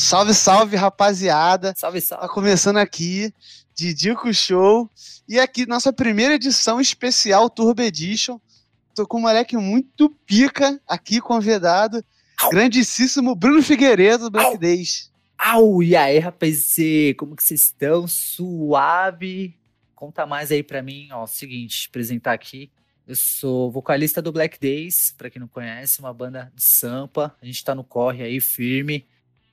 Salve, salve, rapaziada. Salve, salve. Tá começando aqui, Didico Show. E aqui, nossa primeira edição especial Turbo Edition. Tô com um moleque muito pica aqui, convidado. Grandíssimo Bruno Figueiredo, do Black Days. Au, e aí, rapaz, como que vocês estão? Suave? Conta mais aí pra mim, ó, seguinte, apresentar aqui. Eu sou vocalista do Black Days, pra quem não conhece, uma banda de sampa. A gente tá no corre aí, firme,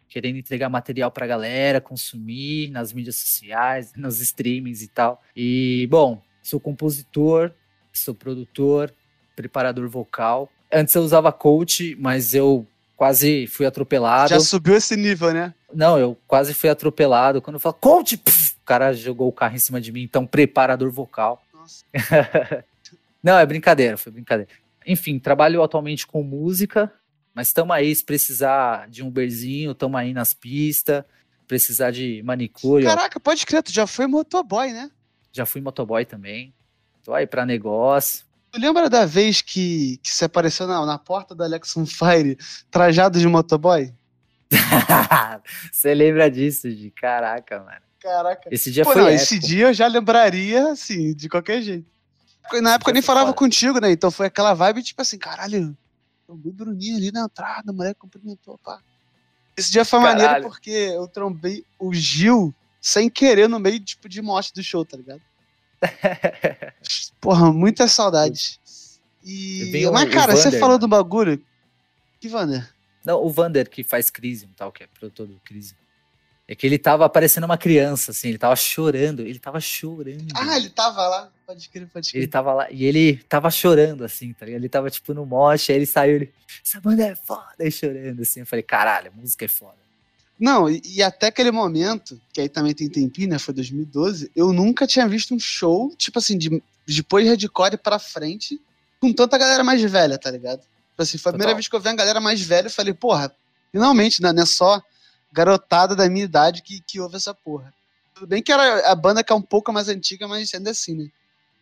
querendo entregar material pra galera, consumir nas mídias sociais, nos streamings e tal. E, bom, sou compositor, sou produtor, preparador vocal. Antes eu usava coach, mas eu quase fui atropelado. Já subiu esse nível, né? Não, eu quase fui atropelado. Quando eu falo coach, pff, o cara jogou o carro em cima de mim, então preparador vocal. Nossa. Não, é brincadeira, foi brincadeira. Enfim, trabalho atualmente com música, mas estamos aí, se precisar de um berzinho, estamos aí nas pistas, precisar de manicure. ó. Caraca, pode crer, tu já foi motoboy, né? Já fui motoboy também. Tô aí pra negócio. Tu lembra da vez que, que você apareceu na, na porta da Alex on Fire trajado de motoboy? Você lembra disso, de caraca, mano. Caraca. Esse dia Pô, foi não, esse dia eu já lembraria, assim, de qualquer jeito. Na época eu nem falava foda. contigo, né? Então foi aquela vibe, tipo assim, caralho, eu vi o Bruninho ali na entrada, o moleque cumprimentou, pá. Esse dia foi maneiro Caralho. porque eu trombei o Gil sem querer no meio, tipo, de morte do show, tá ligado? Porra, muitas saudades. E... O- Mas, cara, você falou do bagulho. Que Vander? Não, o Vander que faz Crisium, tal, que é produtor do Crisium. É que ele tava parecendo uma criança, assim, ele tava chorando, ele tava chorando. Ah, ele tava lá. Pode crer, pode crer. Ele tava lá, e ele tava chorando, assim, tá ligado? Ele tava, tipo, no moche, aí ele saiu, ele, essa banda é foda, e chorando, assim. Eu falei, caralho, a música é foda. Não, e, e até aquele momento, que aí também tem tempinho, né? Foi 2012, eu nunca tinha visto um show, tipo assim, de, depois de hardcore pra frente, com tanta galera mais velha, tá ligado? Tipo assim, foi a primeira Total. vez que eu vi uma galera mais velha, eu falei, porra, finalmente, né? Não é só garotada da minha idade que, que ouve essa porra. Tudo bem que era a banda que é um pouco mais antiga, mas ainda assim, né?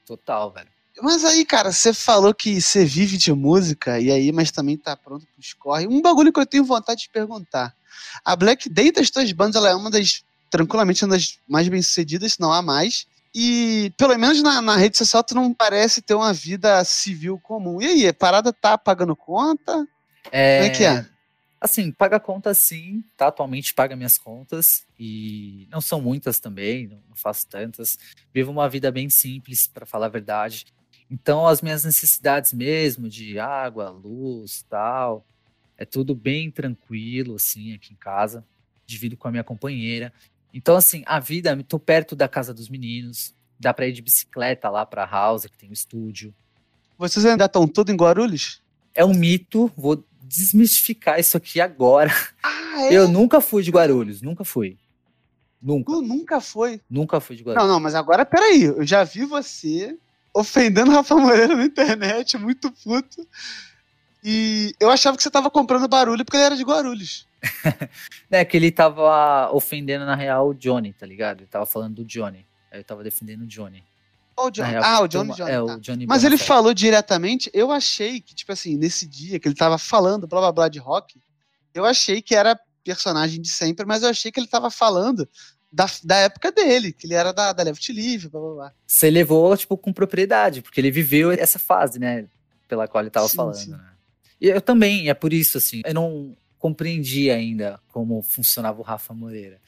Total, velho. Mas aí, cara, você falou que você vive de música, e aí, mas também tá pronto pros corre. Um bagulho que eu tenho vontade de perguntar. A Black Day das tuas bandas, ela é uma das, tranquilamente, uma das mais bem-sucedidas, se não há mais. E, pelo menos na, na rede social, tu não parece ter uma vida civil comum. E aí, a parada tá pagando conta? É, Como é que é? Assim, paga conta sim, tá? Atualmente paga minhas contas e não são muitas também, não faço tantas. Vivo uma vida bem simples, para falar a verdade. Então, as minhas necessidades mesmo de água, luz, tal, é tudo bem tranquilo assim aqui em casa. Divido com a minha companheira. Então, assim, a vida, tô perto da casa dos meninos, dá para ir de bicicleta lá para house que tem o estúdio. Vocês ainda estão tudo em Guarulhos? É um mito, vou desmistificar isso aqui agora. Ah, é? Eu nunca fui de Guarulhos, nunca fui. Nunca, Tu nunca foi. nunca fui de Guarulhos. Não, não, mas agora peraí. Eu já vi você ofendendo Rafa Moreira na internet, muito puto. E eu achava que você tava comprando barulho porque ele era de Guarulhos. É que ele tava ofendendo, na real, o Johnny, tá ligado? Ele tava falando do Johnny. Aí eu tava defendendo o Johnny. O? Na real, ah, o Johnny, uma- Johnny. É, tá. o Johnny Mas ele Bonafé. falou diretamente, eu achei que, tipo assim, nesse dia que ele tava falando blá blá blá de rock, eu achei que era personagem de sempre, mas eu achei que ele tava falando da, da época dele, que ele era da, da Left Live, blá blá blá. Você levou, tipo, com propriedade, porque ele viveu essa fase, né? Pela qual ele tava Sim, falando, sim. né? E eu também, é por isso, assim, eu não compreendi ainda como funcionava o Rafa Moreira.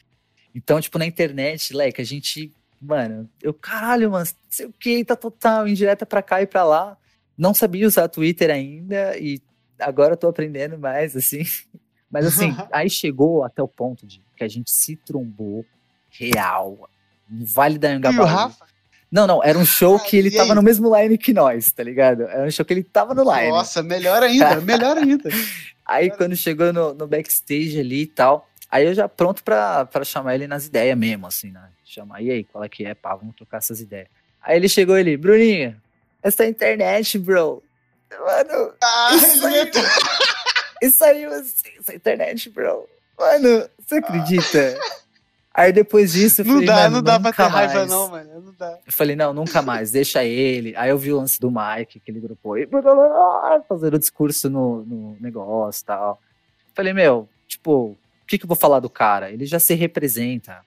Então, tipo, na internet, leque, a gente, mano, eu, caralho, mano, não sei o que, tá total, indireta pra cá e pra lá. Não sabia usar Twitter ainda e agora eu tô aprendendo mais, assim. Mas assim, aí chegou até o ponto de que a gente se trombou real no Vale da E o Angabaú. Rafa? Não, não, era um show que ele tava no mesmo line que nós, tá ligado? Era um show que ele tava no line. Nossa, melhor ainda, melhor ainda. Aí quando chegou no, no backstage ali e tal, aí eu já pronto pra, pra chamar ele nas ideias mesmo, assim, né? Chamar, e aí, qual é que é, pá, vamos trocar essas ideias. Aí ele chegou ele, Bruninho, essa é internet, bro. Mano, Ah, Isso aí. isso aí, assim, essa internet, bro. Mano, você acredita? Aí depois disso eu não falei, dá, não dá pra ter raiva mais. não, mano, não dá. Eu falei, não, nunca mais, deixa ele. Aí eu vi o lance do Mike, que ele grupou, e fazendo o discurso no, no negócio e tal. Falei, meu, tipo, que, que eu vou falar do cara? Ele já se representa.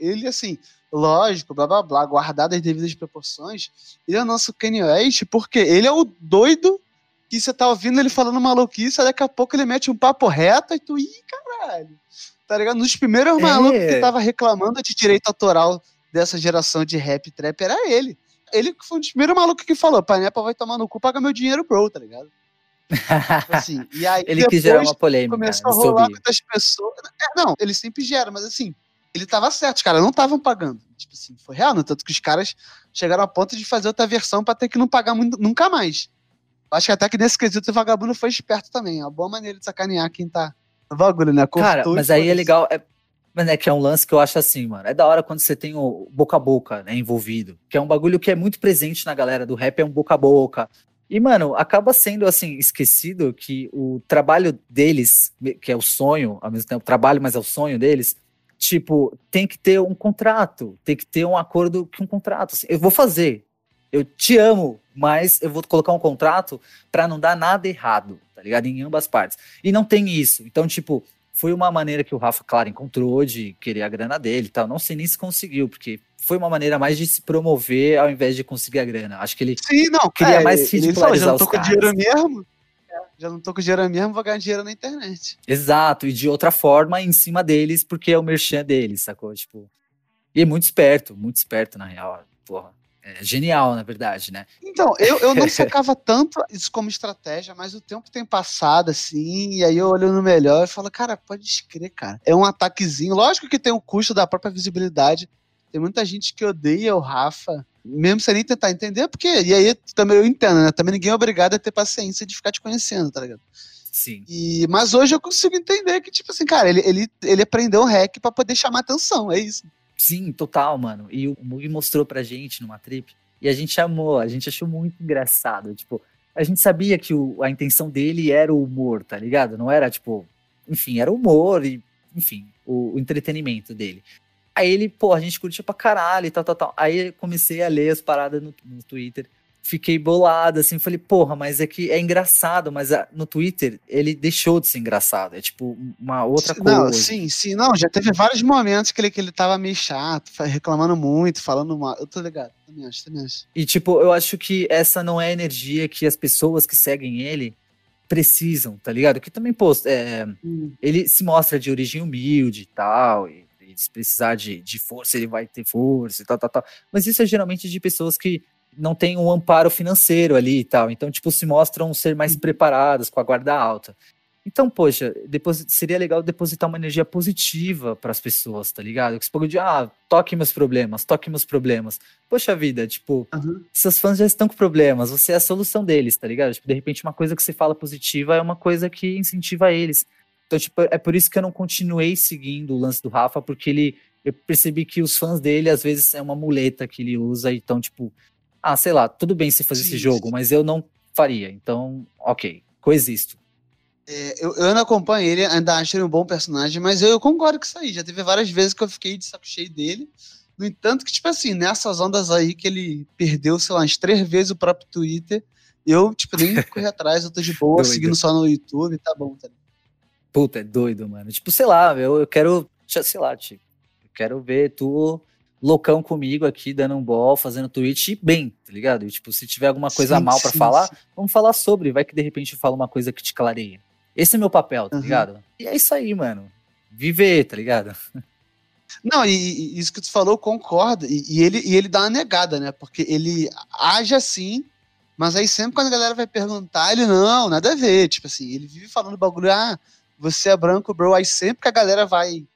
Ele, assim, lógico, blá blá blá, guardado as devidas proporções, ele é o nosso Kanye West, porque ele é o doido que você tá ouvindo ele falando maluquice, daqui a pouco ele mete um papo reto e tu, ih, caralho. Tá ligado? Nos primeiros é. malucos que tava reclamando de direito autoral dessa geração de rap trap era ele. Ele foi um dos primeiros malucos que falou: Panepa vai tomar no cu, paga meu dinheiro, bro, tá ligado? Tipo assim, e aí ele quis gerar uma polêmica. Começou a rolar muitas pessoas. É, não, ele sempre gera, mas assim, ele tava certo, os caras não estavam pagando. Tipo assim, foi real, no tanto que os caras chegaram a ponto de fazer outra versão para ter que não pagar muito, nunca mais. Acho que até que nesse quesito o vagabundo foi esperto também. É uma boa maneira de sacanear quem tá no bagulho, né? Cortou Cara, mas aí é legal. É, mas é que é um lance que eu acho assim, mano. É da hora quando você tem o boca a boca, né, envolvido. Que é um bagulho que é muito presente na galera do rap, é um boca a boca. E, mano, acaba sendo, assim, esquecido que o trabalho deles, que é o sonho, ao mesmo tempo, trabalho, mas é o sonho deles, tipo, tem que ter um contrato, tem que ter um acordo com um contrato. Assim, eu vou fazer, eu te amo, mas eu vou colocar um contrato para não dar nada errado, tá ligado? Em ambas partes. E não tem isso. Então, tipo, foi uma maneira que o Rafa, claro, encontrou de querer a grana dele e tal. Não sei nem se conseguiu, porque foi uma maneira mais de se promover ao invés de conseguir a grana. Acho que ele Sim, não, queria é, mais ridicularizar já não tô com dinheiro mesmo. Já não tô com dinheiro mesmo, vou ganhar dinheiro na internet. Exato, e de outra forma em cima deles, porque é o merchan deles, sacou? Tipo, e é muito esperto, muito esperto na real, porra. É genial, na verdade, né? Então, eu, eu não sacava tanto isso como estratégia, mas o tempo tem passado, assim, e aí eu olho no melhor e falo, cara, pode escrever, cara. É um ataquezinho. Lógico que tem o custo da própria visibilidade. Tem muita gente que odeia o Rafa, mesmo sem nem tentar entender, porque. E aí também eu entendo, né? Também ninguém é obrigado a ter paciência de ficar te conhecendo, tá ligado? Sim. E, mas hoje eu consigo entender que, tipo assim, cara, ele, ele, ele aprendeu o hack para poder chamar atenção, é isso. Sim, total, mano. E o Mugi mostrou pra gente numa trip. E a gente amou, a gente achou muito engraçado. Tipo, a gente sabia que o, a intenção dele era o humor, tá ligado? Não era, tipo, enfim, era humor e, enfim, o, o entretenimento dele. Aí ele, pô, a gente curtiu pra caralho e tal, tal, tal. Aí comecei a ler as paradas no, no Twitter fiquei bolado, assim, falei, porra, mas é que é engraçado, mas a, no Twitter ele deixou de ser engraçado, é tipo uma outra sim, coisa. Não, sim, sim, não, já teve vários momentos que ele, que ele tava meio chato, reclamando muito, falando mal, eu tô ligado, também acho, também acho. E tipo, eu acho que essa não é a energia que as pessoas que seguem ele precisam, tá ligado? Que também, pô, é, hum. ele se mostra de origem humilde e tal, e, e se precisar de, de força, ele vai ter força e tal, tal, tal. Mas isso é geralmente de pessoas que não tem um amparo financeiro ali e tal. Então, tipo, se mostram ser mais uhum. preparadas com a guarda alta. Então, poxa, depois seria legal depositar uma energia positiva para as pessoas, tá ligado? Que se de, ah, toque meus problemas, toque meus problemas. Poxa vida, tipo, uhum. seus fãs já estão com problemas, você é a solução deles, tá ligado? Tipo, de repente, uma coisa que você fala positiva é uma coisa que incentiva eles. Então, tipo, é por isso que eu não continuei seguindo o lance do Rafa, porque ele. Eu percebi que os fãs dele, às vezes, é uma muleta que ele usa, então, tipo, ah, sei lá, tudo bem se fazer esse jogo, mas eu não faria. Então, ok, coexisto. É, eu, eu não acompanho ele, ainda acho ele um bom personagem, mas eu, eu, concordo com isso aí. Já teve várias vezes que eu fiquei de saco cheio dele. No entanto, que, tipo assim, nessas ondas aí que ele perdeu, sei lá, umas três vezes o próprio Twitter, eu, tipo, nem corri atrás, eu tô de boa, seguindo só no YouTube, tá bom, tá Puta, é doido, mano. Tipo, sei lá, eu, eu quero, sei lá, tipo, eu quero ver tu loucão comigo aqui, dando um ball, fazendo tweet bem, tá ligado? E, tipo, se tiver alguma coisa sim, mal para falar, sim. vamos falar sobre. Vai que de repente eu falo uma coisa que te clareia. Esse é meu papel, tá uhum. ligado? E é isso aí, mano. Viver, tá ligado? Não, e, e isso que tu falou, concordo. E, e, ele, e ele dá uma negada, né? Porque ele age assim, mas aí sempre quando a galera vai perguntar, ele não, nada a ver. Tipo assim, ele vive falando bagulho, ah, você é branco, bro. Aí sempre que a galera vai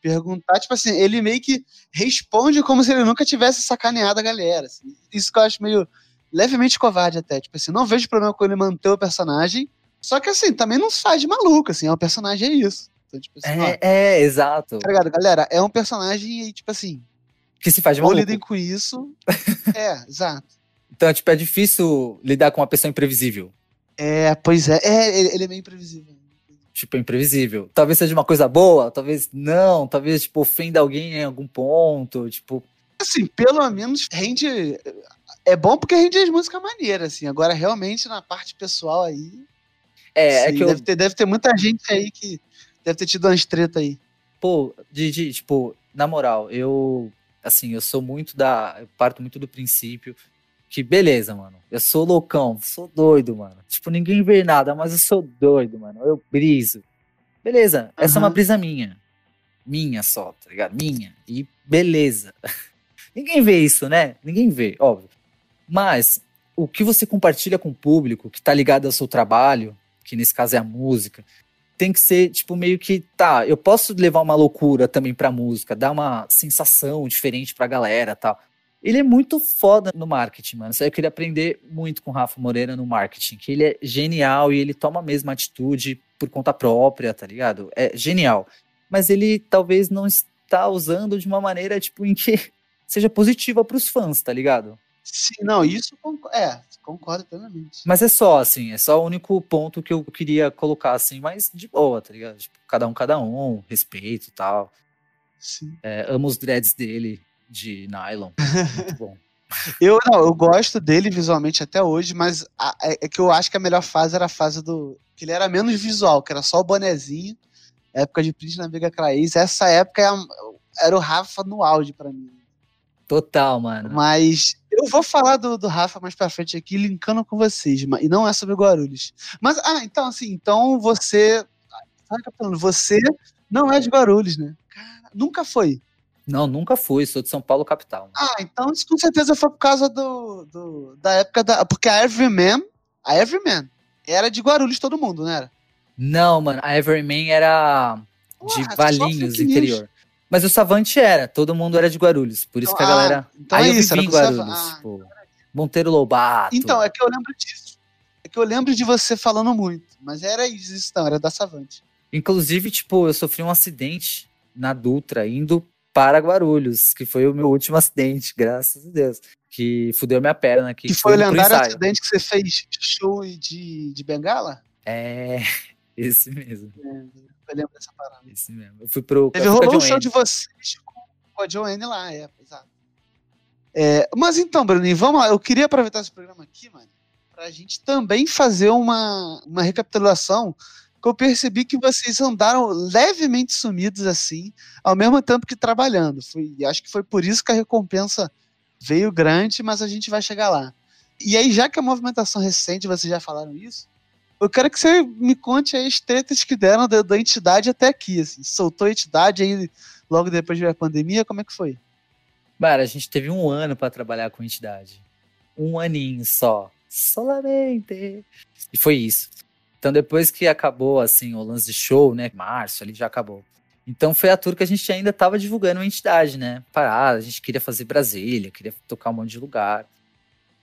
perguntar, tipo assim, ele meio que responde como se ele nunca tivesse sacaneado a galera. Assim. Isso que eu acho meio levemente covarde até. Tipo assim, não vejo problema com ele manter o personagem. Só que assim, também não faz de maluco, assim, é um personagem, é isso. Então, tipo assim, é, ó, é, exato. Tá ligado, galera? É um personagem e, tipo assim. Que se faz de maluco. Ou lidem com isso. é, exato. Então, tipo, é difícil lidar com uma pessoa imprevisível. É, pois é. É, ele, ele é meio imprevisível tipo, é imprevisível. Talvez seja uma coisa boa, talvez não, talvez, tipo, ofenda alguém em algum ponto, tipo... Assim, pelo menos rende... É bom porque rende as músicas maneiras, assim. Agora, realmente, na parte pessoal aí... É, é sim, é que deve, eu... ter, deve ter muita gente aí que... Deve ter tido umas treta aí. Pô, Didi, tipo, na moral, eu. Assim, eu sou muito da. Eu parto muito do princípio que, beleza, mano. Eu sou loucão, sou doido, mano. Tipo, ninguém vê nada, mas eu sou doido, mano. Eu briso. Beleza, essa uhum. é uma brisa minha. Minha só, tá ligado? Minha. E beleza. ninguém vê isso, né? Ninguém vê, óbvio. Mas o que você compartilha com o público, que tá ligado ao seu trabalho, que nesse caso é a música, tem que ser, tipo, meio que, tá, eu posso levar uma loucura também pra música, dar uma sensação diferente pra galera tal. Ele é muito foda no marketing, mano. Eu queria aprender muito com o Rafa Moreira no marketing, que ele é genial e ele toma a mesma atitude por conta própria, tá ligado? É genial. Mas ele talvez não está usando de uma maneira, tipo, em que seja positiva pros fãs, tá ligado? Sim, não, isso é, concordo plenamente. Mas é só, assim, é só o único ponto que eu queria colocar, assim, mas de boa, tá ligado? Tipo, cada um, cada um, respeito e tal. Sim. É, amo os dreads dele, de nylon. Muito bom. Eu não, eu gosto dele visualmente até hoje, mas a, é, é, que eu acho que a melhor fase era a fase do. que ele era menos visual, que era só o bonezinho. Época de Prince na Vega Craís. Essa época era, é era o Rafa no auge para mim. Total, mano. Mas eu vou falar do, do Rafa mais pra frente aqui, linkando com vocês, e não é sobre Guarulhos. Mas, ah, então, assim, então você. Sabe que eu falando? Você não é de Guarulhos, né? Cara, nunca foi. Não, nunca fui, sou de São Paulo, capital. Ah, então isso com certeza foi por causa do, do da época da. Porque a Everyman, a Everyman, era de Guarulhos todo mundo, não era? Não, mano, a Everyman era de Ué, Valinhos, interior. Mas o Savante era, todo mundo era de Guarulhos, por isso então, que a ah, galera. então Aí é eu isso, vivi em Guarulhos, ah, tipo, Monteiro Lobato. Então, é que eu lembro disso. É que eu lembro de você falando muito, mas era isso, não, era da Savante. Inclusive, tipo, eu sofri um acidente na Dutra, indo para Guarulhos, que foi o meu último acidente, graças a Deus. Que fudeu minha perna aqui. Que foi o lendário acidente que você fez show de, de bengala? É, esse mesmo. É, eu lembro dessa parada. Esse mesmo. Eu fui pro. Teve rolou um show de vocês com a Joanne lá, é, exato. É, mas então, Bruninho, vamos lá. Eu queria aproveitar esse programa aqui, mano, pra gente também fazer uma, uma recapitulação que eu percebi que vocês andaram levemente sumidos assim, ao mesmo tempo que trabalhando. Foi, acho que foi por isso que a recompensa veio grande, mas a gente vai chegar lá. E aí, já que a movimentação recente, vocês já falaram isso, eu quero que você me conte as tretas que deram da, da entidade até aqui. Assim. Soltou a entidade aí logo depois da pandemia, como é que foi? Cara, a gente teve um ano para trabalhar com entidade. Um aninho só. Solamente. E foi isso. Então, depois que acabou, assim, o lance de show, né? Março, ali já acabou. Então, foi a tour que a gente ainda estava divulgando a entidade, né? Parada, a gente queria fazer Brasília, queria tocar um monte de lugar.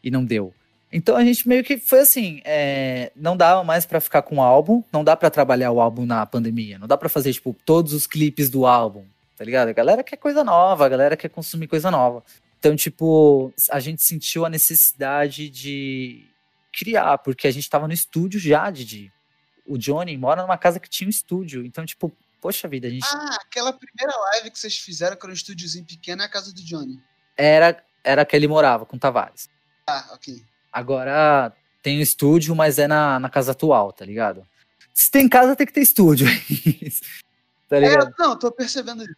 E não deu. Então, a gente meio que foi assim: é, não dava mais para ficar com o álbum, não dá para trabalhar o álbum na pandemia, não dá para fazer, tipo, todos os clipes do álbum, tá ligado? A galera quer coisa nova, a galera quer consumir coisa nova. Então, tipo, a gente sentiu a necessidade de criar, porque a gente tava no estúdio já, Didi. O Johnny mora numa casa que tinha um estúdio. Então, tipo, poxa vida, a gente. Ah, aquela primeira live que vocês fizeram, que era um estúdiozinho pequeno, é a casa do Johnny. Era, era que ele morava, com Tavares. Ah, ok. Agora tem um estúdio, mas é na, na casa atual, tá ligado? Se tem casa, tem que ter estúdio. tá ligado? É, não, tô percebendo isso.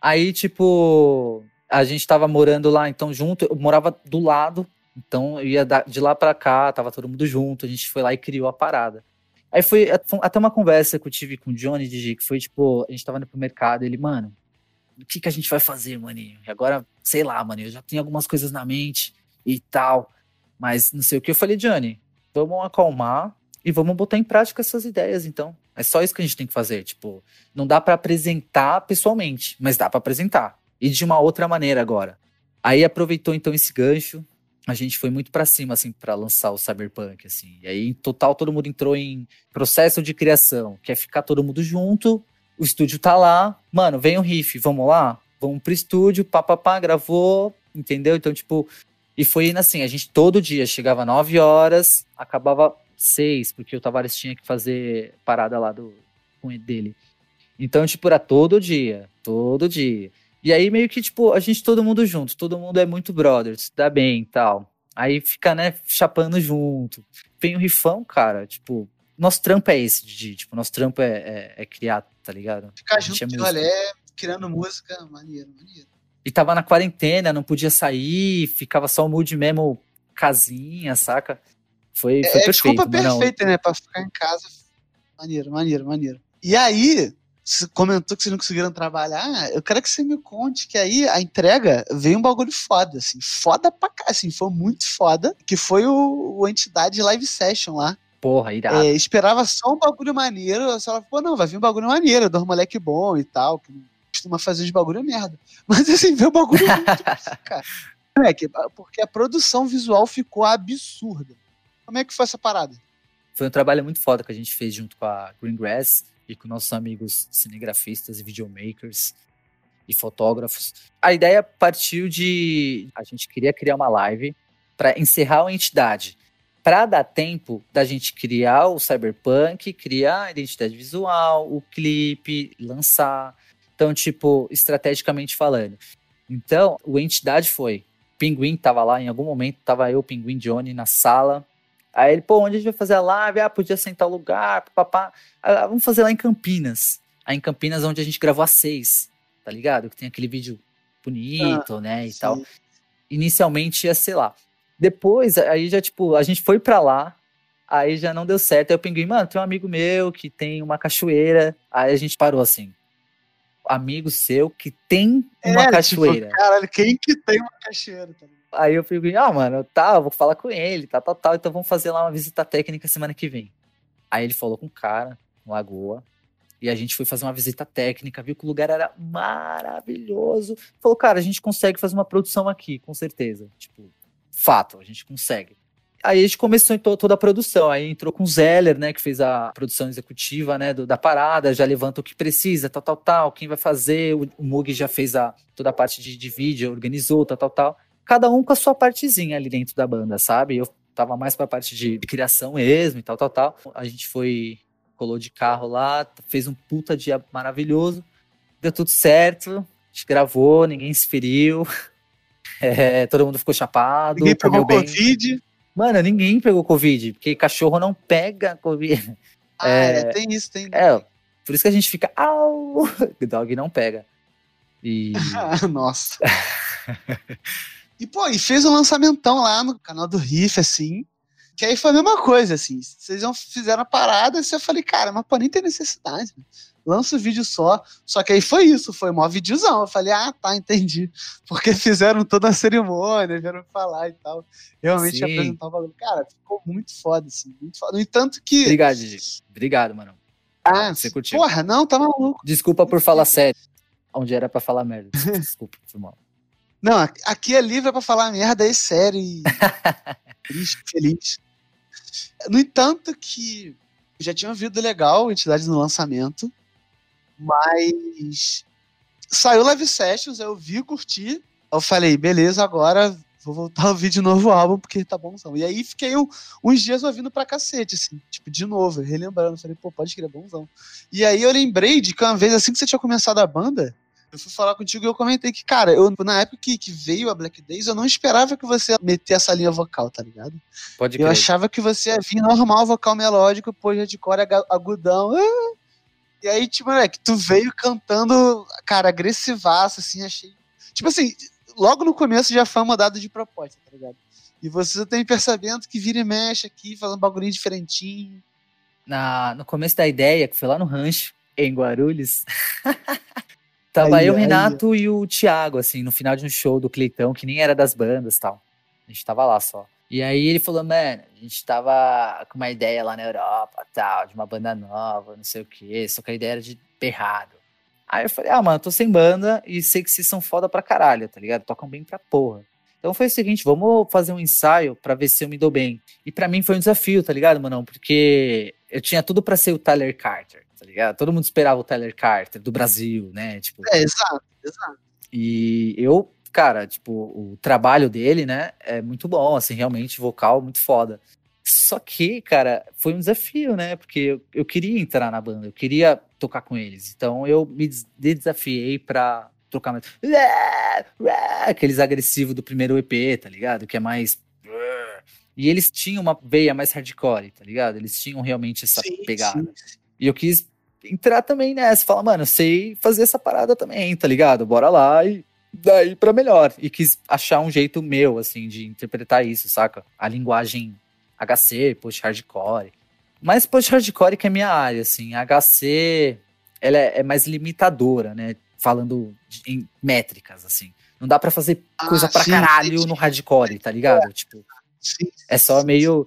Aí, tipo, a gente tava morando lá, então, junto, eu morava do lado então ia de lá para cá, tava todo mundo junto, a gente foi lá e criou a parada. Aí foi até uma conversa que eu tive com o Johnny Digi, que foi tipo, a gente tava indo pro mercado, ele, mano, o que que a gente vai fazer, maninho? E agora, sei lá, mano, eu já tenho algumas coisas na mente e tal, mas não sei o que. Eu falei, Johnny, vamos acalmar e vamos botar em prática essas ideias, então. É só isso que a gente tem que fazer, tipo, não dá para apresentar pessoalmente, mas dá para apresentar. E de uma outra maneira agora. Aí aproveitou então esse gancho, a gente foi muito para cima, assim, para lançar o Cyberpunk, assim. E aí, em total, todo mundo entrou em processo de criação, que é ficar todo mundo junto, o estúdio tá lá, mano, vem um riff, vamos lá? Vamos pro estúdio, papapá, gravou, entendeu? Então, tipo, e foi indo assim, a gente todo dia chegava 9 horas, acabava 6, porque o Tavares tinha que fazer parada lá do, com dele. Então, tipo, era todo dia, todo dia. E aí meio que, tipo, a gente todo mundo junto, todo mundo é muito brother, se dá bem e tal. Aí fica, né, chapando junto. Vem o rifão, cara, tipo, Nosso trampo é esse, de tipo, nosso trampo é, é, é criar, tá ligado? Ficar junto é de rolé, criando música, maneiro, maneiro. E tava na quarentena, não podia sair, ficava só o mood mesmo casinha, saca? Foi, foi é, perfeito. Desculpa perfeita, né? Pra ficar em casa. Maneiro, maneiro, maneiro. E aí, você comentou que vocês não conseguiram trabalhar, eu quero que você me conte que aí a entrega veio um bagulho foda, assim, foda pra cá, assim, foi muito foda, que foi o, o Entidade Live Session lá. Porra, irado. É, esperava só um bagulho maneiro, você ela falou, não, vai vir um bagulho maneiro, dois moleque bom e tal, que costuma fazer os bagulho merda. Mas assim, veio um bagulho muito cara. É, que, porque a produção visual ficou absurda. Como é que foi essa parada? Foi um trabalho muito foda que a gente fez junto com a Greengrass e com nossos amigos cinegrafistas e videomakers e fotógrafos. A ideia partiu de a gente queria criar uma live para encerrar a entidade, para dar tempo da gente criar o cyberpunk, criar a identidade visual, o clipe, lançar. Então, tipo, estrategicamente falando. Então, o entidade foi. Pinguim tava lá em algum momento, tava eu, Pinguim Johnny na sala, Aí ele, pô, onde a gente vai fazer a live? Ah, podia sentar o lugar, papá. Ah, vamos fazer lá em Campinas. Aí em Campinas, onde a gente gravou a seis, tá ligado? Que tem aquele vídeo bonito, ah, né, e sim. tal. Inicialmente ia ser lá. Depois, aí já, tipo, a gente foi pra lá, aí já não deu certo. Aí o Pinguim, mano, tem um amigo meu que tem uma cachoeira. Aí a gente parou assim. Amigo seu que tem uma é, tipo, cachoeira. Tipo, caralho, quem que tem uma cachoeira, tá ligado? Aí eu fico, ah, mano, tá, vou falar com ele, tá, tal, tal, então vamos fazer lá uma visita técnica semana que vem. Aí ele falou com o cara, no Lagoa, e a gente foi fazer uma visita técnica, viu que o lugar era maravilhoso. Falou, cara, a gente consegue fazer uma produção aqui, com certeza. Tipo, fato, a gente consegue. Aí a gente começou então, toda a produção. Aí entrou com o Zeller, né, que fez a produção executiva, né, do, da parada, já levanta o que precisa, tal, tal, tal, quem vai fazer. O, o Mug já fez a, toda a parte de, de vídeo, organizou, tal, tal, tal cada um com a sua partezinha ali dentro da banda, sabe? Eu tava mais pra parte de, criação mesmo e tal, tal, tal. A gente foi, colou de carro lá, fez um puta dia maravilhoso, deu tudo certo, a gente gravou, ninguém se feriu, é, todo mundo ficou chapado. Ninguém pegou bem. Covid. Mano, ninguém pegou Covid, porque cachorro não pega Covid. Ah, é, é tem isso, tem. É, por isso que a gente fica, au, dog não pega. E... Nossa. E, pô, e fez um lançamentão lá no canal do Riff, assim. Que aí foi a mesma coisa, assim. Vocês fizeram a parada, e eu falei, cara, mas pô, nem tem necessidade. Né? Lança o vídeo só. Só que aí foi isso, foi mó videozão. Eu falei, ah, tá, entendi. Porque fizeram toda a cerimônia, vieram falar e tal. Realmente apresentar o bagulho. Cara, ficou muito foda, assim, muito foda. No entanto que. Obrigado, Gigi. Obrigado, mano. Ah, você curtiu. Porra, não, tá maluco. Desculpa por falar sério. Onde era pra falar merda. Desculpa, foi mal. Não, aqui é livre para falar merda é sério e feliz, feliz. No entanto que já tinha ouvido legal entidade no lançamento, mas saiu Live Sessions, eu vi, curti, eu falei, beleza, agora vou voltar a ouvir de novo o álbum, porque tá bonzão. E aí fiquei um, uns dias ouvindo pra cacete, assim, tipo, de novo, relembrando, falei, pô, pode crer, é bonzão. E aí eu lembrei de que uma vez, assim que você tinha começado a banda, eu fui falar contigo e eu comentei que, cara, eu, na época que, que veio a Black Days, eu não esperava que você ia meter essa linha vocal, tá ligado? Pode crer. Eu achava que você ia vir normal, vocal melódico, pô, de cor agudão. Ah! E aí, tipo, moleque, tu veio cantando, cara, agressivaço, assim, achei. Tipo assim, logo no começo já foi uma dada de proposta, tá ligado? E você tem percebendo que vira e mexe aqui, fazendo um bagulhinho diferentinho. Na, no começo da ideia, que foi lá no rancho, em Guarulhos. Tava aí, eu, o Renato aí. e o Thiago, assim, no final de um show do Cleitão, que nem era das bandas tal. A gente tava lá só. E aí ele falou, mano, a gente tava com uma ideia lá na Europa, tal, de uma banda nova, não sei o quê, só que a ideia era de berrado. Aí eu falei, ah, mano, tô sem banda e sei que vocês são foda pra caralho, tá ligado? Tocam bem pra porra. Então foi o seguinte, vamos fazer um ensaio para ver se eu me dou bem. E para mim foi um desafio, tá ligado, mano? Porque eu tinha tudo para ser o Tyler Carter tá ligado? Todo mundo esperava o Tyler Carter do Brasil, né? Tipo, é, exato, exato. E eu, cara, tipo, o trabalho dele, né, é muito bom, assim, realmente, vocal muito foda. Só que, cara, foi um desafio, né? Porque eu, eu queria entrar na banda, eu queria tocar com eles. Então eu me desafiei pra trocar mais. Aqueles agressivos do primeiro EP, tá ligado? Que é mais. E eles tinham uma veia mais hardcore, tá ligado? Eles tinham realmente essa sim, pegada. Sim. E eu quis entrar também nessa, falar, mano, sei fazer essa parada também, tá ligado? Bora lá e daí para melhor. E quis achar um jeito meu, assim, de interpretar isso, saca? A linguagem HC, post-hardcore. Mas post-hardcore que é minha área, assim. HC, ela é, é mais limitadora, né? Falando de, em métricas, assim. Não dá para fazer ah, coisa pra sim, caralho sim, no hardcore, tá ligado? É. Tipo, sim, é só meio...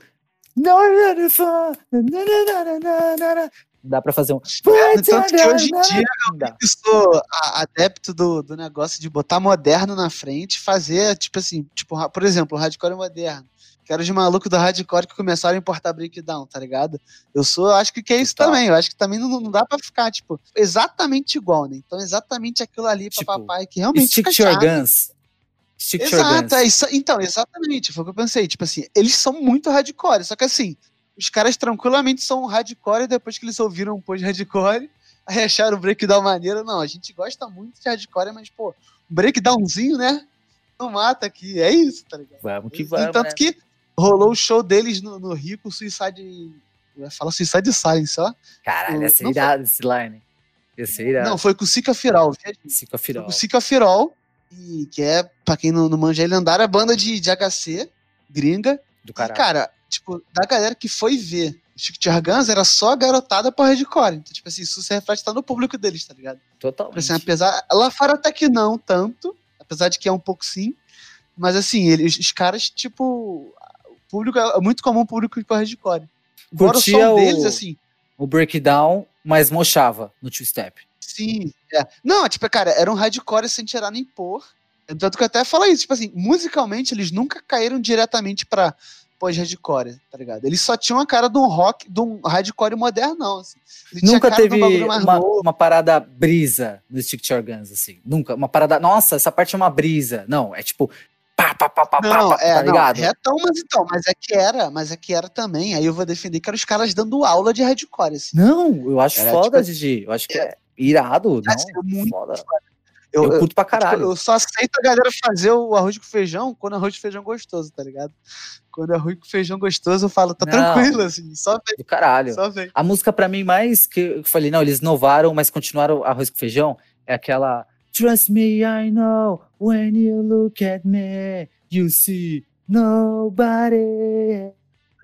Dá pra fazer um. Tanto que hoje em dia eu sou adepto do, do negócio de botar moderno na frente, fazer, tipo assim, tipo, por exemplo, o hardcore moderno. Quero de maluco do hardcore que começaram a importar breakdown, tá ligado? Eu sou, eu acho que, que é isso Total. também. Eu acho que também não, não dá pra ficar, tipo, exatamente igual, né? Então, exatamente aquilo ali tipo, pra papai que realmente. Stick to your guns. Stick Exato, é isso, então, exatamente. Foi o que eu pensei. Tipo assim, eles são muito hardcore, só que assim, os caras tranquilamente são hardcore depois que eles ouviram um pós-hardcore, aí acharam o breakdown maneiro. Não, a gente gosta muito de hardcore, mas, pô, breakdownzinho, né? Não mata aqui. É isso, tá ligado? Vamos que vamos. Tanto né? que rolou o show deles no, no Rio com o Suicide. Fala Suicide Silence, ó. Caralho, ia ser irado esse line. Ser irado. Não, foi com o Sika Firal. Sika Firal. Com o Sika Firal, e, que é, pra quem não, não manja, é lendária banda de, de HC, gringa. Do caralho. E, cara, tipo, da galera que foi ver Chico Guns era só garotada pra hardcore. Então, tipo assim, isso se reflete tá no público deles, tá ligado? Totalmente. Assim, apesar, lá fora até que não tanto, apesar de que é um pouco sim, mas assim, eles, os caras, tipo, o público é muito comum o público pra hardcore. Curtia o som deles, assim... O breakdown, mas mochava no two-step. Sim, é. Não, tipo, cara, era um hardcore sem tirar nem pôr. Tanto que eu até falo isso, tipo assim, musicalmente eles nunca caíram diretamente pra pós-hardcore, tá ligado? Ele só tinha uma cara de um rock, de um hardcore moderno, não. Assim. Nunca teve um uma, uma, parada brisa no Stick to Your Guns, assim. Nunca. Uma parada, nossa, essa parte é uma brisa. Não, é tipo. Pá, pá, pá, pá, não, pá, é, tá ligado? Não, retão, mas então, mas é que era, mas é que era também. Aí eu vou defender que eram os caras dando aula de hardcore, assim. Não, eu acho era, foda, tipo, Didi. Eu acho que é, é irado. Não, é muito foda. foda. Eu, eu curto pra tipo, caralho. Eu, só aceito a galera fazer o arroz com feijão quando é arroz com feijão gostoso, tá ligado? Quando é arroz com feijão gostoso, eu falo, tá não, tranquilo, assim, só vem. Do caralho. Só vem. A música pra mim mais que eu falei, não, eles inovaram, mas continuaram arroz com feijão, é aquela Trust me, I know, when you look at me, you see nobody.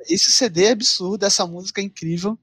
Esse CD é absurdo, essa música é incrível.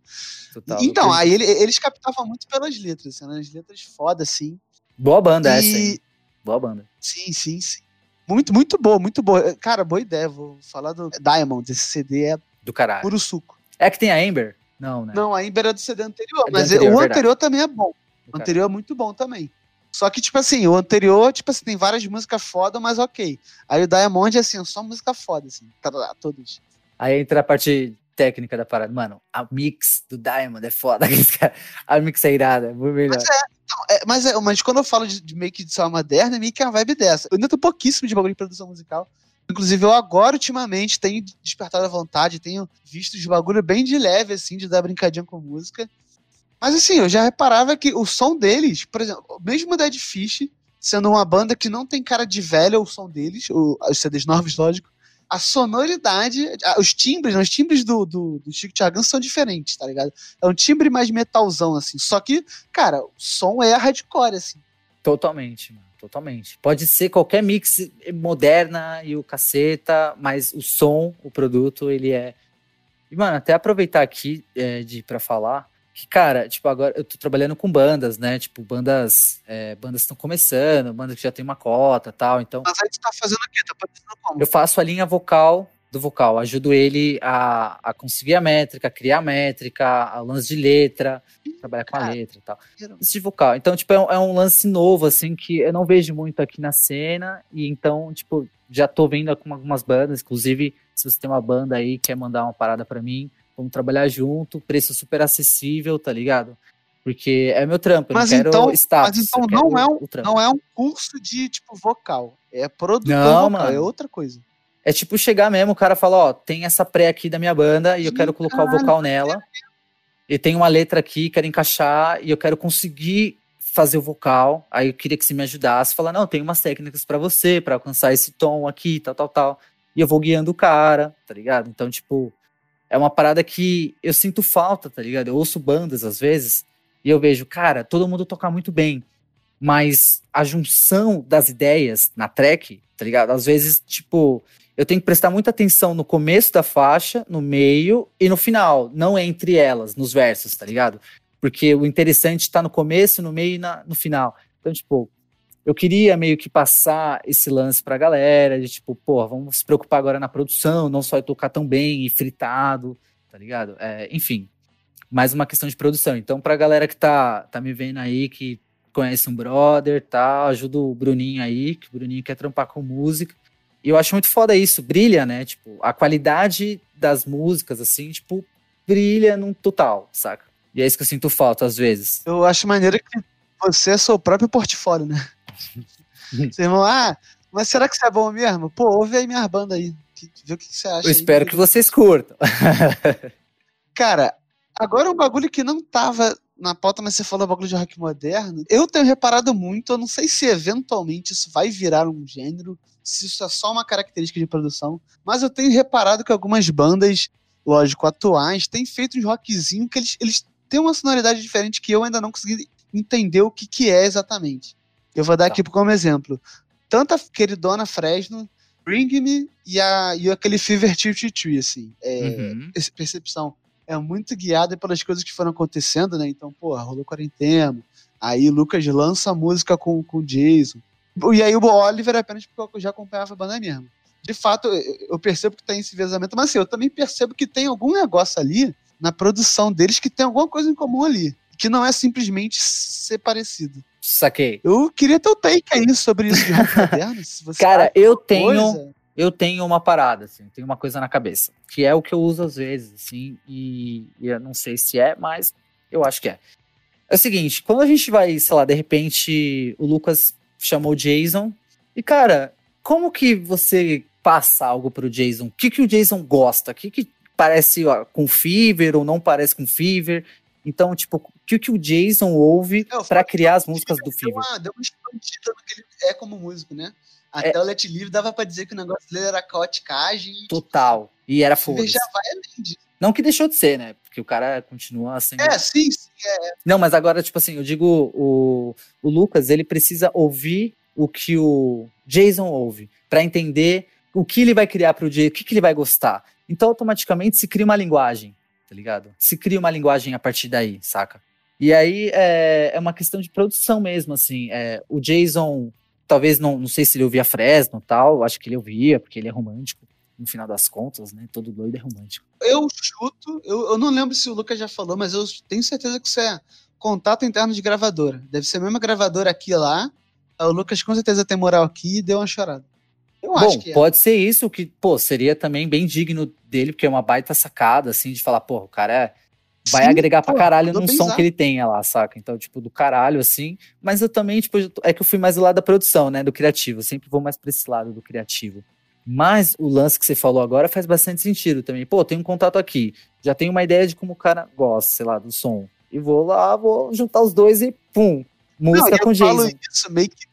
Total, então, aí ele, eles captavam muito pelas letras, assim, né? as letras foda, assim. Boa banda e... essa, hein? Boa banda. Sim, sim, sim. Muito, muito boa, muito boa. Cara, boa ideia. Vou falar do Diamond. Esse CD é do caralho. puro suco. É que tem a Amber? Não, né? Não, a Amber é do CD anterior, é mas anterior, o anterior verdade. também é bom. O anterior é muito bom também. Só que, tipo assim, o anterior, tipo assim, tem várias músicas foda, mas ok. Aí o Diamond é assim, só música foda, assim. Tá lá, todos. Aí entra a parte técnica da parada. Mano, a mix do Diamond é foda. a mix é irada, é muito melhor. Mas, é, é, mas, é, mas quando eu falo de, de meio que de só moderna, é meio que a vibe dessa. Eu tô pouquíssimo de bagulho de produção musical. Inclusive, eu agora, ultimamente, tenho despertado a vontade, tenho visto os bagulho bem de leve, assim, de dar brincadinha com música. Mas, assim, eu já reparava que o som deles, por exemplo, mesmo o Dead Fish, sendo uma banda que não tem cara de velha, o som deles, o, os CDs novos, lógico, a sonoridade, os timbres, os timbres do, do, do Chico Thiagan são diferentes, tá ligado? É um timbre mais metalzão, assim. Só que, cara, o som é hardcore, assim. Totalmente, mano. Totalmente. Pode ser qualquer mix moderna e o caceta, mas o som, o produto, ele é. E, mano, até aproveitar aqui é, de para falar que, cara, tipo, agora eu tô trabalhando com bandas, né? Tipo, bandas é, bandas estão começando, bandas que já tem uma cota tal, então... Mas aí tu tá fazendo o quê? Tá fazendo como? Eu faço a linha vocal do vocal, ajudo ele a, a conseguir a métrica, criar a métrica, a lance de letra, trabalhar com a letra e tal. Isso de vocal. Então, tipo, é um, é um, lance novo, assim, que eu não vejo muito aqui na cena, e então, tipo, já tô vendo com algumas bandas, inclusive, se você tem uma banda aí quer mandar uma parada para mim, Vamos trabalhar junto, preço super acessível, tá ligado? Porque é meu trampo, eu mas não quero então, status. Mas então não é, um, não é um curso de, tipo, vocal. É produtor não, vocal, mano. é outra coisa. É tipo chegar mesmo, o cara fala, ó, tem essa pré aqui da minha banda e eu quero colocar o vocal nela. E tem uma letra aqui, quero encaixar e eu quero conseguir fazer o vocal. Aí eu queria que você me ajudasse, falar, não, tem umas técnicas para você, para alcançar esse tom aqui, tal, tal, tal. e eu vou guiando o cara, tá ligado? Então, tipo, é uma parada que eu sinto falta, tá ligado? Eu ouço bandas às vezes e eu vejo, cara, todo mundo toca muito bem, mas a junção das ideias na track, tá ligado? Às vezes, tipo, eu tenho que prestar muita atenção no começo da faixa, no meio e no final, não entre elas, nos versos, tá ligado? Porque o interessante tá no começo, no meio e na, no final. Então, tipo, eu queria meio que passar esse lance pra galera, de tipo, pô, vamos se preocupar agora na produção, não só tocar tão bem e fritado, tá ligado? É, enfim, mais uma questão de produção. Então, pra galera que tá, tá me vendo aí, que conhece um brother, tá, ajuda o Bruninho aí, que o Bruninho quer trampar com música. E eu acho muito foda isso, brilha, né? Tipo, a qualidade das músicas, assim, tipo, brilha num total, saca? E é isso que eu sinto falta às vezes. Eu acho maneiro que você é seu próprio portfólio, né? Vocês vão, ah, mas será que isso é bom mesmo? Pô, ouve aí minhas bandas aí. Vê o que você acha. Eu espero aí. que vocês curtam. Cara, agora um bagulho que não tava na pauta, mas você falou bagulho de rock moderno. Eu tenho reparado muito, eu não sei se eventualmente isso vai virar um gênero, se isso é só uma característica de produção, mas eu tenho reparado que algumas bandas, lógico, atuais, têm feito um rockzinho que eles, eles têm uma sonoridade diferente que eu ainda não consegui entender o que, que é exatamente. Eu vou dar tá. aqui como exemplo. Tanto a queridona Fresno, Bring Me e, a, e aquele Fever Tree, assim. É, uhum. Essa percepção é muito guiada pelas coisas que foram acontecendo, né? Então, pô, rolou quarentena. Aí Lucas lança a música com, com o Jason. E aí o Oliver é apenas porque eu já acompanhava a banda mesmo. De fato, eu percebo que tem esse vazamento, mas assim, eu também percebo que tem algum negócio ali na produção deles que tem alguma coisa em comum ali. Que não é simplesmente ser parecido. Saquei. Eu queria ter o take aí sobre isso de rock moderno. Cara, eu tenho. Coisa... Eu tenho uma parada, assim, tenho uma coisa na cabeça, que é o que eu uso às vezes, assim, e, e eu não sei se é, mas eu acho que é. É o seguinte, quando a gente vai, sei lá, de repente o Lucas chamou o Jason, e cara, como que você passa algo pro Jason? O que, que o Jason gosta? O que, que parece ó, com Fever ou não parece com Fever? Então, tipo, o que, que o Jason ouve para criar as músicas do? Deu uma, deu uma expandida no que ele é como músico, né? Até é. o Let Livre dava pra dizer que o negócio dele era caoticagem. Total. E era foda. já vai além disso. Não que deixou de ser, né? Porque o cara continua sendo. É, sim, sim. É. Não, mas agora, tipo assim, eu digo, o, o Lucas, ele precisa ouvir o que o Jason ouve, para entender o que ele vai criar pro Jason, o que, que ele vai gostar. Então, automaticamente se cria uma linguagem tá ligado? Se cria uma linguagem a partir daí, saca? E aí é, é uma questão de produção mesmo, assim. É, o Jason, talvez não, não sei se ele ouvia Fresno tal, acho que ele ouvia, porque ele é romântico, no final das contas, né? Todo doido é romântico. Eu chuto, eu, eu não lembro se o Lucas já falou, mas eu tenho certeza que isso é contato interno de gravadora. Deve ser a mesma gravadora aqui e lá. O Lucas com certeza tem moral aqui e deu uma chorada. Eu Bom, acho que é. pode ser isso, que, pô, seria também bem digno dele, porque é uma baita sacada, assim, de falar, pô, o cara é, vai Sim, agregar pô, pra caralho num som que ele tenha lá, saca? Então, tipo, do caralho, assim. Mas eu também, tipo, é que eu fui mais do lado da produção, né? Do criativo. Eu sempre vou mais pra esse lado do criativo. Mas o lance que você falou agora faz bastante sentido também. Pô, tem um contato aqui. Já tenho uma ideia de como o cara gosta, sei lá, do som. E vou lá, vou juntar os dois e pum. Música Não, com eu Jason. Falo isso meio que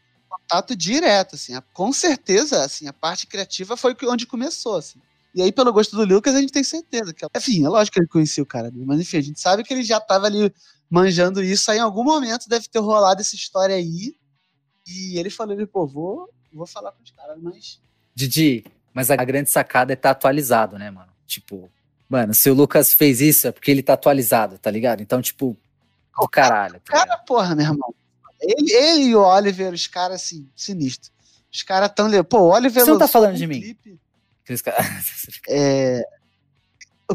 contato direto, assim. Com certeza, assim, a parte criativa foi onde começou, assim. E aí, pelo gosto do Lucas, a gente tem certeza que. Enfim, é lógico que ele conhecia o cara, mas enfim, a gente sabe que ele já tava ali manjando isso. Aí, em algum momento, deve ter rolado essa história aí. E ele falou: pô, vou, vou falar com os caras, mas. Didi, mas a grande sacada é estar tá atualizado, né, mano? Tipo, mano, se o Lucas fez isso é porque ele tá atualizado, tá ligado? Então, tipo, o caralho. Tá cara, porra, meu irmão. Ele, ele e o Oliver, os caras, assim, sinistros. Os caras tão. Pô, o Oliver. Você não tá falando um de mim? é,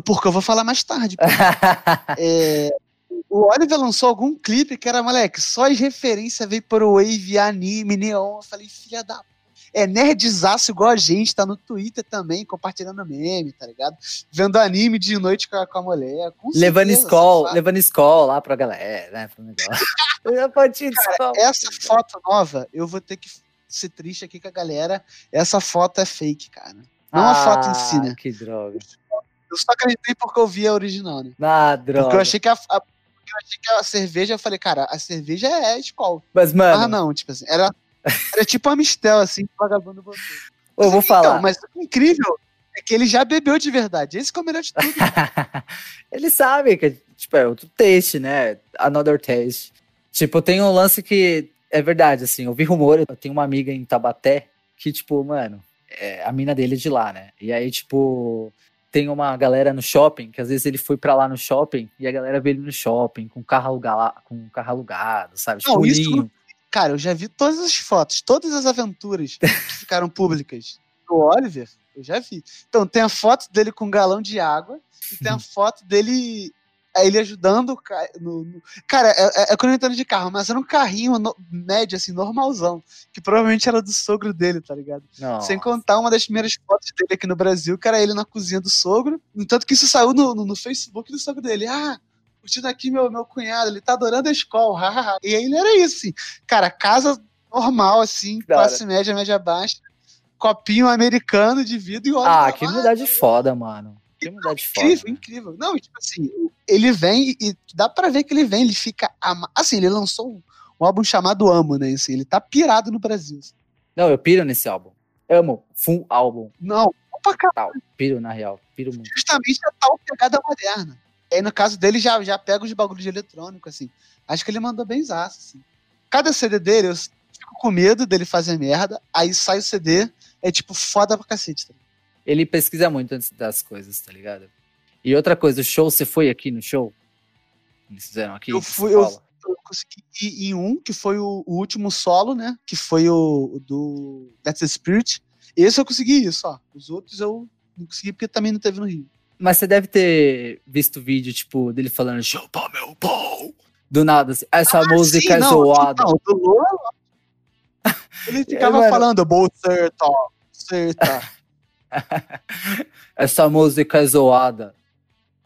porque eu vou falar mais tarde. é, o Oliver lançou algum clipe que era, moleque, só as referências veio pro Wave, anime, neon. Eu falei, filha da é nerdzaço igual a gente, tá no Twitter também, compartilhando meme, tá ligado? Vendo anime de noite com a, com a mulher. Com levando escola, levando escola lá pra galera, né? Cara, essa foto nova, eu vou ter que ser triste aqui com a galera. Essa foto é fake, cara. Não ah, a foto em si, né? Que droga. Eu só acreditei porque eu vi a original, né? Ah, droga. Porque eu achei que a, a eu achei que a cerveja, eu falei, cara, a cerveja é escola. Mas, mano. Ah, não, tipo assim, era era tipo a Mistel, assim, vagabundo botou. Eu vou Então, falar. mas o incrível é que ele já bebeu de verdade. Esse que é o melhor de tudo. Ele sabe que tipo, é outro taste, né? Another taste. Tipo, tem um lance que é verdade, assim, eu vi rumor, eu tenho uma amiga em Tabaté que, tipo, mano, é, a mina dele é de lá, né? E aí, tipo, tem uma galera no shopping, que às vezes ele foi pra lá no shopping e a galera vê ele no shopping com carro alugado, com carro alugado sabe? Não, isso- Escurinho. Cara, eu já vi todas as fotos, todas as aventuras que ficaram públicas do Oliver, eu já vi. Então, tem a foto dele com um galão de água e tem a foto dele é, ele ajudando o ca- no, no- Cara, é, é, é quando eu entendo de carro, mas era um carrinho no- médio, assim, normalzão. Que provavelmente era do sogro dele, tá ligado? Não. Sem contar uma das primeiras fotos dele aqui no Brasil, que era ele na cozinha do sogro. No tanto que isso saiu no, no, no Facebook do sogro dele. Ah, curtindo aqui meu, meu cunhado, ele tá adorando a escola. e aí ele era isso, assim. Cara, casa normal, assim, Cara. classe média, média baixa. Copinho americano de vidro e óleo. Ah, que humildade foda, mano. Que humildade foda. Incrível, né? incrível. Não, tipo assim, ele vem e dá pra ver que ele vem, ele fica. ama- Assim, ele lançou um, um álbum chamado Amo, né? Assim, ele tá pirado no Brasil. assim. Não, eu piro nesse álbum. Amo. Full álbum. Não, opa, cara, Tal. Piro, na real. Piro muito. justamente a tal pegada moderna. Aí, no caso dele, já, já pega os bagulhos de eletrônico, assim. Acho que ele mandou bem zaço, assim. Cada CD dele, eu fico com medo dele fazer merda, aí sai o CD, é tipo foda pra cacete. Tá? Ele pesquisa muito antes das coisas, tá ligado? E outra coisa, o show, você foi aqui no show? Eles fizeram aqui? Eu fui- eu-? Eu consegui ir em um, que foi o, o último solo, né? Que foi o, o do That's the Spirit. Esse eu consegui ir só. Os outros eu não consegui porque também não teve no Rio. Mas você deve ter visto vídeo, tipo, dele falando chupa meu pau. Do nada, assim, essa música Ah, Sim, é não, zoada. Não, do Lula. Ele ficava mano. falando, Bolserta, Bolserta. Essa música é zoada.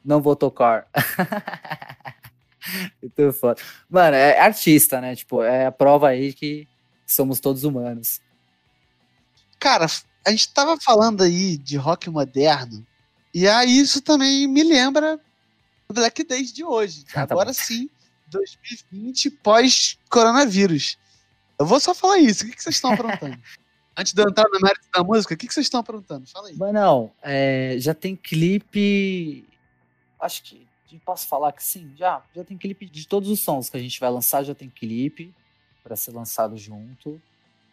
Não vou tocar. Muito foda. Mano, é artista, né? Tipo, é a prova aí que somos todos humanos. Cara, a gente tava falando aí de rock moderno, e aí isso também me lembra do Black Days de hoje. Ah, tá Agora bom. sim, 2020 pós-coronavírus. Eu vou só falar isso. O que, que vocês estão aprontando? Antes de eu entrar no mérito da música, o que, que vocês estão aprontando? Fala aí. Mas não, é, já tem clipe. Acho que posso falar que sim, já. Já tem clipe de todos os sons que a gente vai lançar, já tem clipe para ser lançado junto.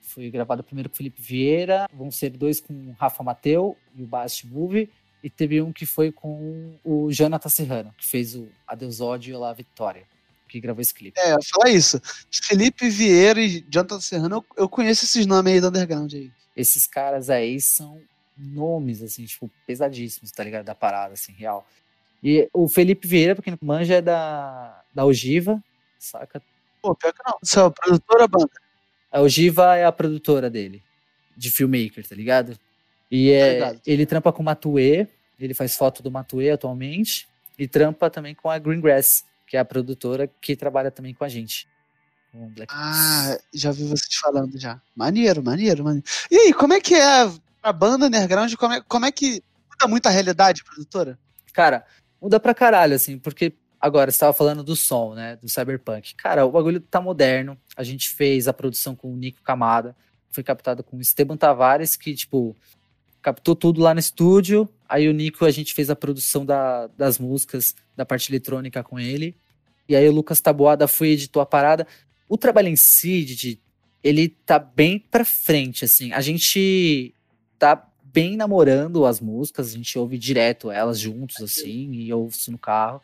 Foi gravado primeiro com o Felipe Vieira, vão ser dois com o Rafa Mateu e o Bast Movie. E teve um que foi com o Jonathan Serrano, que fez o Adeus Ódio e Olá Vitória, que gravou esse clipe. É, fala isso. Felipe Vieira e Jonathan Serrano, eu, eu conheço esses nomes aí do underground aí. esses caras aí são nomes, assim, tipo, pesadíssimos, tá ligado? Da parada, assim, real. E o Felipe Vieira, pra quem não manja, é da, da Ogiva, saca? Pô, pior que não. Você é a produtora banda? A Ogiva é a produtora dele, de filmmaker, tá ligado? E Tá é, ligado. ele trampa com o Matue, ele faz foto do Matue atualmente, e trampa também com a Greengrass, que é a produtora que trabalha também com a gente. Com Ah, já vi vocês falando já. Maneiro, maneiro, maneiro. E aí, como é que é a banda underground? Como é, como é que muda muito a realidade, produtora? Cara, muda pra caralho, assim, porque agora você tava falando do som, né? Do cyberpunk. Cara, o bagulho tá moderno. A gente fez a produção com o Nico Camada. Foi captado com o Esteban Tavares, que, tipo, captou tudo lá no estúdio. Aí o Nico, a gente fez a produção da- das músicas, da parte eletrônica com ele. E aí o Lucas Taboada foi editou a parada. O trabalho em si, Didi, ele tá bem pra frente, assim. A gente tá bem namorando as músicas, a gente ouve direto elas juntos, assim, e ouve isso no carro.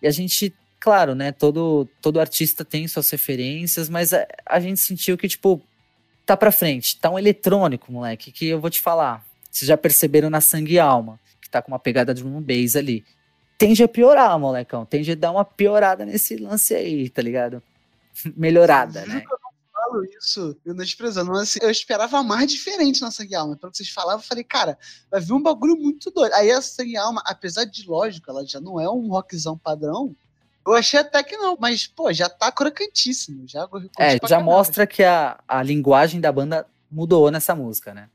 E a gente, claro, né, todo, todo artista tem suas referências, mas a, a gente sentiu que, tipo, tá pra frente. Tá um eletrônico, moleque, que eu vou te falar. Vocês já perceberam na Sangue e Alma, que tá com uma pegada de um bass ali. Tende a piorar, molecão. Tende a dar uma piorada nesse lance aí, tá ligado? Melhorada, né? falo isso, eu não desprezando, mas assim, eu esperava mais diferente na Sangue Alma. Pelo que vocês falavam, eu falei, cara, vai vir um bagulho muito doido. Aí a Sangue Alma, apesar de lógico, ela já não é um rockzão padrão. Eu achei até que não, mas, pô, já tá crocantíssimo. Já, É, já mostra que a, a linguagem da banda mudou nessa música, né?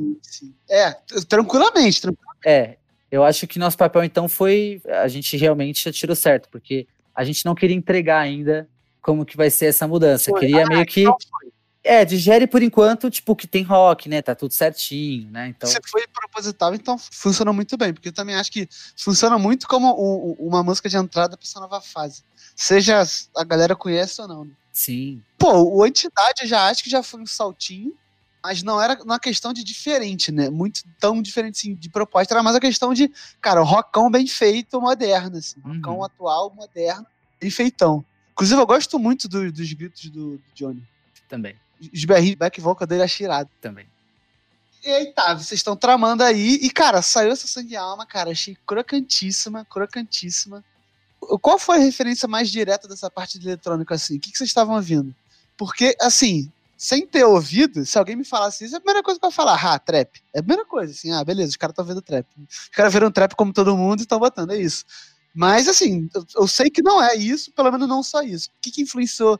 Sim, sim. É, tranquilamente. tran- É, eu acho que nosso papel então foi. A gente realmente atirou certo, porque a gente não queria entregar ainda como que vai ser essa mudança. Foi. Queria Ah, meio que. então. É, digere por enquanto, tipo, que tem rock, né? Tá tudo certinho, né? Então. Se foi proposital, então funciona muito bem, porque eu também acho que funciona muito como uma música de entrada pra essa nova fase. Seja a galera conhece ou não. Né? Sim. Pô, o Entidade eu já acho que já foi um saltinho, mas não era uma questão de diferente, né? Muito tão diferente assim, de proposta, era mais a questão de, cara, o rockão bem feito, moderno, assim. Uhum. Rockão atual, moderno, bem feitão. Inclusive, eu gosto muito do, dos gritos do, do Johnny. Também. Os berrinhos back vocal dele é irado. Também. E aí tá, vocês estão tramando aí. E, cara, saiu essa sangue alma, cara. Achei crocantíssima, crocantíssima. Qual foi a referência mais direta dessa parte de eletrônica, assim? O que, que vocês estavam ouvindo? Porque, assim, sem ter ouvido, se alguém me falasse isso, é a primeira coisa que eu falar, ah, trap. É a primeira coisa, assim, ah, beleza, os caras estão vendo trap. Os caras viram trap como todo mundo e estão botando, é isso. Mas, assim, eu, eu, sei que não é isso, pelo menos não só isso. O que, que influenciou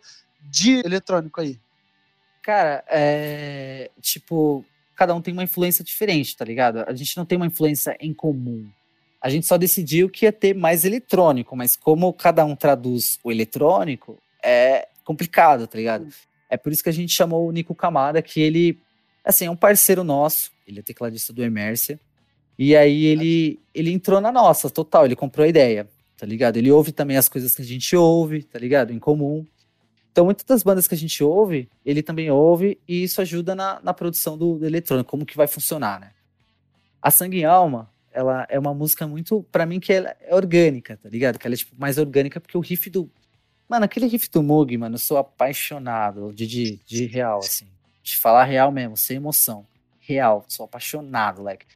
de eletrônico aí? Cara, é. Tipo, cada um tem uma influência diferente, tá ligado? A gente não tem uma influência em comum. A gente só decidiu que ia ter mais eletrônico, mas como cada um traduz o eletrônico, é complicado, tá ligado? É por isso que a gente chamou o Nico Camada, que ele, assim, é um parceiro nosso, ele é tecladista do Emercia, e aí ele, ele entrou na nossa, total, ele comprou a ideia, tá ligado? Ele ouve também as coisas que a gente ouve, tá ligado? Em comum. Então, muitas das bandas que a gente ouve, ele também ouve, e isso ajuda na, na produção do, do eletrônico, como que vai funcionar, né? A Sangue e Alma, ela é uma música muito, para mim, que é orgânica, tá ligado? Que ela é, tipo, mais orgânica, porque o riff do, Mano, aquele riff do Mug, mano, eu sou apaixonado de, de, de real, assim. De falar real mesmo, sem emoção. Real, sou apaixonado, leque.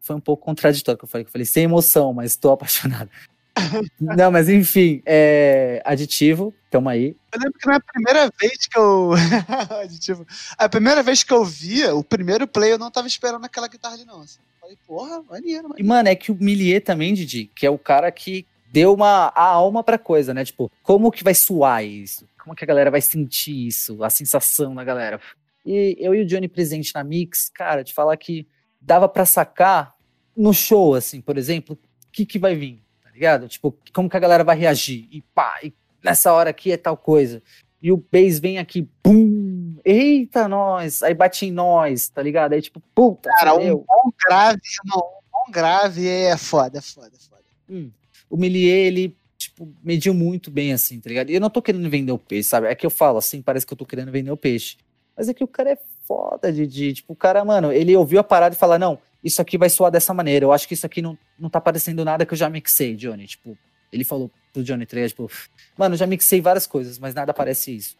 Foi um pouco contraditório que eu falei, que eu falei sem emoção, mas estou apaixonado. Não, mas enfim, é... aditivo, tamo aí. Eu lembro que na primeira vez que eu. aditivo. A primeira vez que eu via, o primeiro play, eu não tava esperando aquela guitarra ali, não. Assim. Falei, porra, maneiro, maneiro. E, mano, é que o Millier também, Didi, que é o cara que deu uma a alma pra coisa, né? Tipo, como que vai suar isso? Como que a galera vai sentir isso? A sensação da galera. E eu e o Johnny presente na Mix, cara, de falar que dava para sacar no show, assim, por exemplo, o que que vai vir, tá ligado? Tipo, como que a galera vai reagir? E pá, e nessa hora aqui é tal coisa. E o bass vem aqui, pum, eita, nós, aí bate em nós, tá ligado? Aí tipo, puta, Cara, um bom grave, irmão, um bom grave é foda, é foda, é foda. Hum o Melier, ele, tipo, mediu muito bem, assim, tá ligado? E eu não tô querendo vender o peixe, sabe? É que eu falo, assim, parece que eu tô querendo vender o peixe. Mas é que o cara é foda de, de tipo, o cara, mano, ele ouviu a parada e fala, não, isso aqui vai soar dessa maneira, eu acho que isso aqui não, não tá parecendo nada que eu já mixei, Johnny, tipo, ele falou pro Johnny 3, tipo, mano, já mixei várias coisas, mas nada parece isso.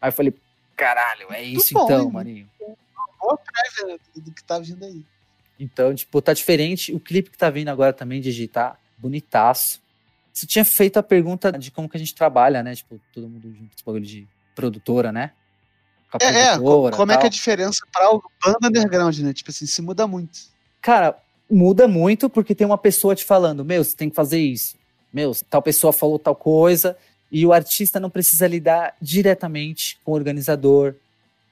Aí eu falei, caralho, é isso bom, então, hein? maninho. Boa prévia do que tá vindo aí. Então, tipo, tá diferente. O clipe que tá vindo agora também digitar, bonitaço. Você tinha feito a pergunta de como que a gente trabalha, né? Tipo, todo mundo junto, esse bagulho de produtora, né? é, é, como é que é a diferença para o banda underground, né? Tipo assim, se muda muito. Cara, muda muito porque tem uma pessoa te falando, meu, você tem que fazer isso. Meu, tal pessoa falou tal coisa, e o artista não precisa lidar diretamente com o organizador,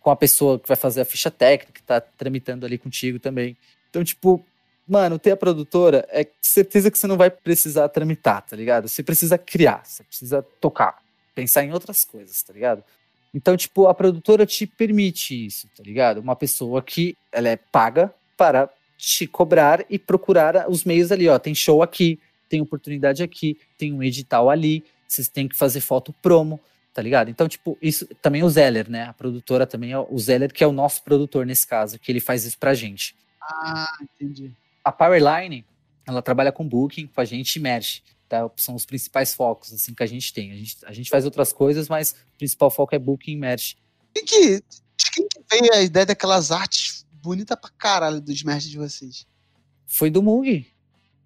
com a pessoa que vai fazer a ficha técnica, que tá tramitando ali contigo também. Então, tipo, mano, ter a produtora é certeza que você não vai precisar tramitar, tá ligado? Você precisa criar, você precisa tocar, pensar em outras coisas, tá ligado? Então, tipo, a produtora te permite isso, tá ligado? Uma pessoa que ela é paga para te cobrar e procurar os meios ali, ó. Tem show aqui, tem oportunidade aqui, tem um edital ali, vocês têm que fazer foto promo, tá ligado? Então, tipo, isso também é o Zeller, né? A produtora também é o Zeller, que é o nosso produtor nesse caso, que ele faz isso pra gente. Ah, entendi a Powerline, ela trabalha com booking, com a gente e merge. Tá? São os principais focos assim, que a gente tem. A gente, a gente faz outras coisas, mas o principal foco é booking e merge. Quem que, de quem que veio a ideia daquelas artes bonitas pra caralho dos merge de vocês? Foi do Mug.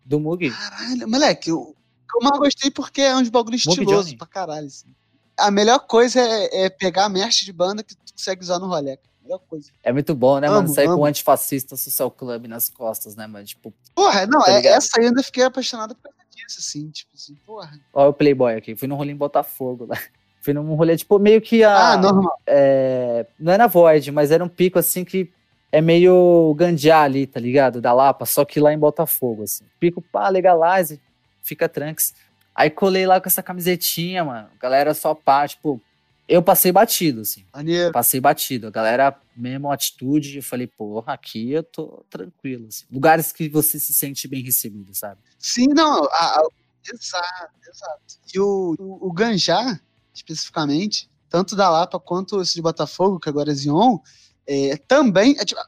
Do Mug. Caralho, moleque, eu, eu mais gostei porque é uns bagulho estiloso pra caralho. Assim. A melhor coisa é, é pegar a merch de banda que tu consegue usar no rolê melhor coisa. É muito bom, né, amo, mano? Sair amo. com um antifascista social club nas costas, né, mano? Tipo. Porra, não, tá é, essa aí eu ainda fiquei apaixonado por causa disso, assim, tipo assim, porra. Olha o Playboy aqui, fui num rolê em Botafogo lá. Fui num rolê, tipo, meio que a. Ah, normal. É, não era Void, mas era um pico assim que é meio Gandiá ali, tá ligado? Da Lapa, só que lá em Botafogo, assim. Pico, pá, legalize, fica tranks. Aí colei lá com essa camisetinha, mano. Galera só pá, tipo, Eu passei batido, assim. Maneiro. Passei batido. A galera, mesmo atitude, eu falei, porra, aqui eu tô tranquilo. Assim. Lugares que você se sente bem recebido, sabe? Sim, não. A, a, exato, exato. E o, o, o Ganjá, especificamente, tanto da Lapa quanto esse de Botafogo, que agora é Zion, é, também, é, tipo,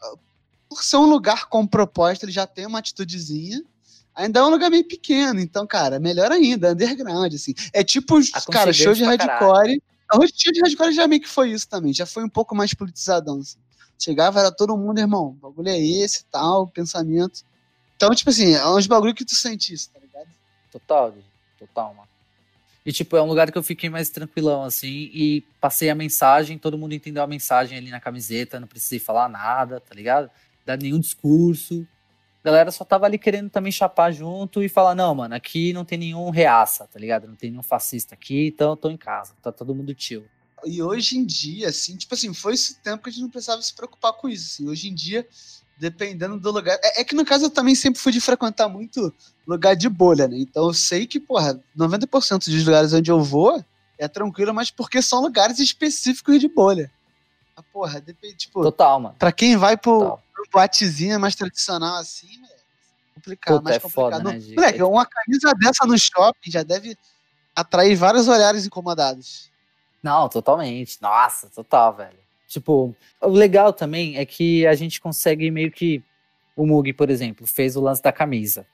por ser um lugar com proposta, ele já tem uma atitudezinha. Ainda é um lugar meio pequeno, então, cara, melhor ainda, underground, assim. É tipo, cara, show de hardcore. O show de hardcore já meio que foi isso também, já foi um pouco mais politizadão, assim. Chegava, era todo mundo, irmão, o bagulho é esse, tal, pensamento. Então, tipo assim, é uns bagulho que tu sente isso, tá ligado? Total, total, mano. E, tipo, é um lugar que eu fiquei mais tranquilão, assim, e passei a mensagem, todo mundo entendeu a mensagem ali na camiseta, não precisei falar nada, tá ligado? Dar nenhum discurso. Galera só tava ali querendo também chapar junto e falar, não, mano, aqui não tem nenhum reaça, tá ligado? Não tem nenhum fascista aqui, então eu tô em casa, tá todo mundo chill. E hoje em dia, assim, tipo assim, foi esse tempo que a gente não precisava se preocupar com isso, assim. Hoje em dia, dependendo do lugar. É, é, que no caso eu também sempre fui de frequentar muito lugar de bolha, né? Então eu sei que, porra, 90% dos lugares onde eu vou é tranquilo, mas porque são lugares específicos de bolha. Ah, porra, depende, tipo. Total, mano. Pra quem vai pro, pro boatezinha mais tradicional assim, é complicado, Puta, mais é complicado. Foda, né, Moleque, uma camisa dessa no shopping já deve atrair vários olhares incomodados. Não, totalmente. Nossa, total, velho. Tipo, o legal também é que a gente consegue meio que. O Mug, por exemplo, fez o lance da camisa.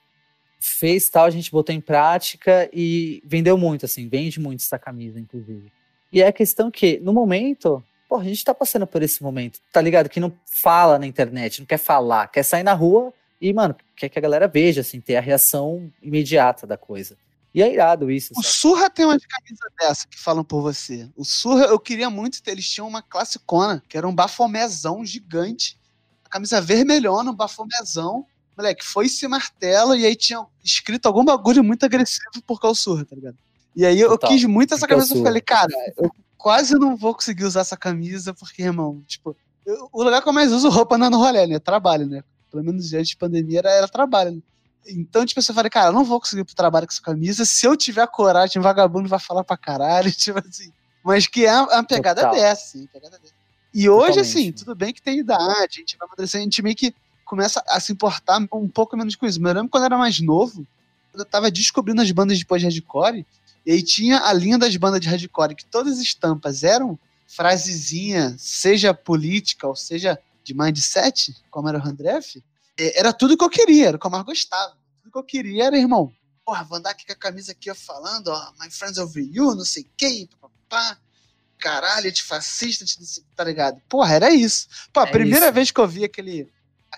Fez tal, a gente botou em prática e vendeu muito, assim, vende muito essa camisa, inclusive. E é a questão que, no momento, pô, a gente tá passando por esse momento, tá ligado? Que não fala na internet, não quer falar, quer sair na rua e, mano, quer que a galera veja, assim, ter a reação imediata da coisa. E é irado isso. O sabe? Surra tem uma camisa dessa que falam por você. O Surra, eu queria muito ter. Eles tinham uma classicona, que era um bafomézão gigante. A camisa vermelhona, um bafomézão. Moleque, foi esse martelo e aí tinha escrito algum bagulho muito agressivo por causa do Surra, tá ligado? E aí eu, eu quis muito essa camisa. Eu falei, cara, eu quase não vou conseguir usar essa camisa, porque, irmão, tipo, eu, o lugar que eu mais uso roupa não é no rolê, né? Trabalho, né? Pelo menos antes de pandemia era, era trabalho, né? Então, tipo, você fala, cara, eu não vou conseguir ir pro trabalho com essa camisa. Se eu tiver coragem, vagabundo vai falar pra caralho, tipo assim. Mas que é uma pegada Total. dessa, assim, pegada dessa. E hoje, Totalmente, assim, tudo bem que tem idade, a gente vai amadurecer, a gente meio que começa a se importar um pouco menos com isso. Mas eu lembro quando eu era mais novo, eu tava descobrindo as bandas de pós-hardcore, e aí tinha a linha das bandas de hardcore, que todas as estampas eram frasezinha, seja política ou seja de mindset, como era o Randref, é, era tudo que eu queria, era o que eu mais gostava. Tudo que eu queria era, irmão, porra, vou andar aqui com a camisa aqui ó, falando, ó, my friends over you, não sei quem, papá, caralho, antifascista, tá ligado? Porra, era isso. Pô, a é primeira isso. vez que eu vi aquele,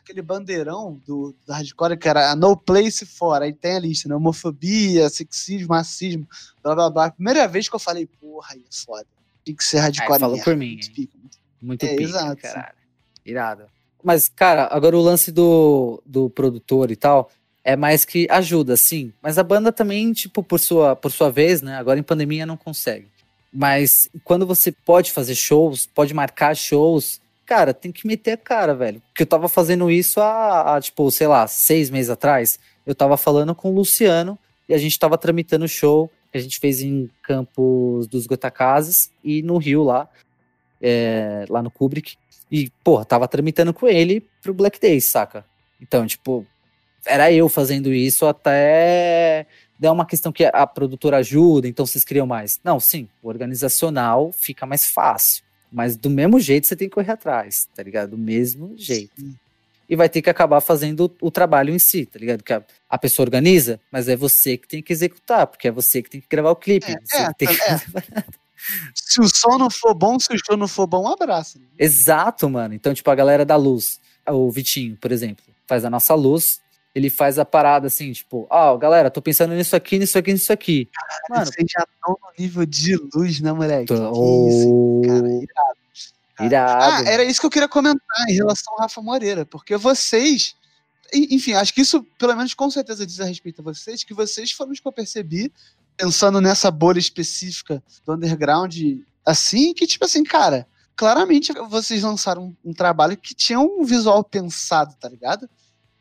aquele bandeirão do, do hardcore, que era a No Place For, aí tem a lista, né? Homofobia, sexismo, racismo, blá blá blá. Primeira vez que eu falei, porra, aí é foda. Tem que ser hardcore. Aí, falou por mim. Muito, pico, muito, muito é, pico, exato, caralho. Irado. Mas, cara, agora o lance do, do produtor e tal é mais que ajuda, sim. Mas a banda também, tipo, por sua, por sua vez, né? Agora em pandemia não consegue. Mas quando você pode fazer shows, pode marcar shows, cara, tem que meter a cara, velho. Porque eu tava fazendo isso há, há, tipo, sei lá, seis meses atrás. Eu tava falando com o Luciano e a gente tava tramitando o show que a gente fez em Campos dos Gotacazes e no Rio lá, é, lá no Kubrick. E, porra, tava tramitando com ele pro Black Days, saca? Então, tipo, era eu fazendo isso até é uma questão que a produtora ajuda, então vocês criam mais. Não, sim, o organizacional fica mais fácil. Mas do mesmo jeito você tem que correr atrás, tá ligado? Do mesmo jeito. E vai ter que acabar fazendo o, o trabalho em si, tá ligado? Que a, a, pessoa organiza, mas é você que tem que executar, porque é você que tem que gravar o clipe. É, é, que... é. se o som não for bom, se o show não for bom, um abraço. Né? Exato, mano. Então, tipo, a galera da luz, o Vitinho, por exemplo, faz a nossa luz, ele faz a parada assim, tipo, ó, oh, galera, tô pensando nisso aqui, nisso aqui, nisso aqui. Mano, vocês já estão no nível de luz, né, moleque? Tô... Que isso, cara, irado. Irado. Ah, era isso que eu queria comentar em relação ao Rafa Moreira, porque vocês, enfim, acho que isso, pelo menos com certeza diz a respeito a vocês, que vocês foram os que eu percebi pensando nessa bolha específica do underground, assim, que tipo assim, cara, claramente vocês lançaram um, um trabalho que tinha um visual pensado, tá ligado?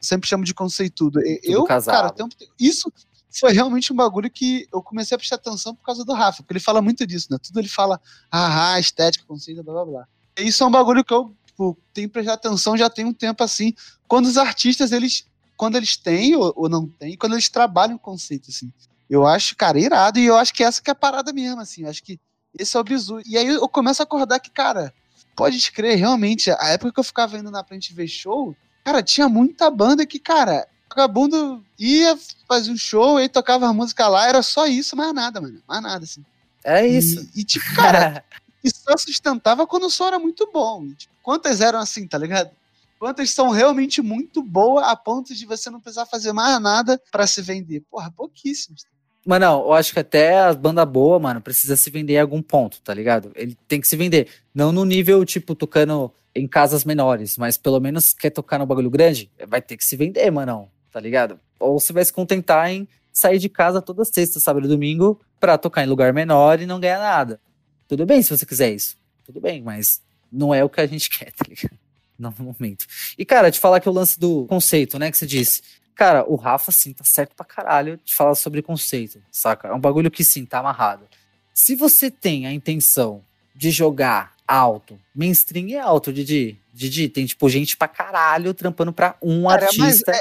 Sempre chamo de conceitudo. Tudo eu, casado. cara, isso foi realmente um bagulho que eu comecei a prestar atenção por causa do Rafa, porque ele fala muito disso, né? Tudo ele fala, ah, estética, conceito, blá blá blá. E isso é um bagulho que eu tipo, tenho prestado atenção já tem um tempo assim, quando os artistas, eles, quando eles têm ou, ou não têm, quando eles trabalham conceito, assim. Eu acho, cara, irado, e eu acho que essa que é a parada mesmo, assim, eu acho que esse é o bizu. E aí eu começo a acordar que, cara, pode crer, realmente, a época que eu ficava indo na frente ver show, cara, tinha muita banda que, cara, vagabundo ia fazer um show, e tocava a música lá, era só isso, mais nada, mano. Mais nada, assim. É isso. E, e tipo, cara, e só sustentava quando o som era muito bom. E, tipo, quantas eram assim, tá ligado? Quantas são realmente muito boas a ponto de você não precisar fazer mais nada para se vender? Porra, pouquíssimas. Mano, não, eu acho que até a banda boa, mano, precisa se vender em algum ponto, tá ligado? Ele tem que se vender. Não no nível, tipo, tocando em casas menores, mas pelo menos quer tocar no bagulho grande, vai ter que se vender, mano, tá ligado? Ou você vai se contentar em sair de casa toda sexta, sábado e domingo pra tocar em lugar menor e não ganhar nada. Tudo bem se você quiser isso. Tudo bem, mas não é o que a gente quer, tá ligado? Não no momento. E, cara, te falar que o lance do conceito, né, que você disse. Cara, o Rafa, sim, tá certo pra caralho de falar sobre conceito, saca? É um bagulho que, sim, tá amarrado. Se você tem a intenção de jogar alto. Mainstream é alto, Didi. Didi, tem, tipo, gente pra caralho trampando pra um cara, artista. É,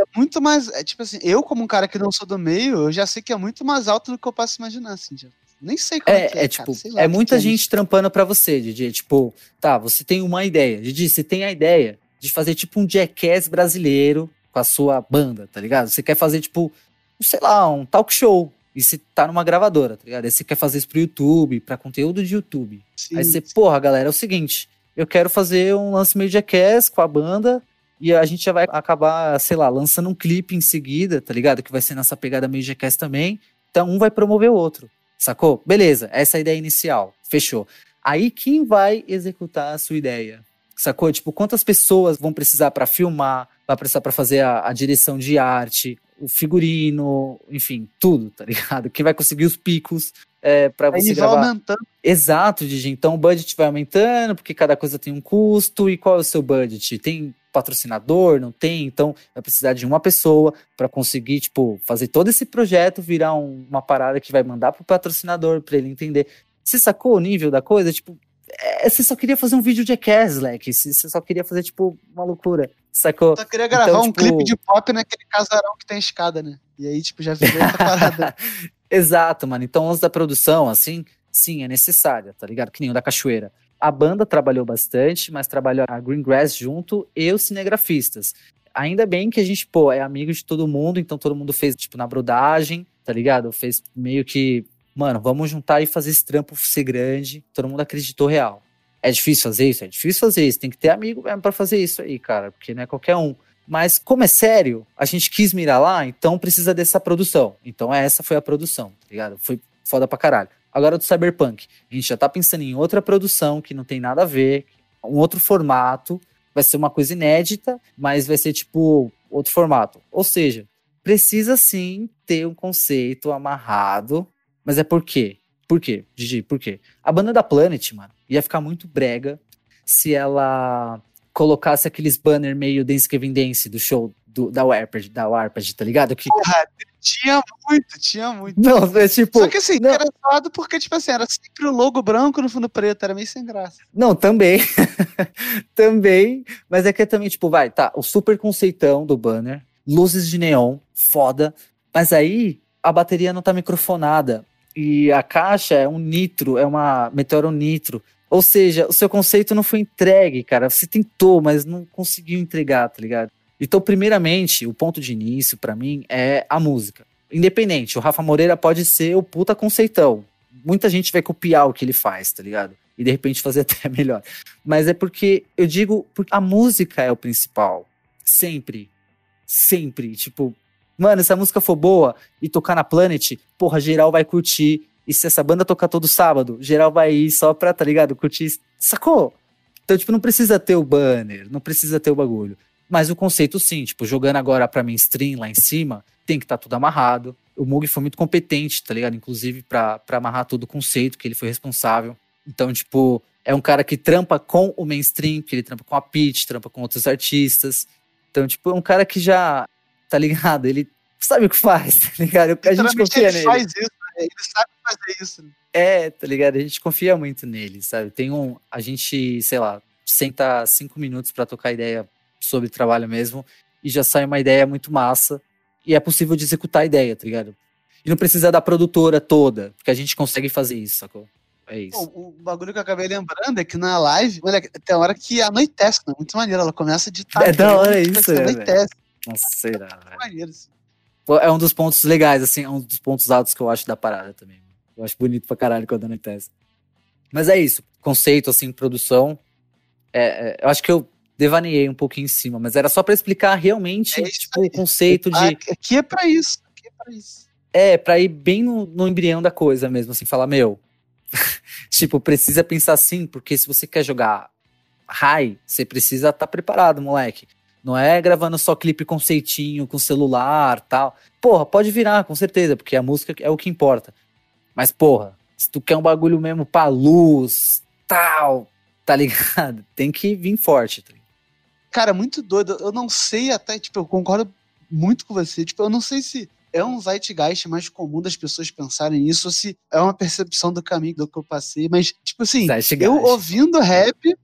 é, muito mais. É, tipo assim, eu, como um cara que não sou do meio, eu já sei que é muito mais alto do que eu posso imaginar, assim, já. Nem sei como é, é, é, é tipo, lá, é muita gente trampando para você, Didi. Tipo, tá, você tem uma ideia. Didi, você tem a ideia de fazer tipo um jackass brasileiro com a sua banda, tá ligado? Você quer fazer tipo, sei lá, um talk show e você tá numa gravadora, tá ligado? Aí você quer fazer isso pro YouTube, pra conteúdo de YouTube. Sim. Aí você, porra, galera, é o seguinte, eu quero fazer um lance meio jackass com a banda e a gente já vai acabar, sei lá, lançando um clipe em seguida, tá ligado? Que vai ser nessa pegada meio jackass também. Então um vai promover o outro, sacou? Beleza, essa é a ideia inicial, fechou. Aí quem vai executar a sua ideia? Sacou? Tipo, quantas pessoas vão precisar para filmar, vai precisar para fazer a, a direção de arte, o figurino, enfim, tudo, tá ligado? Quem vai conseguir os picos é, para você Aí gravar. vai aumentando. Exato, Digi. Então o budget vai aumentando, porque cada coisa tem um custo. E qual é o seu budget? Tem patrocinador? Não tem? Então vai precisar de uma pessoa para conseguir, tipo, fazer todo esse projeto virar um, uma parada que vai mandar pro patrocinador para ele entender. Você sacou o nível da coisa? Tipo, é, você só queria fazer um vídeo de Caslack, você só queria fazer, tipo, uma loucura, sacou? Só queria gravar então, um tipo... clipe de pop naquele casarão que tem escada, né? E aí, tipo, já virou outra parada. Exato, mano. Então, antes da produção, assim, sim, é necessária, tá ligado? Que nem o da Cachoeira. A banda trabalhou bastante, mas trabalhou a Greengrass junto e os cinegrafistas. Ainda bem que a gente, pô, é amigo de todo mundo, então todo mundo fez, tipo, na brodagem, tá ligado? Fez meio que mano, vamos juntar e fazer esse trampo ser grande. Todo mundo acreditou real. É difícil fazer isso? É difícil fazer isso. Tem que ter amigo mesmo pra fazer isso aí, cara, porque não é qualquer um. Mas como é sério, a gente quis mirar lá, então precisa dessa produção. Então essa foi a produção, tá ligado? Foi foda pra caralho. Agora do Cyberpunk, a gente já tá pensando em outra produção que não tem nada a ver, um outro formato, vai ser uma coisa inédita, mas vai ser tipo outro formato. Ou seja, precisa sim ter um conceito amarrado mas é por quê? Por quê, Gigi? Por quê? A banda da Planet, mano, ia ficar muito brega se ela colocasse aqueles banner meio Dance Kevin Dance do show do, da Warped, da Warped, tá ligado? Que... Porra, tinha muito, tinha muito. Não, é tipo. Só que assim, não. era zoado porque, tipo assim, era sempre o logo branco no fundo preto, era meio sem graça. Não, também. também. Mas é que é também, tipo, vai, tá, o super conceitão do banner, luzes de neon, foda. Mas aí a bateria não tá microfonada e a caixa é um nitro, é uma Meteoro Nitro. Ou seja, o seu conceito não foi entregue, cara. Você tentou, mas não conseguiu entregar, tá ligado? Então, primeiramente, o ponto de início para mim é a música. Independente, o Rafa Moreira pode ser o puta conceitão. Muita gente vai copiar o que ele faz, tá ligado? E de repente fazer até melhor. Mas é porque eu digo, porque a música é o principal. Sempre. Sempre. Tipo, Mano, se música for boa e tocar na Planet, porra, geral vai curtir. E se essa banda tocar todo sábado, geral vai ir só pra, tá ligado? Curtir. Sacou? Então, tipo, não precisa ter o banner, não precisa ter o bagulho. Mas o conceito, sim, tipo, jogando agora pra mainstream lá em cima, tem que estar tá tudo amarrado. O Mug foi muito competente, tá ligado? Inclusive, pra, pra amarrar todo o conceito, que ele foi responsável. Então, tipo, é um cara que trampa com o mainstream, que ele trampa com a Pitch, trampa com outros artistas. Então, tipo, é um cara que já tá ligado? Ele sabe o que faz, tá ligado? A gente confia ele nele. faz isso, né? ele sabe fazer isso. Né? É, tá ligado? A gente confia muito nele, sabe? Tem um. A gente, sei lá, senta cinco minutos para tocar ideia sobre trabalho mesmo e já sai uma ideia muito massa e é possível de executar a ideia, tá ligado? E não precisa da produtora toda, porque a gente consegue fazer isso, sacou? É isso. Pô, o bagulho que eu acabei lembrando é que na live, olha, tem hora que anoitece, né? Muito maneiro. Ela começa de tarde. É da hora isso, né? Anoitece. Nossa, será, velho. Assim. É um dos pontos legais, assim, é um dos pontos altos que eu acho da parada também. Eu acho bonito pra caralho quando anoitece. Mas é isso. Conceito, assim, produção. É, é, eu acho que eu devaneei um pouquinho em cima, mas era só pra explicar realmente, É tipo, o conceito de. Aqui é pra isso. Aqui é pra isso. É, pra ir bem no, no embrião da coisa mesmo, assim, falar, meu. tipo, precisa pensar assim, porque se você quer jogar high, você precisa estar preparado, moleque. Não é gravando só clipe conceitinho com celular tal. Porra, pode virar, com certeza, porque a música é o que importa. Mas, porra, se tu quer um bagulho mesmo pra luz, tal, tá ligado? Tem que vir forte. Tá? Cara, muito doido. Eu não sei até, tipo, eu concordo muito com você. Tipo, eu não sei se é um zeitgeist mais comum das pessoas pensarem nisso, ou se é uma percepção do caminho do que eu passei. Mas, tipo assim, Zeitgeist. eu ouvindo rap,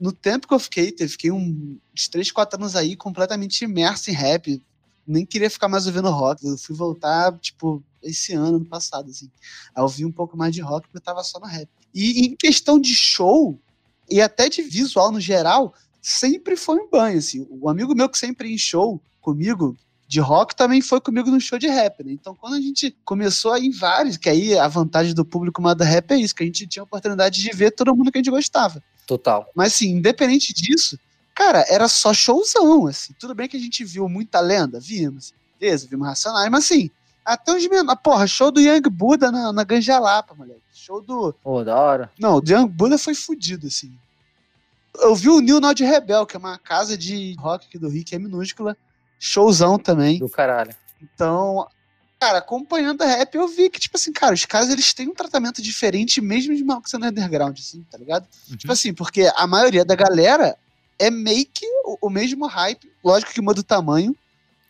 no tempo que eu fiquei, eu fiquei uns 3, 4 anos aí completamente imerso em rap. Nem queria ficar mais ouvindo rock. Eu fui voltar, tipo, esse ano, ano passado, assim. Aí eu um pouco mais de rock porque eu tava só no rap. E em questão de show, e até de visual no geral, sempre foi um banho, assim. O amigo meu que sempre ia em show comigo, de rock, também foi comigo no show de rap, né? Então, quando a gente começou a ir em vários, que aí a vantagem do público mais da rap é isso, que a gente tinha a oportunidade de ver todo mundo que a gente gostava. Total. Mas assim, independente disso, cara, era só showzão, assim. Tudo bem que a gente viu muita lenda, vimos. Beleza, vimos Racionais, mas assim, até os menores. Porra, show do Young Buda na, na Ganjalapa, moleque. Show do. Pô, da hora. Não, o Young Buda foi fudido, assim. Eu vi o New Nod Rebel, que é uma casa de rock aqui do Rio, que é minúscula. Showzão também. Do caralho. Então, cara, acompanhando a rap, eu vi que, tipo assim, cara, os caras eles têm um tratamento diferente mesmo de mal que sendo underground, assim, tá ligado? Tipo assim, porque a maioria da galera é meio que o, o mesmo hype. Lógico que muda o tamanho.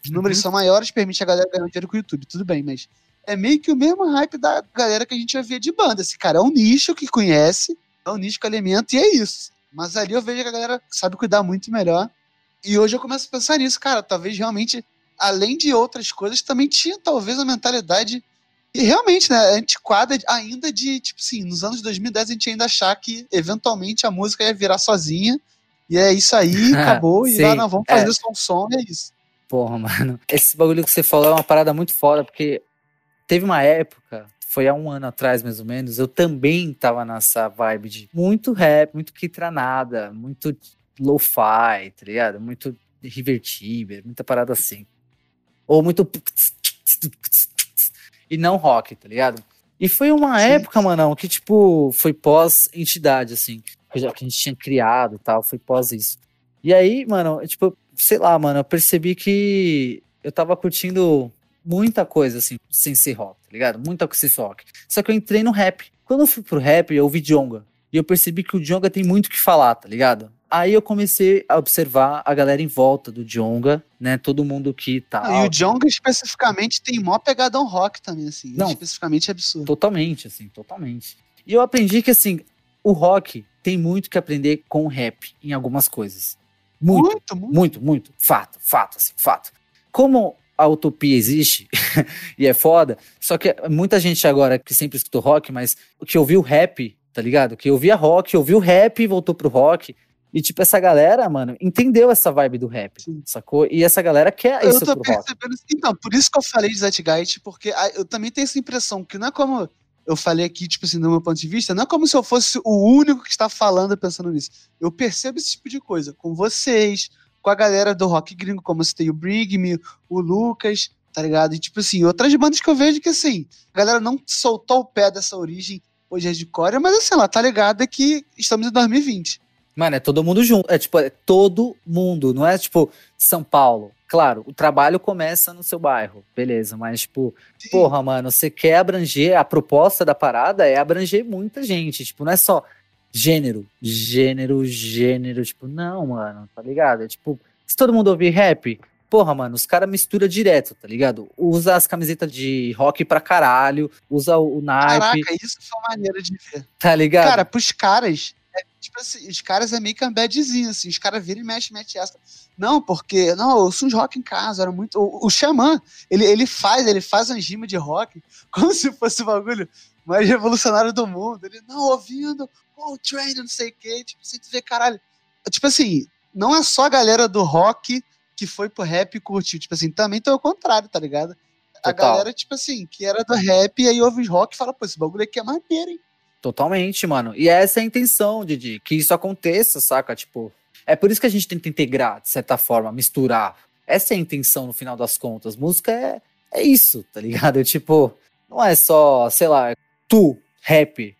Os números Uhum. são maiores, permite a galera ganhar dinheiro com o YouTube, tudo bem, mas é meio que o mesmo hype da galera que a gente já via de banda. Esse cara é um nicho que conhece, é um nicho que alimenta e é isso. Mas ali eu vejo que a galera sabe cuidar muito melhor. E hoje eu começo a pensar nisso, cara. Talvez realmente, além de outras coisas, também tinha talvez a mentalidade. E realmente, né, antiquada ainda de, tipo assim, nos anos 2010 a gente ainda achar que eventualmente a música ia virar sozinha. E é isso aí, acabou. e lá, não, vamos é. fazer som som, e é isso. Porra, mano. Esse bagulho que você falou é uma parada muito foda, porque teve uma época, foi há um ano atrás mais ou menos, eu também tava nessa vibe de muito rap, muito kitranada, muito lo-fi, tá ligado? Muito River Tiber, muita parada assim. Ou muito. E não rock, tá ligado? E foi uma Sim. época, mano, que tipo, foi pós-entidade, assim. Que a gente tinha criado e tal, foi pós isso. E aí, mano, tipo, sei lá, mano, eu percebi que eu tava curtindo muita coisa, assim, sem ser rock, tá ligado? Muita coisa sem ser rock. Só que eu entrei no rap. Quando eu fui pro rap, eu ouvi Jonga. E eu percebi que o Jonga tem muito o que falar, tá ligado? Aí eu comecei a observar a galera em volta do Jonga, né? Todo mundo que tá. Ah, e o Jonga especificamente tem mó pegadão rock também, assim. Não. Especificamente é absurdo. Totalmente, assim, totalmente. E eu aprendi que, assim, o rock tem muito que aprender com o rap em algumas coisas. Muito, muito. muito. muito, muito. Fato, fato, assim, fato. Como a utopia existe e é foda, só que muita gente agora que sempre escutou rock, mas que ouviu rap, tá ligado? Que ouvia rock, ouviu rap e voltou pro rock. E, tipo, essa galera, mano, entendeu essa vibe do rap, Sim. sacou? E essa galera quer Eu isso tô pro rock. percebendo isso. Então, por isso que eu falei de Zeitgeist, porque ah, eu também tenho essa impressão que não é como eu falei aqui, tipo assim, do meu ponto de vista, não é como se eu fosse o único que está falando e pensando nisso. Eu percebo esse tipo de coisa com vocês, com a galera do rock gringo, como eu citei o Bring Me, o Lucas, tá ligado? E tipo assim, outras bandas que eu vejo que assim, a galera não soltou o pé dessa origem hoje é de core, mas assim, ela tá ligada que estamos em 2020. Mano, é todo mundo junto. É tipo, é todo mundo. Não é tipo São Paulo. Claro, o trabalho começa no seu bairro, beleza, mas tipo, Sim. porra, mano, você quer abranger, a proposta da parada é abranger muita gente, tipo, não é só gênero, gênero, gênero, tipo, não, mano, tá ligado? É tipo, se todo mundo ouvir rap, porra, mano, os caras misturam direto, tá ligado? Usa as camisetas de rock pra caralho, usa o naipe. Caraca, isso foi uma maneira de ver. Tá ligado? Cara, pros caras, tipo assim, os caras é meio que ambedzinho, assim, os caras viram e mexem, mete essa. Não, porque, não, eu sou uns rock em casa, era muito. O, o Xamã, ele, ele faz, ele faz um gima de rock como se fosse o bagulho mais revolucionário do mundo. Ele, não, ouvindo, oh, train, não sei o quê, tipo, assim, tu vê, caralho. Tipo assim, não é só a galera do rock que foi pro rap e curtiu, tipo assim, também tem o contrário, tá ligado? A Total. galera, tipo assim, que era do rap e aí ouve rock e fala, pô, esse bagulho aqui é maneiro, hein? Totalmente, mano. E essa é a intenção, Didi, que isso aconteça, saca? Tipo, é por isso que a gente tenta integrar, de certa forma, misturar. Essa é a intenção no final das contas. Música é, é isso, tá ligado? Tipo, não é só, sei lá, tu, rap,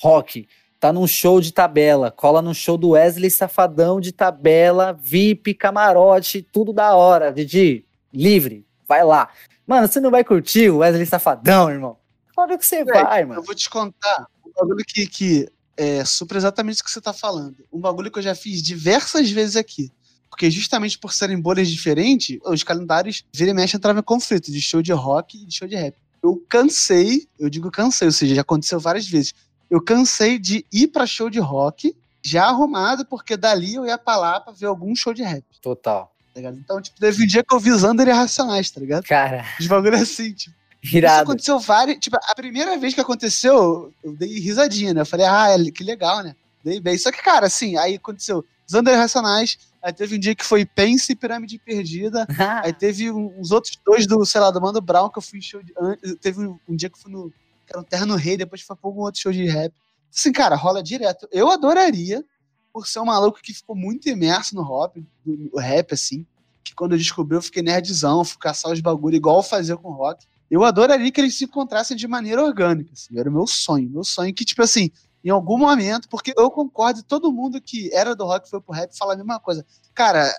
rock, tá num show de tabela, cola num show do Wesley Safadão de tabela, VIP, camarote, tudo da hora, Didi, livre, vai lá. Mano, você não vai curtir o Wesley Safadão, irmão? Claro que você Véi, vai, Eu mano. vou te contar bagulho que, que é super exatamente o que você tá falando. Um bagulho que eu já fiz diversas vezes aqui. Porque justamente por serem bolhas diferentes, os calendários vira e mexe entravam em conflito de show de rock e de show de rap. Eu cansei, eu digo cansei, ou seja, já aconteceu várias vezes. Eu cansei de ir pra show de rock já arrumado, porque dali eu ia pra lá pra ver algum show de rap, Total. tá? Então, tipo, teve um dia que eu vi Zander e Racionais, tá ligado? Cara, Os bagulho assim, tipo. Isso irado. aconteceu várias. Tipo, a primeira vez que aconteceu, eu dei risadinha, né? Eu falei, ah, é- que legal, né? Dei bem. Só que, cara, assim, aí aconteceu Zander Racionais, aí teve um dia que foi Pense e Pirâmide Perdida, aí teve uns outros dois do, sei lá, do Mano Brown, que eu fui em show de. Teve um, um dia que eu fui no. Era um Terno Rei, depois foi pra algum outro show de rap. Assim, cara, rola direto. Eu adoraria, por ser um maluco que ficou muito imerso no rap, no no rap, assim, que quando eu descobri eu fiquei nerdzão, fui caçar os bagulho igual eu fazia com rock. Eu adoraria que eles se encontrassem de maneira orgânica, assim, era o meu sonho, meu sonho que, tipo assim, em algum momento, porque eu concordo, todo mundo que era do rock foi pro rap fala a mesma coisa. Cara,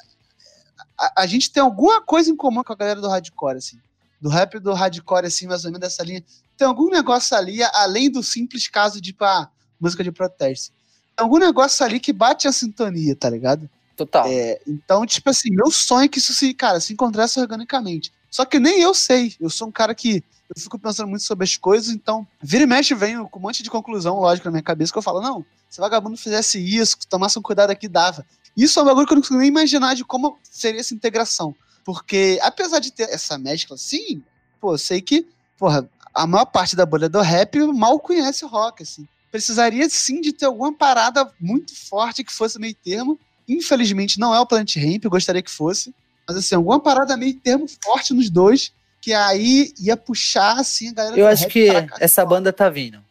a, a gente tem alguma coisa em comum com a galera do hardcore, assim, do rap e do hardcore, assim, mais ou menos dessa linha. Tem algum negócio ali, além do simples caso de, pá, música de protesto. Tem algum negócio ali que bate a sintonia, tá ligado? Total. É, então, tipo assim, meu sonho é que isso se, cara, se encontrasse organicamente. Só que nem eu sei. Eu sou um cara que eu fico pensando muito sobre as coisas, então, vira e mexe, venho com um monte de conclusão, lógico, na minha cabeça, que eu falo, não, se vagabundo fizesse isso, tomasse um cuidado aqui, dava. Isso é um bagulho que eu não consigo nem imaginar de como seria essa integração. Porque, apesar de ter essa mescla, sim, pô, eu sei que, porra, a maior parte da bolha do rap mal conhece o rock, assim. Precisaria, sim, de ter alguma parada muito forte que fosse meio termo. Infelizmente, não é o Planet Ramp, eu gostaria que fosse. Mas, assim, alguma parada meio termo forte nos dois, que aí ia puxar, assim, a galera Eu acho que essa banda tá vindo.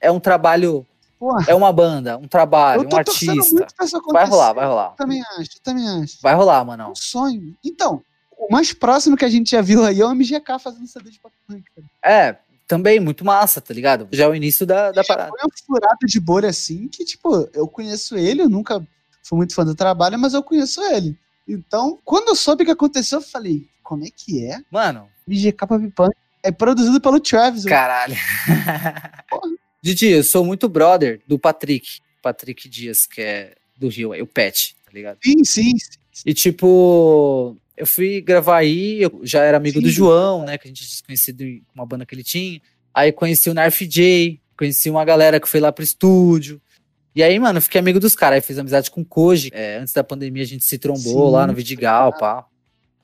É um trabalho, Porra, é uma banda, um trabalho, um artista. Vai rolar, vai rolar. Eu também acho, eu também acho. Vai rolar, É mano. um sonho. Então, o mais próximo que a gente já viu aí é o MGK fazendo CD de pop punk. É, também muito massa, tá ligado? Já é o início da, da parada. Foi uma furada de bolha assim que, tipo, eu conheço ele, eu nunca fui muito fã do trabalho, mas eu conheço ele. Então, quando eu soube o que aconteceu, eu falei, como é que é? Mano, MGK Pop Punk é produzido pelo Travis. caralho. Didi, eu sou muito brother do Patrick. Patrick Dias, que é do Rio, é o Pet, tá ligado? Sim, sim, sim. E tipo, eu fui gravar aí, eu já era amigo Sim. do João, né? Que a gente tinha conhecido uma banda que ele tinha. Aí conheci o Narf J, conheci uma galera que foi lá pro estúdio. E aí, mano, eu fiquei amigo dos caras. Aí fiz amizade com o Koji. É, antes da pandemia a gente se trombou Sim, lá no Vidigal, pá.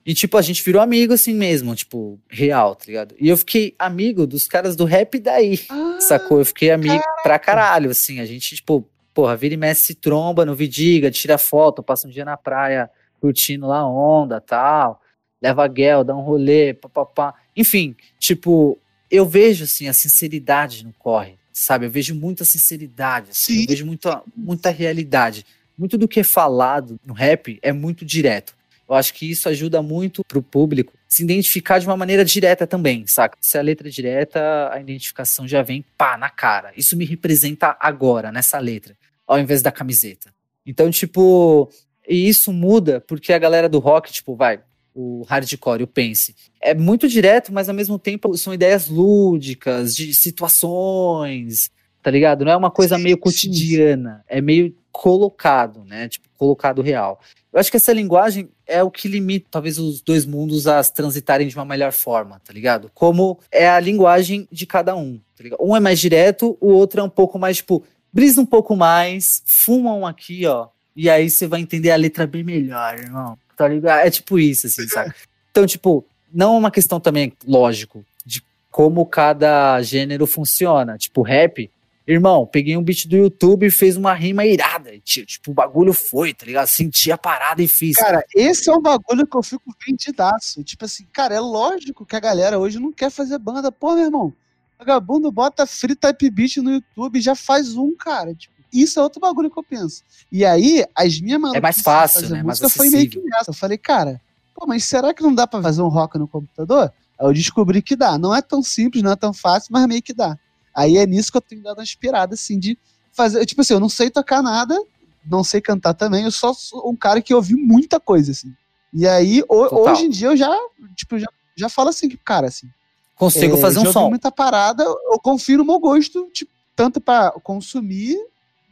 E, tipo, a gente virou amigo assim mesmo, tipo, real, tá ligado? E eu fiquei amigo dos caras do rap daí, Ah, sacou? Eu fiquei amigo pra caralho, assim. A gente, tipo, porra, vira e mexe se tromba no Vidiga, tira foto, passa um dia na praia curtindo lá onda tal. Leva a Guel, dá um rolê, papapá. Enfim, tipo, eu vejo, assim, a sinceridade no corre, sabe? Eu vejo muita sinceridade, assim. Sim. Eu vejo muita, muita realidade. Muito do que é falado no rap é muito direto. Eu acho que isso ajuda muito pro público se identificar de uma maneira direta também, saca? Se a letra é direta, a identificação já vem pá na cara. Isso me representa agora, nessa letra, ao invés da camiseta. Então, tipo, e isso muda porque a galera do rock, tipo, vai, o hardcore, o pense, é muito direto, mas ao mesmo tempo são ideias lúdicas, de situações, tá ligado? Não é uma coisa meio cotidiana, é meio colocado, né? Tipo, colocado real. Eu acho que essa linguagem é o que limita talvez os dois mundos a transitarem de uma melhor forma, tá ligado? Como é a linguagem de cada um, tá ligado? Um é mais direto, o outro é um pouco mais, tipo, brisa um pouco mais, fumam aqui, ó, e aí você vai entender a letra bem melhor, irmão, tá ligado? É tipo isso, assim, sabe? Então, tipo, não é uma questão também, lógico, de como cada gênero funciona. Tipo, rap, Irmão, peguei um beat do YouTube e fez uma rima irada. Tipo, o bagulho foi, tá ligado? Senti a parada e fiz. Cara, esse é um bagulho que eu fico vendidaço. Tipo assim, cara, é lógico que a galera hoje não quer fazer banda. Pô, meu irmão, vagabundo bota free type beat no YouTube e já faz um, cara. Tipo, isso é outro bagulho que eu penso. E aí, as minhas É mais fácil, né? Música foi meio que nessa. Eu falei, cara, pô, mas será que não dá pra fazer um rock no computador? Aí eu descobri que dá. Não é tão simples, não é tão fácil, mas meio que dá. Aí é nisso que eu tenho dado uma inspirada, assim, de fazer. Tipo assim, eu não sei tocar nada, não sei cantar também, eu só sou um cara que ouvi muita coisa, assim. E aí, o, hoje em dia, eu já, tipo, já, já falo assim, cara, assim. Consigo é, fazer um som. muita parada, eu confio no meu gosto, tipo, tanto para consumir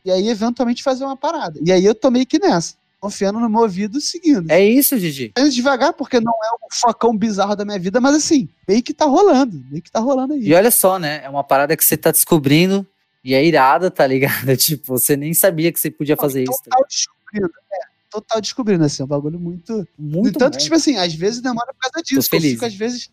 e aí eventualmente fazer uma parada. E aí eu tô meio que nessa confiando no meu ouvido seguindo. É isso, Gigi. É devagar, porque não é o focão bizarro da minha vida, mas assim, meio que tá rolando, meio que tá rolando aí. E olha só, né? É uma parada que você tá descobrindo e é irada, tá ligado? Tipo, você nem sabia que você podia fazer total isso. Total tá descobrindo, é. Total descobrindo, assim, é um bagulho muito. Muito Tanto bom. que, tipo assim, às vezes demora por causa disso. Tô feliz. Eu fico, às vezes.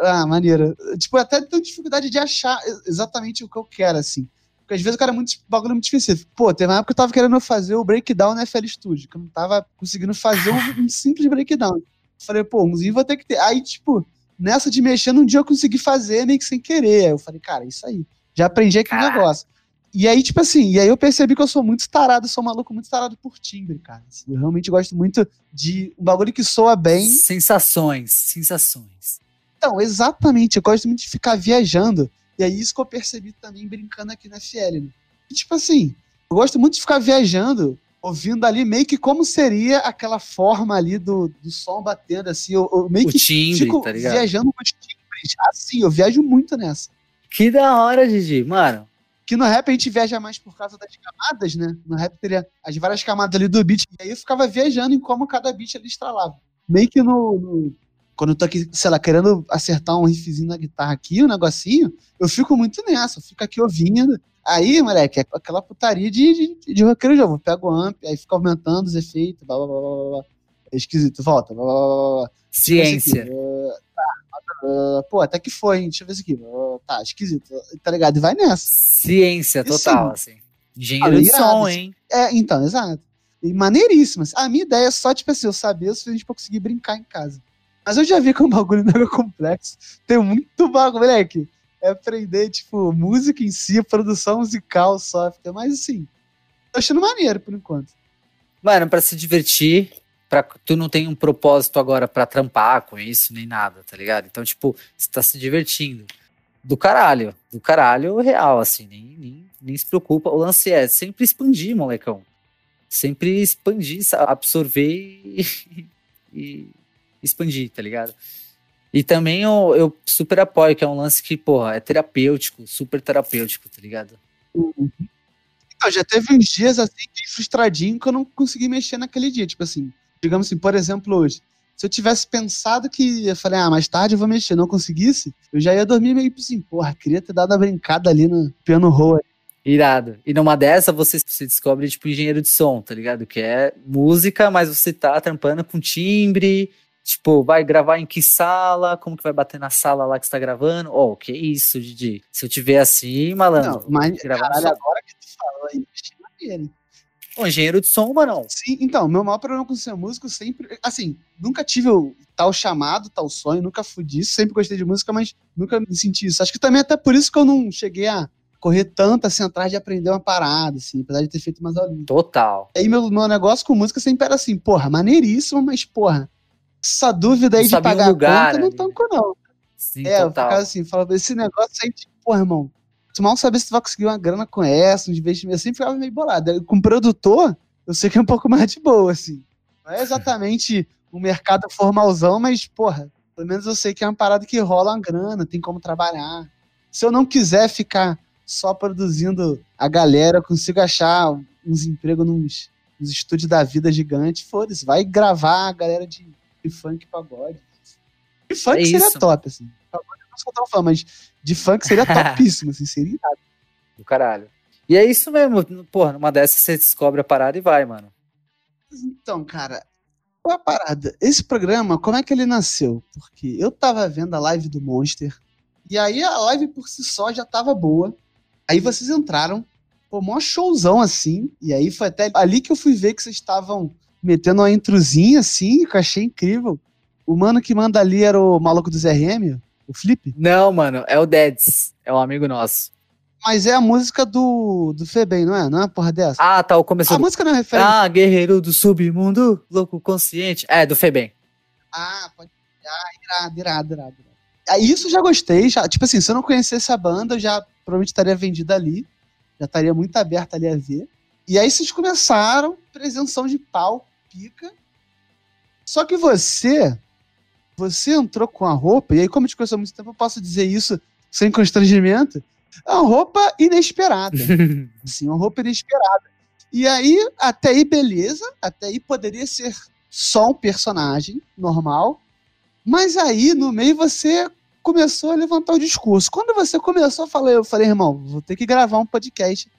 Ah, maneira. Tipo, até tenho dificuldade de achar exatamente o que eu quero, assim. Porque às vezes o cara é muito bagulho muito difícil. Pô, teve uma época que eu tava querendo fazer o breakdown na FL Studio, que eu não tava conseguindo fazer um, um simples breakdown. Falei, pô, umzinho vou ter que ter. Aí, tipo, nessa de mexer, num dia eu consegui fazer meio que sem querer. Aí eu falei, cara, isso aí. Já aprendi aquele negócio. E aí, tipo assim, e aí eu percebi que eu sou muito tarado, sou um maluco muito tarado por timbre, cara. Eu realmente gosto muito de um bagulho que soa bem. Sensações, sensações. Então, exatamente. Eu gosto muito de ficar viajando. E é isso que eu percebi também brincando aqui na FL. Né? E, tipo assim, eu gosto muito de ficar viajando, ouvindo ali meio que como seria aquela forma ali do, do som batendo, assim. Eu, eu meio o que timbre, fico tá viajando com os timbres. Assim, eu viajo muito nessa. Que da hora, Gigi. Mano, que no rap a gente viaja mais por causa das camadas, né? No rap teria as várias camadas ali do beat. E aí eu ficava viajando em como cada beat ali estralava. Meio que no, no, quando eu tô aqui, sei lá, querendo acertar um riffzinho na guitarra aqui, um negocinho, eu fico muito nessa, eu fico aqui ouvindo. Aí, moleque, é aquela putaria de, de, de roqueiro já. Eu pego o amp, aí fica aumentando os efeitos, blá blá blá blá blá. É esquisito, volta, blá blá blá blá. Ciência. Uh, pô, até que foi, hein? Deixa eu ver isso aqui. Uh, tá, esquisito, tá ligado? E vai nessa. Ciência total, assim. Engenheiro de som, hein? É, então, exato. E maneiríssimas. A minha ideia é só, tipo assim, eu saber o suficiente pra conseguir brincar em casa. Mas eu já vi que é um bagulho mega complexo. Tem muito bagulho, moleque. É aprender, tipo, música em si, produção musical, software. Mas assim, tô achando maneiro por enquanto. Mano, pra se divertir, pra, tu não tem um propósito agora pra trampar com isso, nem nada, tá ligado? Então, tipo, você tá se divertindo. Do caralho. Do caralho real, assim. Nem, nem, nem se preocupa. O lance é sempre expandir, molecão. Sempre expandir, absorver e, e expandir, tá ligado? E também eu, eu super apoio, que é um lance que, porra, é terapêutico, super terapêutico, tá ligado? Uhum. Então, já teve uns dias assim, frustradinho, que eu não consegui mexer naquele dia. Tipo assim, digamos assim, por exemplo, hoje. Se eu tivesse pensado que eu falei, ah, mais tarde eu vou mexer, não conseguisse, eu já ia dormir meio assim, porra, queria ter dado a brincada ali no piano roll. Irado. E numa dessa você se descobre, tipo, engenheiro de som, tá ligado? Que é música, mas você tá trampando com timbre, Tipo, vai gravar em que sala? Como que vai bater na sala lá que você tá gravando? Oh, que isso, Didi? Se eu tiver assim, malandro. Não, mas caralho, agora que tu falou aí, maneiro. Pô, engenheiro de som, mano. Sim, então, meu maior problema com ser músico sempre. Assim, nunca tive o tal chamado, tal sonho, nunca fui disso, sempre gostei de música, mas nunca me senti isso. Acho que também até por isso que eu não cheguei a correr tanto assim atrás de aprender uma parada, assim, apesar de ter feito umas aulinhas. Total. E aí meu, meu negócio com música sempre era assim, porra, maneiríssimo, mas porra, essa dúvida aí de pagar lugar, a conta, não tanco, não. Sim, é, total. causa assim, falava, esse negócio aí, tipo, pô, irmão, tu mal saber se tu vai conseguir uma grana com essa, um investimento, eu sempre ficava meio bolado. Com produtor, eu sei que é um pouco mais de boa, assim. Não é exatamente um mercado formalzão, mas, porra, pelo menos eu sei que é uma parada que rola uma grana, tem como trabalhar. Se eu não quiser ficar só produzindo a galera, eu consigo achar uns empregos nos nos estúdios da vida gigante, foda-se, vai gravar a galera de, de funk pagode. De funk é seria isso. top, assim. Pagode eu não sou tão fã, mas de funk seria topíssimo, assim, seria irado. Do caralho. E é isso mesmo, porra, numa dessas você descobre a parada e vai, mano. Então, cara, qual a parada? Esse programa, como é que ele nasceu? Porque eu tava vendo a live do Monster, e aí a live por si só já tava boa. Aí vocês entraram, pô, mó showzão assim, e aí foi até ali que eu fui ver que vocês estavam metendo uma introzinha assim, que eu achei incrível. O mano que manda ali era o maluco do ZRM, o Flip? Não, mano, é o Deads, é um amigo nosso. Mas é a música do, do Febem, não é? Não é uma porra dessa? Ah, tá, o começo. A do... música não é referente. Ah, Guerreiro do Submundo, Louco Consciente. É, do Febem. Ah, pode. Ah, irado, irado, irado. Aí isso já gostei. Já, tipo assim, se eu não conhecesse a banda, eu já provavelmente estaria vendida ali. Já estaria muito aberta ali a ver. E aí vocês começaram, presenção de pau, pica. Só que você, você entrou com a roupa, e aí como eu te conheço há muito tempo, eu posso dizer isso sem constrangimento, é uma roupa inesperada. assim, uma roupa inesperada. E aí, até aí, beleza. Até aí poderia ser só um personagem normal. Mas aí, no meio, você começou a levantar o discurso. Quando você começou a falar, eu falei, irmão, vou ter que gravar um podcast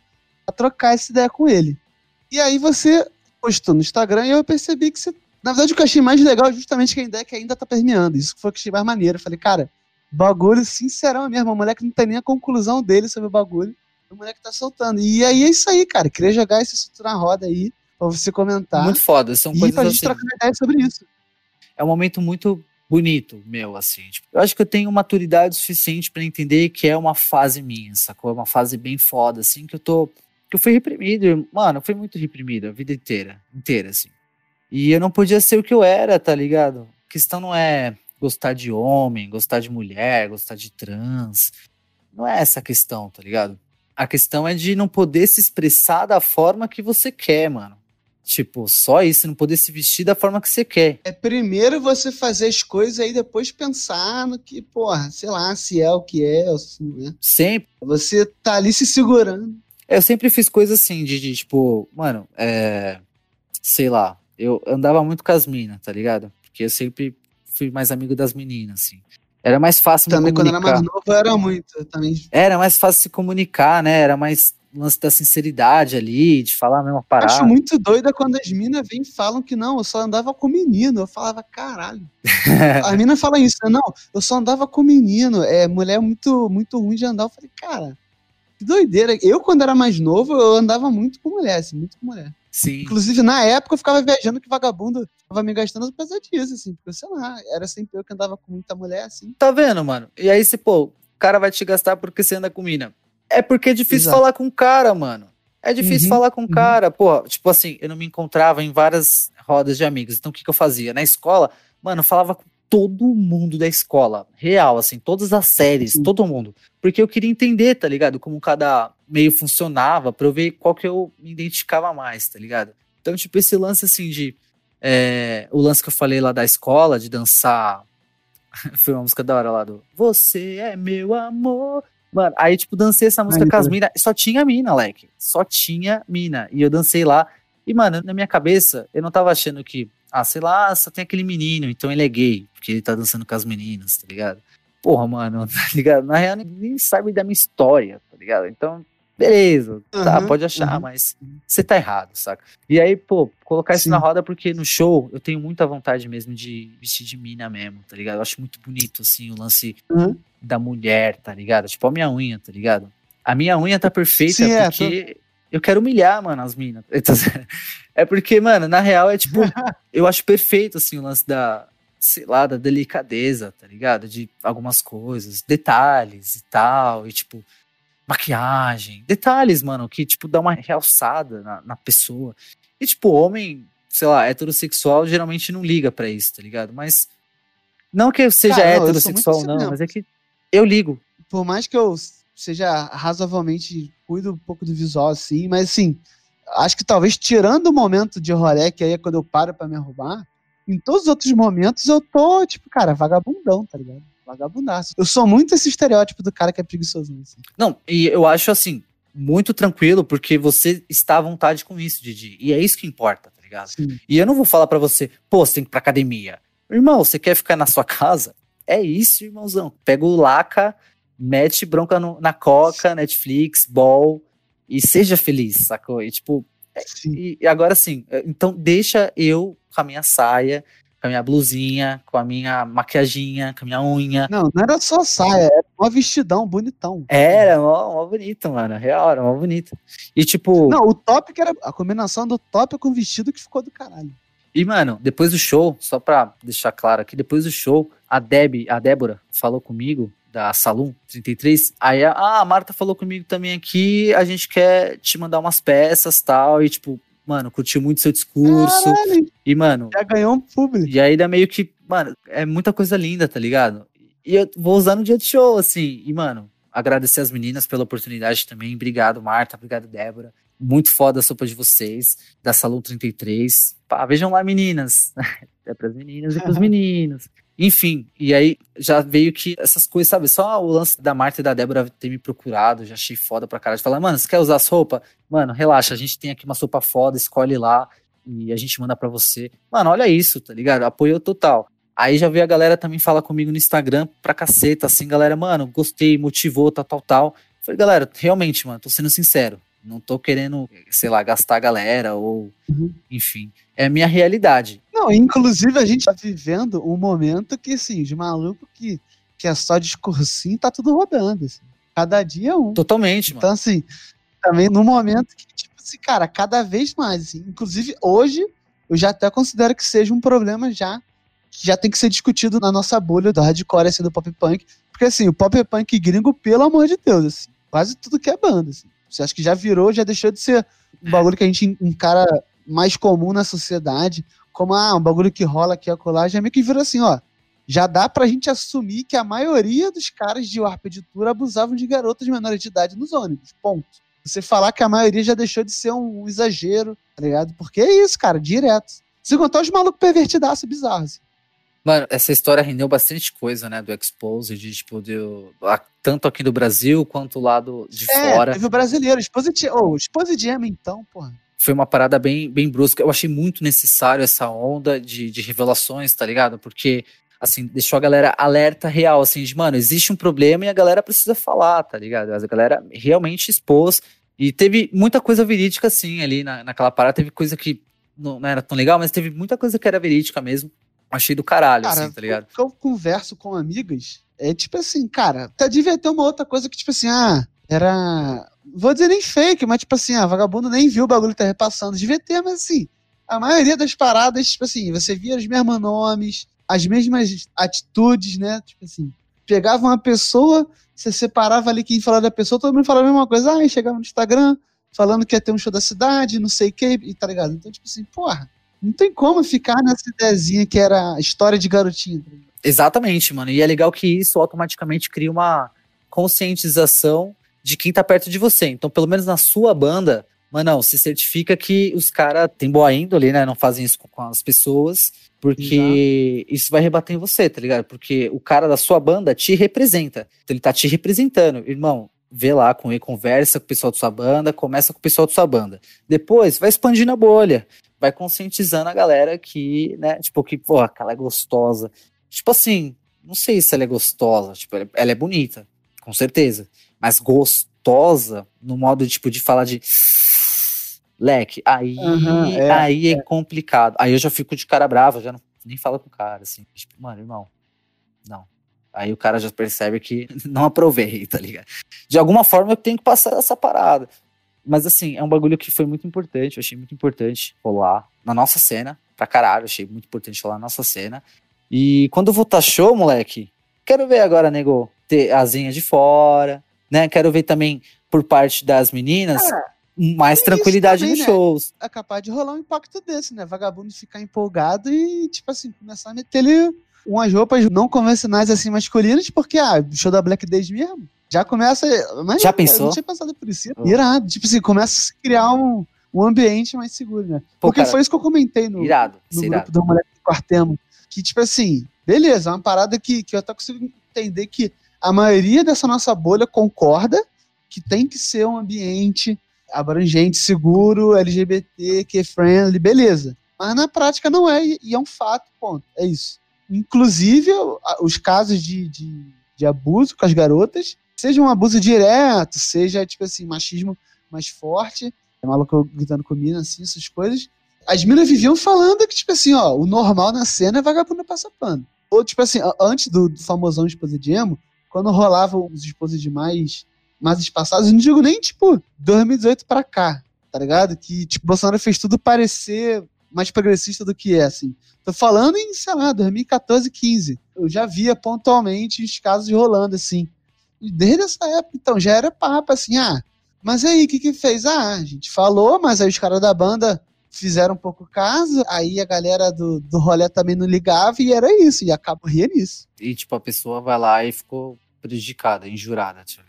pra trocar essa ideia com ele. E aí você postou no Instagram e eu percebi que você. Na verdade, o que eu achei mais legal é justamente que a ideia que ainda tá permeando. Isso foi o que eu achei mais maneiro. Eu falei, cara, bagulho sincerão mesmo. O moleque não tem nem a conclusão dele sobre o bagulho. O moleque tá soltando. E aí é isso aí, cara. Queria jogar esse assunto na roda aí pra você comentar. Muito foda. São e coisas pra gente assim. trocar ideia sobre isso. É um momento muito bonito meu, assim. Tipo, eu acho que eu tenho maturidade suficiente para entender que é uma fase minha, sacou? É uma fase bem foda, assim, que eu tô. Que eu fui reprimido. Mano, eu fui muito reprimido a vida inteira. Inteira, assim. E eu não podia ser o que eu era, tá ligado? A questão não é gostar de homem, gostar de mulher, gostar de trans. Não é essa a questão, tá ligado? A questão é de não poder se expressar da forma que você quer, mano. Tipo, só isso, não poder se vestir da forma que você quer. É primeiro você fazer as coisas aí depois pensar no que, porra, sei lá, se é o que é, assim, né? Sempre. Você tá ali se segurando. Eu sempre fiz coisas assim, de, de tipo, mano, é. Sei lá, eu andava muito com as minas, tá ligado? Porque eu sempre fui mais amigo das meninas, assim. Era mais fácil Também me quando era mais novo era muito. Também Era mais fácil se comunicar, né? Era mais lance da sinceridade ali, de falar a mesma parada. acho muito doida quando as minas vêm e falam que não, eu só andava com menino. Eu falava, caralho. As minas falam isso, né? Não, eu só andava com menino. É mulher muito, muito ruim de andar. Eu falei, cara, que doideira. Eu, quando era mais novo, eu andava muito com mulher, assim, muito com mulher. Sim. Inclusive, na época, eu ficava viajando que vagabundo tava me gastando por causa disso, assim, porque, sei lá, era sempre eu que andava com muita mulher, assim. Tá vendo, mano? E aí, se, pô, o cara vai te gastar porque você anda com mina. É porque é difícil Exato. falar com o cara, mano. É difícil Uhum, falar com o uhum. cara. Pô, tipo assim, eu não me encontrava em várias rodas de amigos. Então, o que, que eu fazia? Na escola, mano, eu falava com todo mundo da escola. Real, assim, todas as séries, Sim. todo mundo. Porque eu queria entender, tá ligado? Como cada meio funcionava, pra eu ver qual que eu me identificava mais, tá ligado? Então, tipo, esse lance, assim, de. é, o lance que eu falei lá da escola, de dançar. Foi uma música da hora lá do. Você é meu amor. Mano, aí, tipo, dancei essa música Aí, com as minas. Só tinha mina, leque. Só tinha mina. E eu dancei lá. E, mano, na minha cabeça, eu não tava achando que. Ah, sei lá, só tem aquele menino, então ele é gay, porque ele tá dançando com as meninas, tá ligado? Porra, mano, tá ligado? Na real, nem sabe da minha história, tá ligado? Então, beleza, tá, Uhum, pode achar, uhum. mas você tá errado, saca? E aí, pô, colocar isso Sim. na roda porque no show eu tenho muita vontade mesmo de vestir de mina mesmo, tá ligado? Eu acho muito bonito, assim, o lance Uhum. da mulher, tá ligado? Tipo a minha unha, tá ligado? A minha unha tá perfeita Sim, é, porque eu quero humilhar, mano, as minas. Então, É porque, mano, na real é tipo, eu acho perfeito, assim, o lance da, sei lá, da delicadeza, tá ligado? De algumas coisas, detalhes e tal, e tipo, maquiagem, detalhes, mano, que, tipo, dá uma realçada na, na pessoa. E, tipo, homem, sei lá, heterossexual geralmente não liga pra isso, tá ligado? Mas, não que eu seja Cara, não, heterossexual, assim não, mas é que eu ligo. Por mais que eu seja razoavelmente, cuido um pouco do visual, assim, mas assim, acho que talvez tirando o momento de rolê, que aí é quando eu paro pra me arrumar, em todos os outros momentos eu tô, tipo, cara, vagabundão, tá ligado? Vagabundaço. Eu sou muito esse estereótipo do cara que é preguiçoso. Assim. Não, e eu acho assim, muito tranquilo, porque você está à vontade com isso, Didi. E é isso que importa, tá ligado? Sim. E eu não vou falar para você, pô, você tem que ir pra academia. Irmão, você quer ficar na sua casa? É isso, irmãozão. Pega o laca, mete bronca no, na coca, Netflix, ball, e seja feliz, sacou? E tipo, e, e agora sim, então deixa eu com a minha saia, com a minha blusinha, com a minha maquiaginha, com a minha unha. Não, não era só saia, era um vestidão bonitão. Era, mó, mó bonito, mano. Real, era mó bonito. E tipo. Não, o top que era a combinação do top com o vestido que ficou do caralho. E, mano, depois do show, só pra deixar claro aqui, depois do show, a Deb, a Débora, falou comigo, da Salum 33. Aí a, ah, a Marta falou comigo também aqui, a gente quer te mandar umas peças tal, e tipo, mano, curtiu muito seu discurso. Caralho, e, mano. Já ganhou um público. E aí dá meio que, mano, é muita coisa linda, tá ligado? E eu vou usar no dia de show, assim. E, mano, agradecer as meninas pela oportunidade também. Obrigado, Marta. Obrigado, Débora. Muito foda a sopa de vocês, da Salão 33. Pá, vejam lá, meninas. É pras meninas e pros meninos. Enfim, e aí já veio que essas coisas, sabe? Só o lance da Marta e da Débora ter me procurado, já achei foda pra caralho. Falar, mano, você quer usar as roupas? Mano, relaxa, a gente tem aqui uma sopa foda, escolhe lá e a gente manda pra você. Mano, olha isso, tá ligado? Apoio total. Aí já veio a galera também falar comigo no Instagram pra caceta, assim, galera, mano, gostei, motivou, tal, tal, tal. Falei, galera, realmente, mano, tô sendo sincero. Não tô querendo, sei lá, gastar a galera ou. Uhum. Enfim. É a minha realidade. Não, inclusive a gente tá vivendo um momento que, assim, de maluco que, que é só discursinho tá tudo rodando. Assim. Cada dia é um. Totalmente, mano. Então, assim, também no momento que, tipo assim, cara, cada vez mais. Assim, inclusive, hoje, eu já até considero que seja um problema já que já tem que ser discutido na nossa bolha do hardcore, assim, do pop punk. Porque, assim, o pop punk gringo, pelo amor de Deus, assim, quase tudo que é banda, assim. Você acha que já virou, já deixou de ser um bagulho que a gente encara mais comum na sociedade, como ah, um bagulho que rola aqui a colar, já meio que virou assim, ó. Já dá pra gente assumir que a maioria dos caras de Warp de abusavam de garotas menores de idade nos ônibus. Ponto. Você falar que a maioria já deixou de ser um exagero, tá ligado? Porque é isso, cara, direto. Se contar os malucos pervertidaço bizarros. Assim. Mano, essa história rendeu bastante coisa, né? Do Expose, de tipo, deu, tanto aqui do Brasil quanto lá do, de é, fora. Teve o brasileiro, Expose, oh, Expose Jam, então, porra. Foi uma parada bem, bem brusca. Eu achei muito necessário essa onda de, de revelações, tá ligado? Porque, assim, deixou a galera alerta real, assim, de, mano, existe um problema e a galera precisa falar, tá ligado? A galera realmente expôs. E teve muita coisa verídica, assim, ali na, naquela parada. Teve coisa que não, não era tão legal, mas teve muita coisa que era verídica mesmo. Achei do caralho, cara, assim, tá ligado? eu converso com amigas, é tipo assim, cara, até devia ter uma outra coisa que, tipo assim, ah, era. Vou dizer nem fake, mas tipo assim, ah, vagabundo nem viu o bagulho que tá repassando. Devia ter, mas assim, a maioria das paradas, tipo assim, você via os mesmos nomes, as mesmas atitudes, né? Tipo assim, pegava uma pessoa, você separava ali quem falava da pessoa, todo mundo falava a mesma coisa. Ah, chegava no Instagram, falando que ia ter um show da cidade, não sei o que, e tá ligado? Então, tipo assim, porra não tem como ficar nessa ideazinha que era história de garotinho. Tá Exatamente, mano. E é legal que isso automaticamente cria uma conscientização de quem tá perto de você. Então, pelo menos na sua banda, mano, se certifica que os caras têm boa índole, né? Não fazem isso com as pessoas, porque Exato. isso vai rebater em você, tá ligado? Porque o cara da sua banda te representa. Então, ele tá te representando. Irmão, vê lá com ele, conversa com o pessoal da sua banda, começa com o pessoal da sua banda. Depois, vai expandindo a bolha vai conscientizando a galera que, né, tipo, que, pô, aquela é gostosa. Tipo assim, não sei se ela é gostosa, tipo, ela é bonita, com certeza. Mas gostosa, no modo, tipo, de falar de leque, aí, uhum, é, aí é, é, complicado. Aí eu já fico de cara brava, já não, nem falo com o cara, assim, tipo, mano, irmão, não. Aí o cara já percebe que não aprovei, tá ligado? De alguma forma eu tenho que passar essa parada. Mas assim, é um bagulho que foi muito importante, eu achei muito importante rolar na nossa cena, pra caralho, achei muito importante rolar na nossa cena. E quando voltar show, moleque, quero ver agora, nego, ter asinha de fora, né? Quero ver também por parte das meninas é, mais tranquilidade também, nos né? shows. É capaz de rolar um impacto desse, né? Vagabundo ficar empolgado e, tipo assim, começar a meter ele umas roupas não convencionais assim masculinas, porque, ah, show da Black Days mesmo. Já começa. Mas Já pensou? Eu não tinha pensado por isso. Oh. Irado. Tipo assim, começa a se criar um, um ambiente mais seguro, né? Pô, Porque cara, foi isso que eu comentei no, irado, no grupo irado. do Moleque do Quartemo. Que, tipo assim, beleza, é uma parada que, que eu até consigo entender que a maioria dessa nossa bolha concorda que tem que ser um ambiente abrangente, seguro, LGBT, que friendly, beleza. Mas na prática não é, e é um fato, ponto. É isso. Inclusive, os casos de, de, de abuso com as garotas, seja um abuso direto, seja, tipo assim, machismo mais forte, é maluco gritando com mina, assim, essas coisas. As minas viviam falando que, tipo assim, ó, o normal na cena é vagabundo passar pano. Ou, tipo assim, antes do, do famosão esposa de emo, quando rolava os esposos de mais, mais espaçados, não digo nem, tipo, 2018 pra cá, tá ligado? Que, tipo, Bolsonaro fez tudo parecer mais progressista do que é, assim. Tô falando em, sei lá, 2014, 15. Eu já via pontualmente os casos rolando, assim. E desde essa época, então, já era papo, assim, ah, mas aí, o que que fez? Ah, a gente falou, mas aí os caras da banda fizeram um pouco caso, aí a galera do, do rolê também não ligava e era isso, e acabou rindo nisso. E tipo, a pessoa vai lá e ficou prejudicada, injurada, tipo,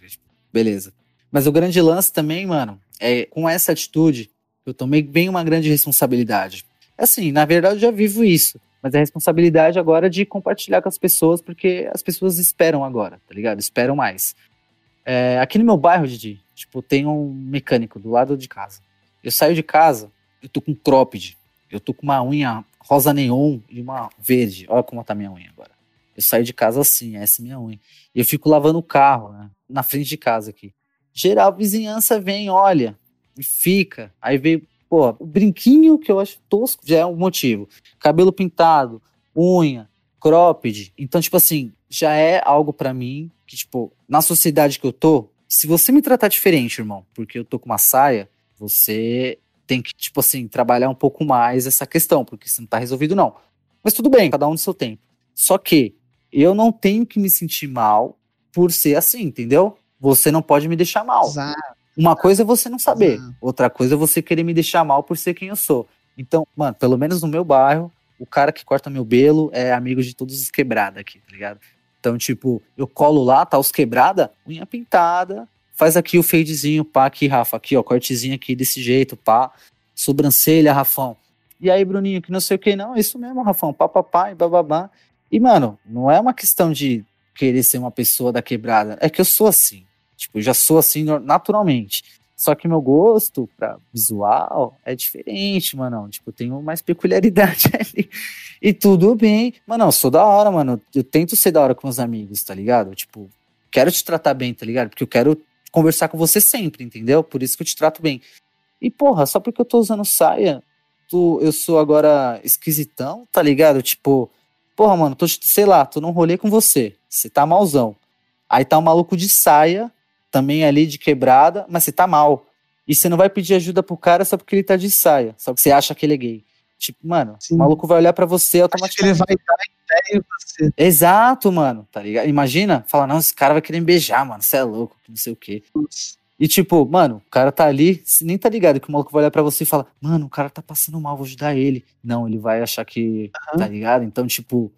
beleza. Mas o grande lance também, mano, é com essa atitude, eu tomei bem uma grande responsabilidade. Assim, na verdade eu já vivo isso, mas a responsabilidade agora de compartilhar com as pessoas, porque as pessoas esperam agora, tá ligado? Esperam mais. É, aqui no meu bairro, Didi, tipo, tem um mecânico do lado de casa. Eu saio de casa, eu tô com cropped. Eu tô com uma unha rosa neon e uma verde. Olha como tá minha unha agora. Eu saio de casa assim, essa é minha unha. E eu fico lavando o carro, né? Na frente de casa aqui. Geral, vizinhança vem, olha, e fica. Aí veio, pô, o brinquinho que eu acho tosco já é um motivo. Cabelo pintado, unha, cropped. Então, tipo assim, já é algo para mim que, tipo, na sociedade que eu tô, se você me tratar diferente, irmão, porque eu tô com uma saia, você tem que, tipo assim, trabalhar um pouco mais essa questão, porque isso não tá resolvido, não. Mas tudo bem, cada um no seu tempo. Só que eu não tenho que me sentir mal por ser assim, entendeu? Você não pode me deixar mal. Exato. Uma coisa é você não saber, outra coisa é você querer me deixar mal por ser quem eu sou. Então, mano, pelo menos no meu bairro, o cara que corta meu belo é amigo de todos os quebrados aqui, tá ligado? Então, tipo, eu colo lá, tá os quebrada, unha pintada, Faz aqui o fadezinho, pá, aqui, Rafa, aqui, ó, cortezinho aqui desse jeito, pá. Sobrancelha, Rafão. E aí, Bruninho, que não sei o que, não, isso mesmo, Rafão, pá, pá, pá, e bababá. E, mano, não é uma questão de querer ser uma pessoa da quebrada, é que eu sou assim. Tipo, eu já sou assim naturalmente. Só que meu gosto pra visual é diferente, mano. Tipo, eu tenho mais peculiaridade ali. E tudo bem. Mano, eu sou da hora, mano. Eu tento ser da hora com meus amigos, tá ligado? Tipo, quero te tratar bem, tá ligado? Porque eu quero conversar com você sempre, entendeu? Por isso que eu te trato bem. E, porra, só porque eu tô usando saia, tu, eu sou agora esquisitão, tá ligado? Tipo, porra, mano, tô, sei lá, tô num rolê com você, você tá malzão. Aí tá um maluco de saia, também ali de quebrada, mas você tá mal. E você não vai pedir ajuda pro cara só porque ele tá de saia, só que você acha que ele é gay. Tipo, mano, Sim. o maluco vai olhar para você automaticamente. ele vai dar ideia em você. Exato, mano, tá ligado? Imagina, fala, não, esse cara vai querer me beijar, mano, você é louco, não sei o quê. E tipo, mano, o cara tá ali, nem tá ligado que o maluco vai olhar pra você e fala, mano, o cara tá passando mal, vou ajudar ele. Não, ele vai achar que, uhum. tá ligado? Então, tipo,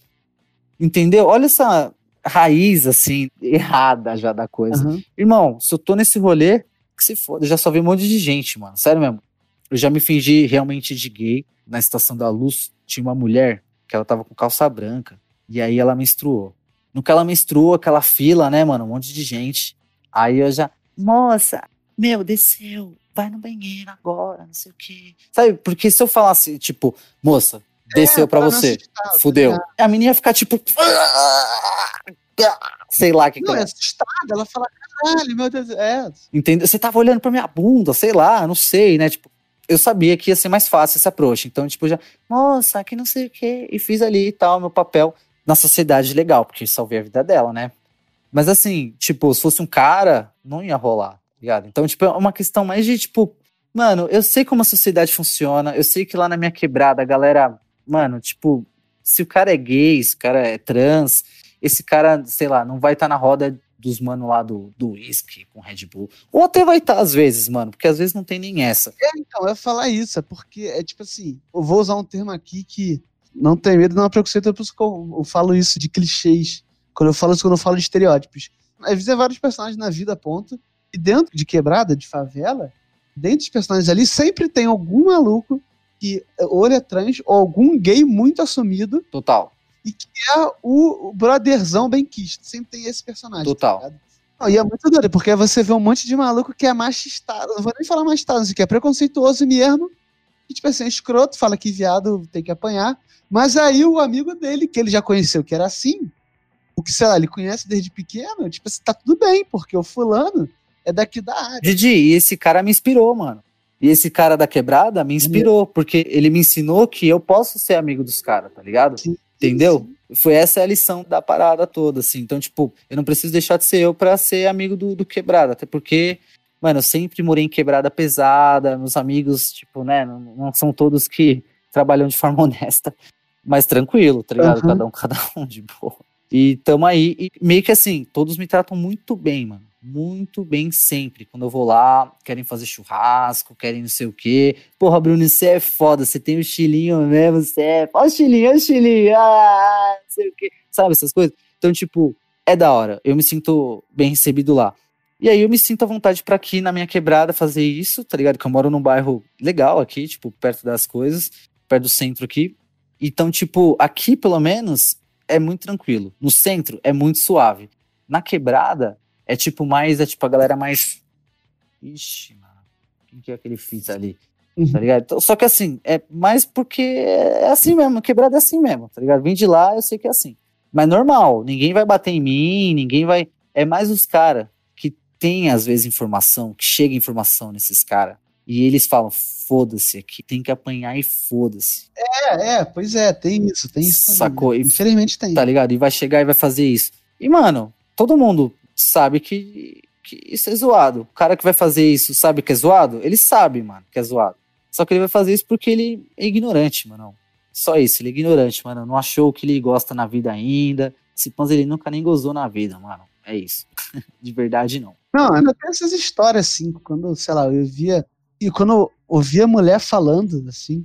entendeu? Olha essa raiz, assim, errada já da coisa. Uhum. Irmão, se eu tô nesse rolê, que se foda, eu já só vi um monte de gente, mano, sério mesmo. Eu já me fingi realmente de gay, na Estação da Luz, tinha uma mulher que ela tava com calça branca. E aí ela menstruou. No que ela menstruou, aquela fila, né, mano? Um monte de gente. Aí eu já, moça, meu, desceu, vai no banheiro agora, não sei o quê. Sabe, porque se eu falasse, tipo, moça, desceu é, pra você, tá fudeu. A menina ia ficar tipo. Sei lá que. Não, é assustada, ela fala, caralho, meu Deus. É. Entendeu? Você tava olhando pra minha bunda, sei lá, não sei, né? Tipo, eu sabia que ia ser mais fácil esse approach. Então, tipo, já, moça, que não sei o quê. E fiz ali e tal, meu papel na sociedade legal, porque salvei a vida dela, né? Mas assim, tipo, se fosse um cara, não ia rolar, tá ligado? Então, tipo, é uma questão mais de, tipo, mano, eu sei como a sociedade funciona, eu sei que lá na minha quebrada a galera, mano, tipo, se o cara é gay, se o cara é trans, esse cara, sei lá, não vai estar tá na roda dos mano lá do, whisky com Red Bull. Ou até vai estar tá, às vezes, mano, porque às vezes não tem nem essa. É, então, eu ia falar isso, é porque é tipo assim, eu vou usar um termo aqui que não tem medo, não é preconceito, é por isso que eu, eu falo isso de clichês. Quando eu falo isso, quando eu falo de estereótipos. Às vezes é vários personagens na vida, ponto. E dentro de quebrada, de favela, dentro dos personagens ali, sempre tem algum maluco que ou ele é trans, ou algum gay muito assumido. Total e que é o, brotherzão bem quisto. Sempre tem esse personagem. Tá Total. Tá e é muito doido, porque você vê um monte de maluco que é machistado, não vou nem falar machistado, assim, que é preconceituoso mesmo, que, tipo assim, é escroto, fala que viado tem que apanhar, mas aí o amigo dele, que ele já conheceu que era assim, o que, sei lá, ele conhece desde pequeno, tipo assim, tá tudo bem, porque o fulano é daqui da área. Didi, e esse cara me inspirou, mano. E esse cara da quebrada me inspirou, porque ele me ensinou que eu posso ser amigo dos caras, tá ligado? Sim, Entendeu? Sim foi essa a lição da parada toda, assim. Então, tipo, eu não preciso deixar de ser eu para ser amigo do, do quebrada, até porque, mano, eu sempre morei em quebrada pesada, meus amigos, tipo, né, não, não são todos que trabalham de forma honesta, mas tranquilo, tá ligado? Uhum. Cada um, cada um de boa. E tamo aí, e meio que assim, todos me tratam muito bem, mano muito bem sempre. Quando eu vou lá, querem fazer churrasco, querem não sei o quê. Porra, Bruno, você é foda, você tem o um estilinho mesmo, você é. Ó, o estilinho, o estilinho, ah, não sei o quê. Sabe essas coisas? Então, tipo, é da hora. Eu me sinto bem recebido lá. E aí eu me sinto à vontade para aqui na minha quebrada fazer isso, tá ligado? Que eu moro num bairro legal aqui, tipo, perto das coisas, perto do centro aqui. Então, tipo, aqui pelo menos é muito tranquilo. No centro é muito suave. Na quebrada é tipo mais, é tipo a galera mais. Ixi, mano. Quem que é aquele fita ali? Uhum. Tá ligado? Então, só que assim, é mais porque é assim mesmo, quebrado é assim mesmo, tá ligado? Vim de lá, eu sei que é assim. Mas normal, ninguém vai bater em mim, ninguém vai. É mais os caras que tem, às vezes, informação, que chega informação nesses caras. E eles falam, foda-se aqui, tem que apanhar e foda-se. É, é, pois é, tem isso, tem isso também. Sacou? Né? Infelizmente tem. Tá ligado? E vai chegar e vai fazer isso. E, mano, todo mundo sabe que, que isso é zoado. O cara que vai fazer isso sabe que é zoado? Ele sabe, mano, que é zoado. Só que ele vai fazer isso porque ele é ignorante, mano. Só isso, ele é ignorante, mano. Não achou o que ele gosta na vida ainda. Se pães ele nunca nem gozou na vida, mano. É isso. De verdade, não. Não, ainda tem essas histórias, assim, quando, sei lá, eu via. E quando eu ouvia mulher falando, assim.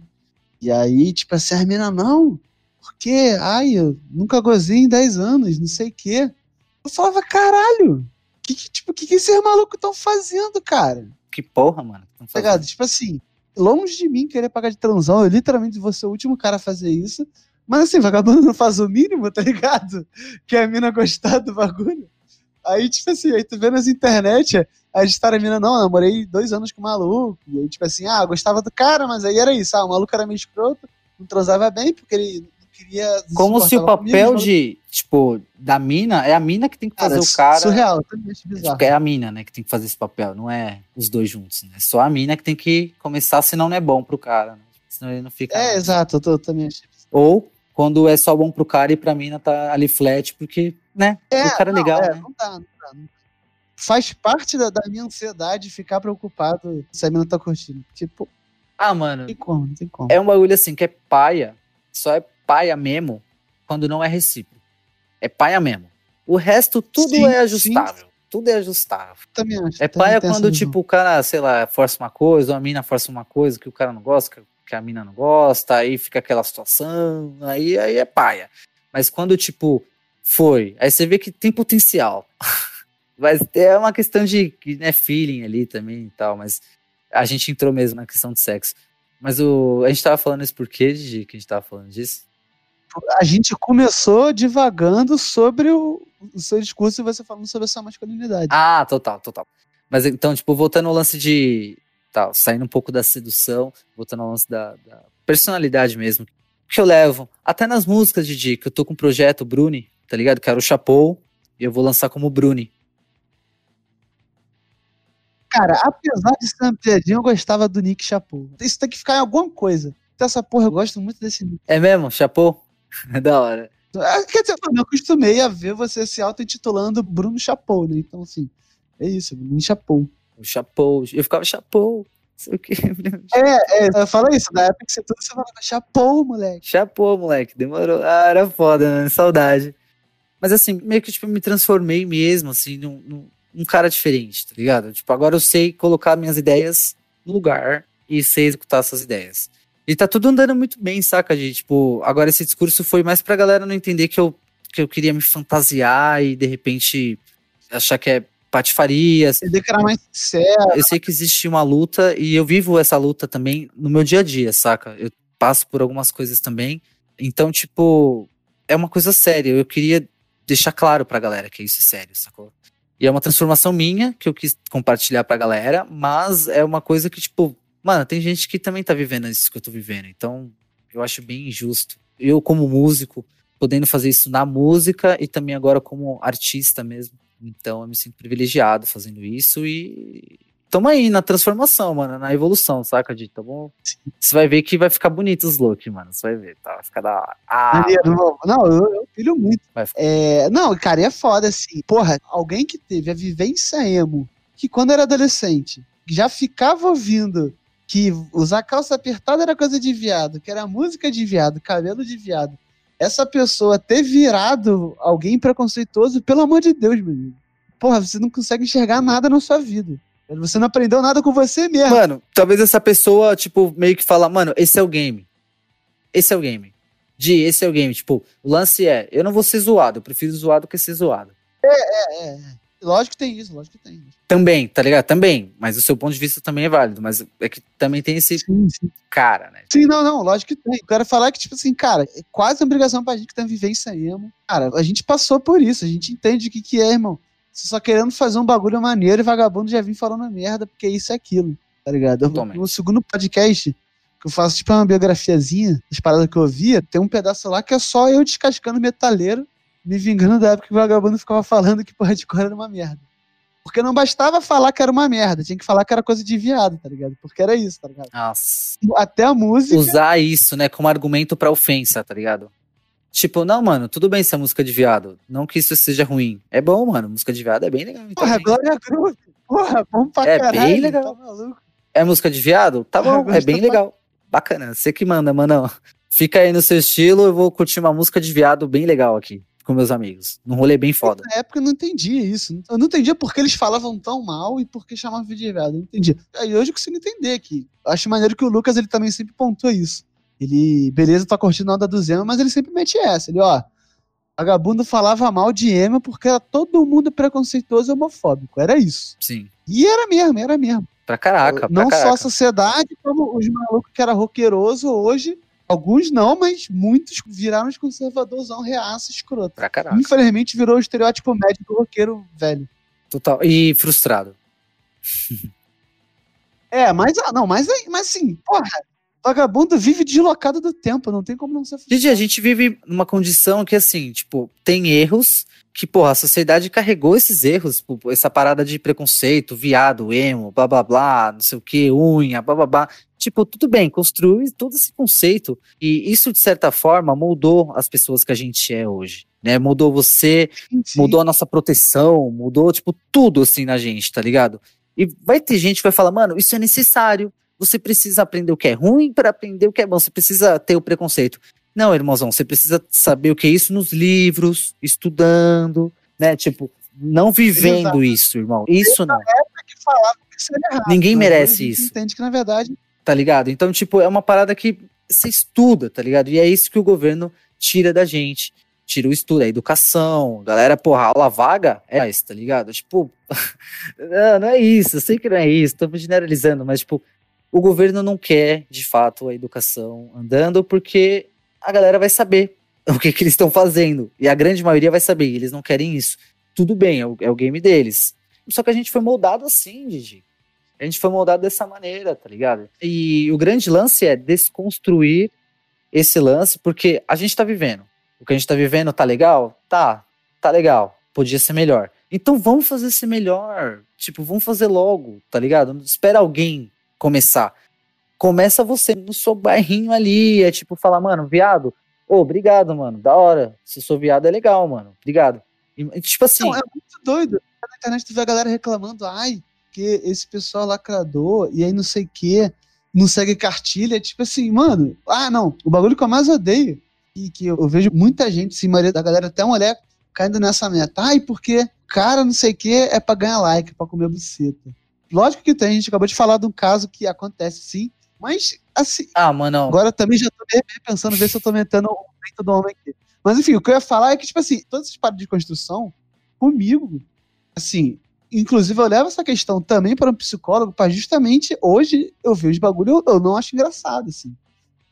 E aí, tipo assim, a menina, não, porque, ai, eu nunca gozei em 10 anos, não sei o quê. Eu falava, caralho, que, que, tipo, que, que esses malucos estão fazendo, cara? Que porra, mano. Tá ligado? Tipo assim, longe de mim querer pagar de transão, eu literalmente vou ser o último cara a fazer isso. Mas assim, vagabundo não faz o mínimo, tá ligado? Que a mina gostar do bagulho. Aí, tipo assim, aí tu vê nas internet a história a mina, não, eu namorei dois anos com o maluco. E aí, tipo assim, ah, gostava do cara, mas aí era isso. Ah, o maluco era meio escroto, não transava bem, porque ele queria. Como se o papel comigo, de, tipo, da mina é a mina que tem que fazer cara, o cara. Surreal, também acho bizarro. Tipo, é a mina, né, que tem que fazer esse papel, não é os dois juntos, né? É só a mina que tem que começar, senão não é bom pro cara, né? Senão ele não fica. É, exato, eu, tô, eu também achei. Ou quando é só bom pro cara e pra mina tá ali flat, porque, né? É, o cara é legal. É, né? não dá, não dá. Faz parte da, da minha ansiedade ficar preocupado se a mina tá curtindo. Tipo. Ah, mano. Não tem como, não tem como. É um bagulho assim que é paia. Só é paia mesmo quando não é recíproco. É paia mesmo. O resto, tudo sim, é ajustável. Sim. Tudo é ajustável. Também acho. É paia quando, tipo, o cara, sei lá, força uma coisa, ou a mina força uma coisa que o cara não gosta, que a mina não gosta, aí fica aquela situação, aí, aí é paia. Mas quando, tipo, foi, aí você vê que tem potencial. mas é uma questão de né, feeling ali também e tal, mas a gente entrou mesmo na questão de sexo. Mas o, a gente tava falando isso por quê, Gigi, que a gente tava falando disso? A gente começou divagando sobre o, o seu discurso e você falando sobre a sua masculinidade. Ah, total, total. Mas então, tipo, voltando ao lance de. Tal, saindo um pouco da sedução, voltando ao lance da, da personalidade mesmo. Que eu levo, até nas músicas, Didi, que eu tô com um projeto Bruni, tá ligado? Que era o Chapou, e eu vou lançar como Bruni. Cara, apesar de ser uma piadinha, eu gostava do Nick Chapou. Isso tem que ficar em alguma coisa. Então, essa porra, eu gosto muito desse Nick. É mesmo? Chapou? É da hora. Ah, quer dizer, eu acostumei a ver você se auto-intitulando Bruno Chapou, né? Então, assim, é isso, Bruno Chapou. Chapou, eu ficava Chapou. Sei o que. É, é, fala isso, na época que você tudo, você falava Chapou, moleque. Chapou, moleque, demorou. Ah, era foda, né? Saudade. Mas assim, meio que tipo, me transformei mesmo, assim, num, num, num cara diferente, tá ligado? Tipo, agora eu sei colocar minhas ideias no lugar e sei executar essas ideias. E tá tudo andando muito bem, saca, gente? Tipo, agora esse discurso foi mais pra galera não entender que eu, que eu queria me fantasiar e de repente achar que é patifaria. Entender que era mais. Eu sei que existe uma luta e eu vivo essa luta também no meu dia a dia, saca? Eu passo por algumas coisas também. Então, tipo, é uma coisa séria. Eu queria deixar claro pra galera que isso é sério, sacou? E é uma transformação minha que eu quis compartilhar pra galera, mas é uma coisa que, tipo, mano, tem gente que também tá vivendo isso que eu tô vivendo. Então, eu acho bem injusto. Eu, como músico, podendo fazer isso na música e também agora como artista mesmo. Então, eu me sinto privilegiado fazendo isso e tamo aí na transformação, mano, na evolução, saca, Dito? Tá bom? Você vai ver que vai ficar bonito os looks, mano. Você vai ver, tá? Vai ficar da hora. Ah, não, eu, eu pilho muito. É, não, cara, é foda assim. Porra, alguém que teve a vivência emo, que quando era adolescente, já ficava ouvindo que usar calça apertada era coisa de viado, que era música de viado, cabelo de viado. Essa pessoa ter virado alguém preconceituoso, pelo amor de Deus, meu amigo. Porra, você não consegue enxergar nada na sua vida. Você não aprendeu nada com você mesmo. Mano, talvez essa pessoa, tipo, meio que fala, mano, esse é o game. Esse é o game. Di, esse é o game. Tipo, o lance é, eu não vou ser zoado, eu prefiro zoado que ser zoado. É, é, é. Lógico que tem isso, lógico que tem. Também, tá ligado? Também. Mas o seu ponto de vista também é válido. Mas é que também tem esse sim, sim. cara, né? Sim, não, não, lógico que tem. Eu quero falar que, tipo assim, cara, é quase uma obrigação pra gente que tá vivência emo. Cara, a gente passou por isso, a gente entende o que, que é, irmão. Você só querendo fazer um bagulho maneiro e vagabundo já vim falando merda, porque isso é aquilo, tá ligado? No segundo podcast, que eu faço tipo uma biografiazinha das paradas que eu via, tem um pedaço lá que é só eu descascando metaleiro, me vingando da época que o vagabundo ficava falando que porra de cor era uma merda. Porque não bastava falar que era uma merda, tinha que falar que era coisa de viado, tá ligado? Porque era isso, tá ligado? Nossa. Até a música. Usar isso, né, como argumento pra ofensa, tá ligado? Tipo, não, mano, tudo bem essa música de viado. Não que isso seja ruim. É bom, mano. Música de viado é bem legal. Porra, também. Glória Groove. Porra, bom pra é caralho. É bem legal. Tá é música de viado? Tá bom, é bem legal. Bacana. Você que manda, mano. Fica aí no seu estilo, eu vou curtir uma música de viado bem legal aqui com meus amigos. Num rolê bem foda. Na época eu não entendia isso. Eu não entendia porque eles falavam tão mal e porque chamavam de viado. Eu não entendia. Aí hoje eu consigo entender aqui. Acho maneiro que o Lucas ele também sempre pontua isso. Ele, beleza, tá curtindo a onda do Zema, mas ele sempre mete essa. Ele, ó, Vagabundo falava mal de Ema porque era todo mundo preconceituoso e homofóbico. Era isso. Sim. E era mesmo, era mesmo. Pra caraca, pra Não caraca. só a sociedade, como os malucos que era roqueiroso hoje. Alguns não, mas muitos viraram os conservadorzão reaça escroto. Pra caraca. Infelizmente virou o estereótipo médio do roqueiro velho. Total. E frustrado. é, mas ah, não, mas, mas assim, porra, Vagabundo vive deslocado do tempo, não tem como não ser Gente, a gente vive numa condição que, assim, tipo, tem erros que, porra, a sociedade carregou esses erros, tipo, essa parada de preconceito, viado, emo, blá blá blá, não sei o que, unha, blá blá blá. Tipo, tudo bem, construiu todo esse conceito. E isso, de certa forma, moldou as pessoas que a gente é hoje. Né? Mudou você, Sim. mudou a nossa proteção, mudou, tipo, tudo assim na gente, tá ligado? E vai ter gente que vai falar, mano, isso é necessário você precisa aprender o que é ruim para aprender o que é bom. Você precisa ter o preconceito. Não, irmãozão, você precisa saber o que é isso nos livros, estudando, né? Tipo, não vivendo Exato. isso, irmão. Isso não. Que falava que errado, Ninguém merece isso. Entende que na verdade. Tá ligado? Então, tipo, é uma parada que você estuda, tá ligado? E é isso que o governo tira da gente. Tira o estudo, a educação. Galera, porra, aula vaga é isso, tá ligado? Tipo, não, não é isso, eu sei que não é isso, tô generalizando, mas, tipo, o governo não quer, de fato, a educação andando, porque a galera vai saber o que, que eles estão fazendo. E a grande maioria vai saber, eles não querem isso. Tudo bem, é o, é o game deles. Só que a gente foi moldado assim, Didi. A gente foi moldado dessa maneira, tá ligado? E o grande lance é desconstruir esse lance, porque a gente tá vivendo. O que a gente tá vivendo tá legal? Tá, tá legal. Podia ser melhor. Então vamos fazer ser melhor. Tipo, vamos fazer logo, tá ligado? Não espera alguém começar. Começa você no seu bairrinho ali, é tipo falar, mano, viado, ô, oh, obrigado, mano, da hora. Se sou viado é legal, mano, obrigado. E, tipo assim. Não, é muito doido. Na internet tu vê a galera reclamando, ai, que esse pessoal lacrador, e aí não sei o que, não segue cartilha. Tipo assim, mano, ah, não, o bagulho que eu mais odeio, e que eu vejo muita gente, sim, maioria da galera, até mulher, caindo nessa meta. Ai, porque cara não sei o que é pra ganhar like, pra comer buceta. Lógico que tem, a gente acabou de falar de um caso que acontece sim, mas assim. Ah, mano. Agora também já tô pensando ver se eu tô aumentando o aumento do homem aqui. Mas enfim, o que eu ia falar é que, tipo assim, todas essas paradas de construção, comigo, assim, inclusive eu levo essa questão também para um psicólogo, para justamente hoje eu vejo os bagulho, eu, eu não acho engraçado, assim.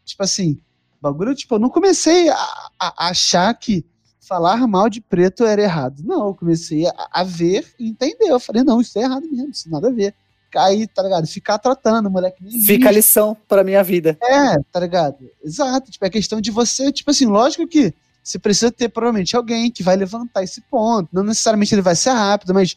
Tipo assim, bagulho, tipo, eu não comecei a, a achar que falar mal de preto era errado. Não, eu comecei a, a ver e entender. Eu falei, não, isso é errado mesmo, isso nada a ver. Aí, tá ligado? Ficar tratando, moleque. Nem Fica a lição pra minha vida. É, tá ligado? Exato. Tipo, é questão de você, tipo assim, lógico que você precisa ter provavelmente alguém que vai levantar esse ponto. Não necessariamente ele vai ser rápido, mas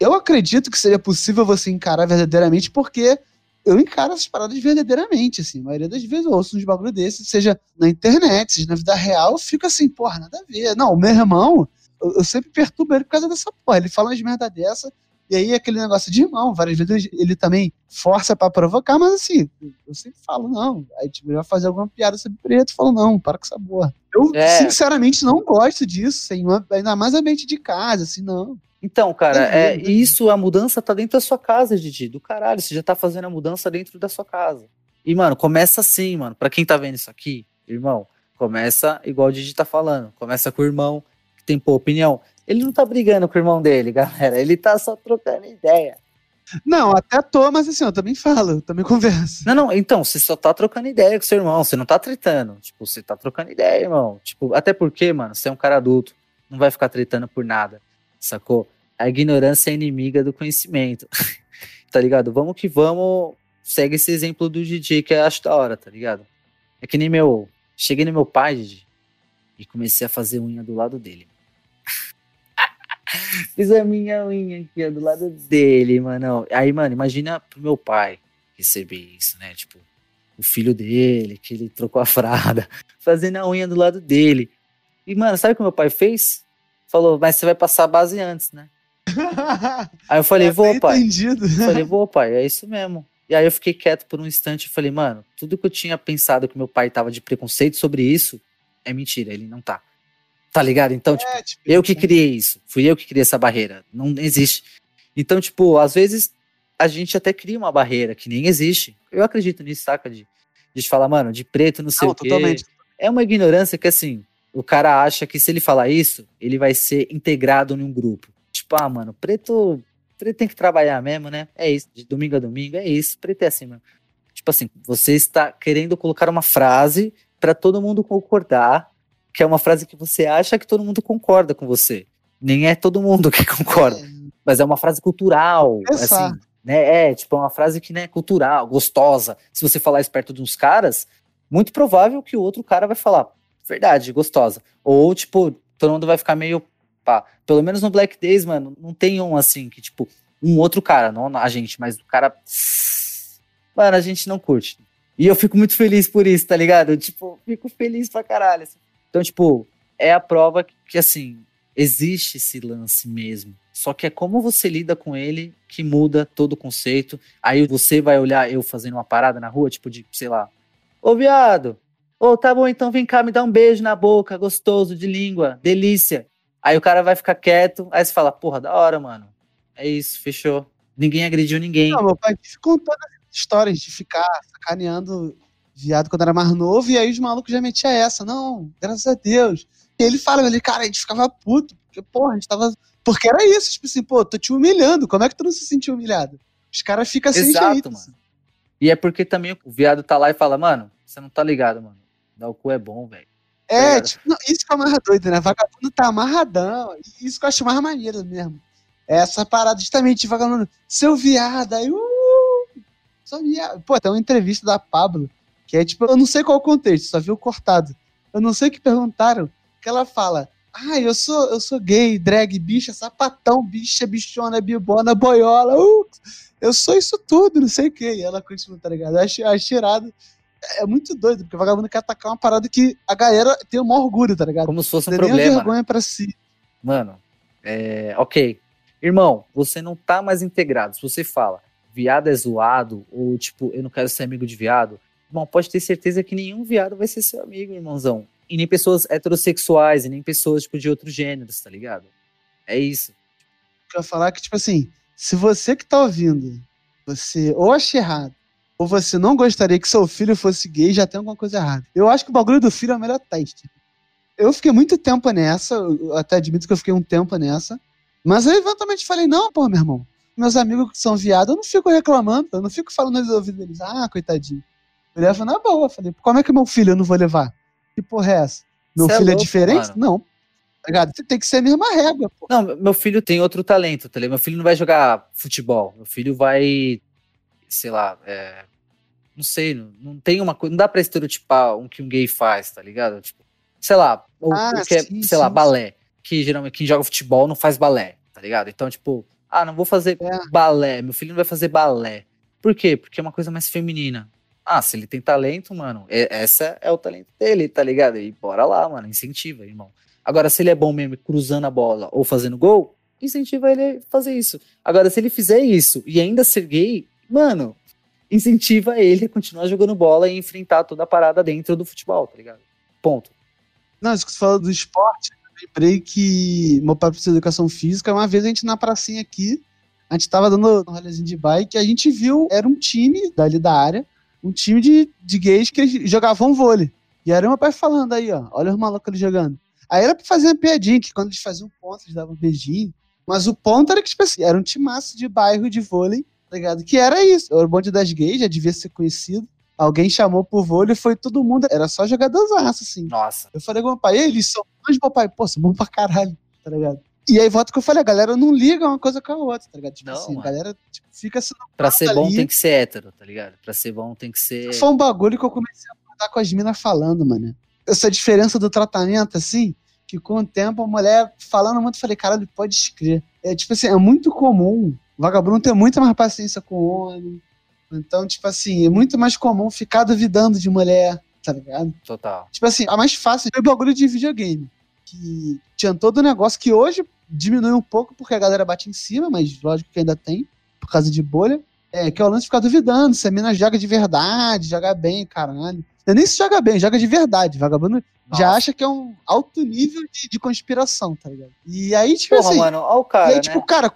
eu acredito que seria possível você encarar verdadeiramente, porque eu encaro essas paradas verdadeiramente, assim. A maioria das vezes eu ouço uns bagulho desses, seja na internet, seja na vida real, eu fico assim, porra, nada a ver. Não, o meu irmão, eu, eu sempre perturbo ele por causa dessa porra. Ele fala umas merda dessa, e aí aquele negócio de irmão, várias vezes ele também força para provocar, mas assim, eu sempre falo, não. Aí tipo, ele vai fazer alguma piada sobre preto, eu falo, não, para com essa porra. Eu, é. sinceramente, não gosto disso, assim, ainda mais ambiente de casa, assim, não. Então, cara, é, isso, a mudança tá dentro da sua casa, Didi, do caralho, você já tá fazendo a mudança dentro da sua casa. E, mano, começa assim, mano, pra quem tá vendo isso aqui, irmão, começa igual o Didi tá falando, começa com o irmão que tem pô, opinião. Ele não tá brigando com o irmão dele, galera, ele tá só trocando ideia. Não, até tô, mas assim, eu também falo, eu também converso. Não, não, então, você só tá trocando ideia com seu irmão, você não tá tretando. Tipo, você tá trocando ideia, irmão. Tipo, até porque, mano, você é um cara adulto, não vai ficar tretando por nada sacou? A ignorância é inimiga do conhecimento, tá ligado? Vamos que vamos, segue esse exemplo do DJ que eu acho da hora, tá ligado? É que nem meu, cheguei no meu pai, Didi, e comecei a fazer unha do lado dele. Fiz a minha unha aqui, ó, do lado dele, mano. Aí, mano, imagina pro meu pai receber isso, né? Tipo, o filho dele, que ele trocou a frada, fazendo a unha do lado dele. E, mano, sabe o que meu pai fez? falou, mas você vai passar a base antes, né? aí eu falei, é vou, pai. Entendido. Eu falei, vou, pai, é isso mesmo. E aí eu fiquei quieto por um instante e falei, mano, tudo que eu tinha pensado que meu pai tava de preconceito sobre isso é mentira, ele não tá. Tá ligado? Então, é, tipo, tipo, eu que criei isso. Fui eu que criei essa barreira. Não existe. Então, tipo, às vezes a gente até cria uma barreira que nem existe. Eu acredito nisso, saca? De, de falar, mano, de preto, não sei não, o quê. Totalmente. É uma ignorância que, assim, o cara acha que se ele falar isso, ele vai ser integrado num grupo. Tipo, ah, mano, preto, preto tem que trabalhar mesmo, né? É isso, de domingo a domingo, é isso, preto é assim mesmo. Tipo assim, você está querendo colocar uma frase para todo mundo concordar, que é uma frase que você acha que todo mundo concorda com você. Nem é todo mundo que concorda, mas é uma frase cultural, assim, né? É, tipo, é uma frase que né, é cultural, gostosa. Se você falar isso perto de uns caras, muito provável que o outro cara vai falar, verdade, gostosa. Ou, tipo, todo mundo vai ficar meio pá. Pelo menos no Black Days, mano, não tem um assim, que, tipo, um outro cara, não a gente, mas o cara. Mano, a gente não curte. E eu fico muito feliz por isso, tá ligado? Eu, tipo, fico feliz pra caralho. Assim. Então, tipo, é a prova que, assim, existe esse lance mesmo. Só que é como você lida com ele que muda todo o conceito. Aí você vai olhar eu fazendo uma parada na rua, tipo de, sei lá, ô viado, Ô, tá bom, então vem cá, me dá um beijo na boca, gostoso, de língua, delícia. Aí o cara vai ficar quieto, aí você fala, porra, da hora, mano. É isso, fechou. Ninguém agrediu ninguém. Não, meu pai contou as histórias de ficar sacaneando viado quando era mais novo, e aí os malucos já metiam essa. Não, graças a Deus. E ele fala, ele, cara, a gente ficava puto, porque, porra, a gente tava. Porque era isso, tipo assim, pô, tô te humilhando, como é que tu não se sentiu humilhado? Os caras ficam sem Exato, jeito. Mano. E é porque também o viado tá lá e fala, mano, você não tá ligado, mano. Dar o cu é bom, velho. É, tá tipo, não, isso que é mais doido, né? Vagabundo tá amarradão. Isso que eu acho mais maneiro mesmo. É essa parada justamente vagabundo. Seu viado, aí, uh, só viado. Pô, tem uma entrevista da Pablo, que é tipo, eu não sei qual o contexto, só viu cortado. Eu não sei o que perguntaram, que ela fala. Ah, eu sou, eu sou gay, drag, bicha, sapatão, bicha, bichona, bibona, boiola. Uh, eu sou isso tudo, não sei o que. E ela continua, tá ligado? Eu acho, acho tirado é muito doido, porque o vagabundo quer atacar uma parada que a galera tem o maior orgulho, tá ligado? Como se fosse um problema. vergonha pra si. Mano, é. Ok. Irmão, você não tá mais integrado. Se você fala, viado é zoado, ou tipo, eu não quero ser amigo de viado, irmão, pode ter certeza que nenhum viado vai ser seu amigo, irmãozão. E nem pessoas heterossexuais, e nem pessoas, tipo, de outros gêneros, tá ligado? É isso. Eu ia falar é que, tipo assim, se você que tá ouvindo, você ou acha errado, ou você não gostaria que seu filho fosse gay, já tem alguma coisa errada. Eu acho que o bagulho do filho é o melhor teste. Eu fiquei muito tempo nessa, eu até admito que eu fiquei um tempo nessa, mas eu eventualmente falei, não, pô, meu irmão, meus amigos que são viados, eu não fico reclamando, eu não fico falando nos ouvidos deles, ah, coitadinho. Eu levo na boa, falei, como é que meu filho eu não vou levar? Que porra é essa? Meu Cê é filho é, louco, é diferente? Mano. Não. Tá? Você tem que ser a mesma régua, pô. Não, meu filho tem outro talento, tá ligado? Meu filho não vai jogar futebol. Meu filho vai, sei lá, é, não sei, não, não tem uma coisa, não dá pra estereotipar um que um gay faz, tá ligado? Tipo, sei lá, ou Ah, que é, sim, sei lá, sim, balé. Que geralmente quem joga futebol não faz balé, tá ligado? Então, tipo, ah, não vou fazer É. balé, meu filho não vai fazer balé. Por quê? Porque é uma coisa mais feminina. Ah, se ele tem talento, mano, essa é o talento dele, tá ligado? E bora lá, mano, incentiva, irmão. Agora, se ele é bom mesmo cruzando a bola ou fazendo gol, incentiva ele a fazer isso. Agora, se ele fizer isso e ainda ser gay, mano, incentiva ele a continuar jogando bola e enfrentar toda a parada dentro do futebol, tá ligado? Ponto. Não, isso que você falou do esporte, eu lembrei que meu pai precisa de educação física, uma vez a gente na pracinha aqui, a gente tava dando um rolezinho de bike, a gente viu, era um time dali da área, um time de, de gays que jogavam vôlei. E era meu pai falando aí, ó, olha os malucos ali jogando. Aí era pra fazer uma piadinha, que quando eles faziam ponto, eles davam um beijinho. Mas o ponto era que, tipo assim, era um timaço de bairro de vôlei, tá ligado? Que era isso. Era o bonde das gays, já devia ser conhecido. Alguém chamou pro vôlei, foi todo mundo, era só jogadores assim. Nossa. Eu falei com meu pai, eles são bons, meu pai, pô, são bons pra caralho, tá ligado? E aí volta que eu falei, a galera não liga uma coisa com a outra, tá ligado? Tipo Não, assim, a mano. galera tipo, fica se Pra ser bom ali. tem que ser hétero, tá ligado? Pra ser bom tem que ser. Foi um bagulho que eu comecei a acordar com as minas falando, mano. Essa diferença do tratamento, assim, que com o tempo a mulher falando muito, eu falei, caralho, pode escrever. É tipo assim, é muito comum vagabundo ter muita mais paciência com o homem. Então, tipo assim, é muito mais comum ficar duvidando de mulher, tá ligado? Total. Tipo assim, a mais fácil foi o bagulho de videogame. Que tinha todo o negócio que hoje diminui um pouco porque a galera bate em cima, mas lógico que ainda tem, por causa de bolha. É, que é o lance de ficar duvidando se a mina joga de verdade, joga bem, caralho. Não é nem se joga bem, joga de verdade. Vagabundo já Nossa. acha que é um alto nível de, de conspiração, tá ligado? E aí, tipo Porra, assim, mano, ó o e cara, aí, tipo, né? cara,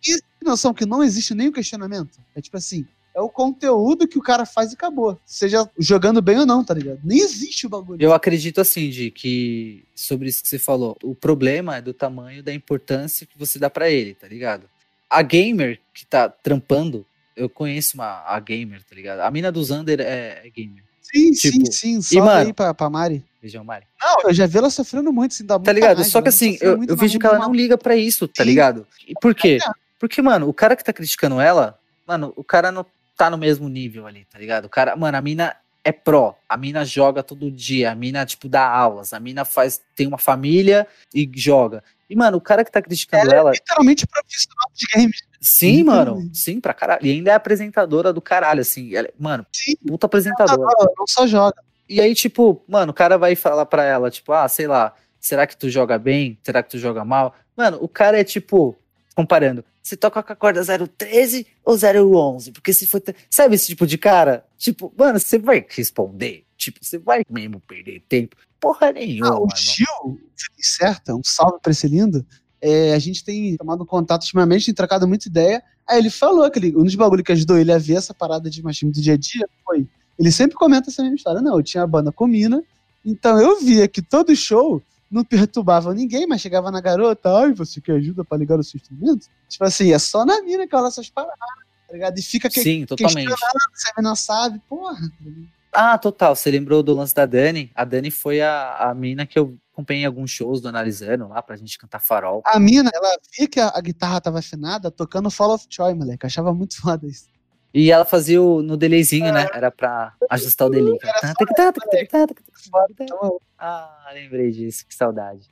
tem noção que não existe nenhum questionamento. É tipo assim, é o conteúdo que o cara faz e acabou. Seja jogando bem ou não, tá ligado? Nem existe o bagulho. Eu acredito assim, de que sobre isso que você falou, o problema é do tamanho da importância que você dá pra ele, tá ligado? A gamer que tá trampando, eu conheço uma a gamer, tá ligado? A mina do Zander é, é gamer. Sim, Tipo, sim, sim. Salve mano- aí pra, pra Mari. Beijão, Mari. Não, eu já vi ela sofrendo muito, assim, dá Tá ligado? raiva, Só que ela assim, sofreu eu, eu vejo que ela mão não liga pra isso, tá Sim. ligado? E por quê? É. Porque, mano, o cara que tá criticando ela, mano, o cara não tá no mesmo nível ali, tá ligado? O cara, mano, a mina é pró, a mina joga todo dia, a mina, tipo, dá aulas, a mina faz, tem uma família e joga. E, mano, o cara que tá criticando ela, Literalmente profissional de games. sim, mano, sim, pra caralho. E ainda é apresentadora do caralho, assim. Ela, mano, Sim. puta apresentadora. Ela não só joga. E aí, tipo, mano, o cara vai falar pra ela, tipo, ah, sei lá, será que tu joga bem? Será que tu joga mal? Mano, o cara é tipo, comparando, você toca com a corda 013 ou 011? Porque se for. Sabe esse tipo de cara? Tipo, mano, você vai responder? Tipo, você vai mesmo perder tempo? Porra nenhuma. Ah, o. Gil, certa, um salve pra esse lindo. É, a gente tem tomado contato ultimamente, tem trocado muita ideia. Aí ele falou que ele, um dos bagulhos que ajudou ele a ver essa parada de machismo do dia a dia foi. Ele sempre comenta essa mesma história. Não, eu tinha a banda com mina, então eu via que todo show não perturbava ninguém, mas chegava na garota, ai, você quer ajuda pra ligar o seu instrumento? Tipo assim, é só na mina que rola essas paradas, tá ligado? E fica que, Sim, totalmente. a mina sabe, porra. Ah, total. Você lembrou do lance da Dani? A Dani foi a, a mina que eu acompanhei alguns shows do Analisando lá pra gente cantar farol. A mina, ela via que a, a guitarra tava afinada tocando Fall of Troy, moleque. Achava muito foda isso. E ela fazia o, no delayzinho, né? Era pra ajustar o delay. Ah, lembrei disso, que saudade.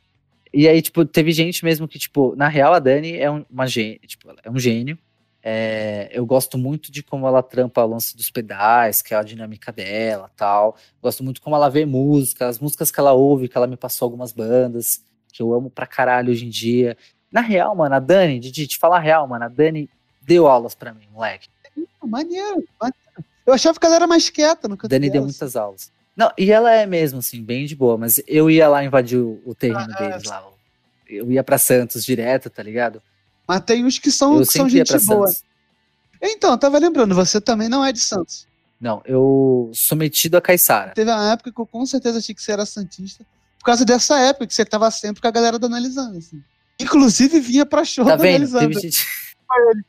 E aí, tipo, teve gente mesmo que, tipo, na real, a Dani é um, uma gênio, tipo, é um gênio. É, eu gosto muito de como ela trampa o lance dos pedais, que é a dinâmica dela tal. Gosto muito como ela vê música, as músicas que ela ouve, que ela me passou algumas bandas, que eu amo pra caralho hoje em dia. Na real, mano, a Dani, Didi, te falar a real, mano, a Dani deu aulas pra mim, moleque. Maneiro, maneiro. Eu achava que ela era mais quieta no canto Dani deu muitas aulas. Não, e ela é mesmo, assim, bem de boa, mas eu ia lá invadir o, o terreno Ah, deles lá. Eu ia pra Santos direto, tá ligado? Mas tem uns que são, que são gente boa. Santos. Então, eu tava lembrando, você também não é de Santos. Não, eu sou metido a Caiçara. Teve uma época que eu com certeza achei que você era Santista, por causa dessa época que você tava sempre com a galera do Analisando, assim. Inclusive vinha pra show Tá do vendo? Analisando. Teve gente...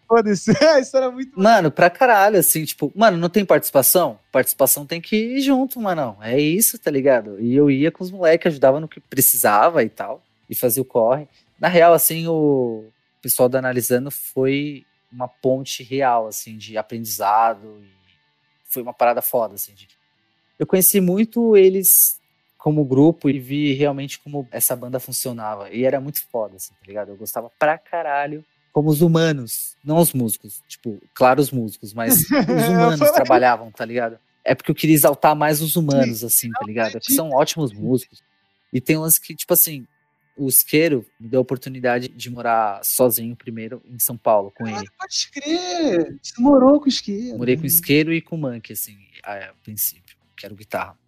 Foda-se. Isso era muito Mano, pra caralho, assim, tipo, mano, não tem participação? Participação tem que ir junto, mano. É isso, tá ligado? E eu ia com os moleques, ajudava no que precisava e tal. e fazia o corre. Na real, assim, o pessoal da Analisando foi uma ponte real, assim, de aprendizado foi uma parada foda, assim. De... Eu conheci muito eles como grupo e vi realmente como essa banda funcionava. E era muito foda, assim, tá ligado? Eu gostava pra caralho como os humanos, não os músicos. Tipo, claro, os músicos, mas os humanos trabalhavam, tá ligado? É porque eu queria exaltar mais os humanos, assim, tá ligado? É que são ótimos músicos. E tem umas que, tipo assim, o Isqueiro me deu a oportunidade de morar sozinho primeiro em São Paulo com ele. Pode crer! Você morou com o Isqueiro. Morei com o Isqueiro e com o Monkey, assim, a, a princípio, que era o guitarra.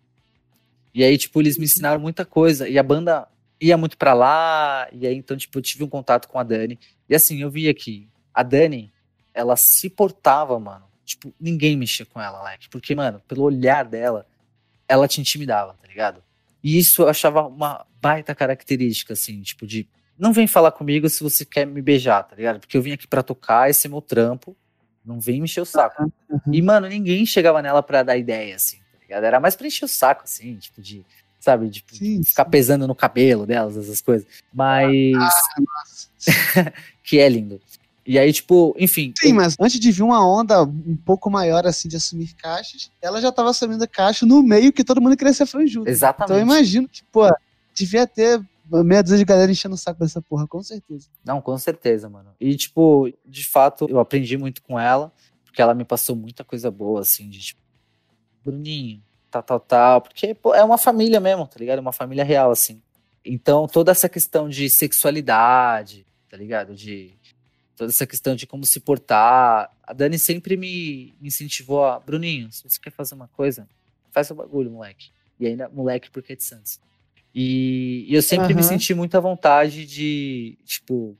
E aí, tipo, eles me ensinaram muita coisa. E a banda ia muito para lá. E aí, então, tipo, eu tive um contato com a Dani. E assim, eu vi aqui, a Dani, ela se portava, mano. Tipo, ninguém mexia com ela, Leque. Porque, mano, pelo olhar dela, ela te intimidava, tá ligado? E isso eu achava uma baita característica, assim, tipo, de não vem falar comigo se você quer me beijar, tá ligado? Porque eu vim aqui pra tocar, esse é meu trampo. Não vem me encher o saco. Uhum. E, mano, ninguém chegava nela pra dar ideia, assim, tá ligado? Era mais pra encher o saco, assim, tipo, de, sabe, de sim, ficar sim. pesando no cabelo delas, essas coisas. Mas. Ah, que é lindo. E aí, tipo, enfim. Sim, eu... mas antes de vir uma onda um pouco maior, assim, de assumir caixas, ela já tava assumindo caixa no meio que todo mundo queria ser franjudo. Exatamente. Então eu imagino que, pô, devia ter meia dúzia de galera enchendo o saco dessa porra, com certeza. Não, com certeza, mano. E, tipo, de fato, eu aprendi muito com ela, porque ela me passou muita coisa boa, assim, de tipo, Bruninho, tal, tal, tal. Porque, pô, é uma família mesmo, tá ligado? É uma família real, assim. Então, toda essa questão de sexualidade, tá ligado? De toda essa questão de como se portar. A Dani sempre me, me incentivou a, Bruninho, se você quer fazer uma coisa, faz o bagulho, moleque. E ainda, moleque, porque é de Santos. E, e eu sempre uhum. me senti muita vontade de, tipo,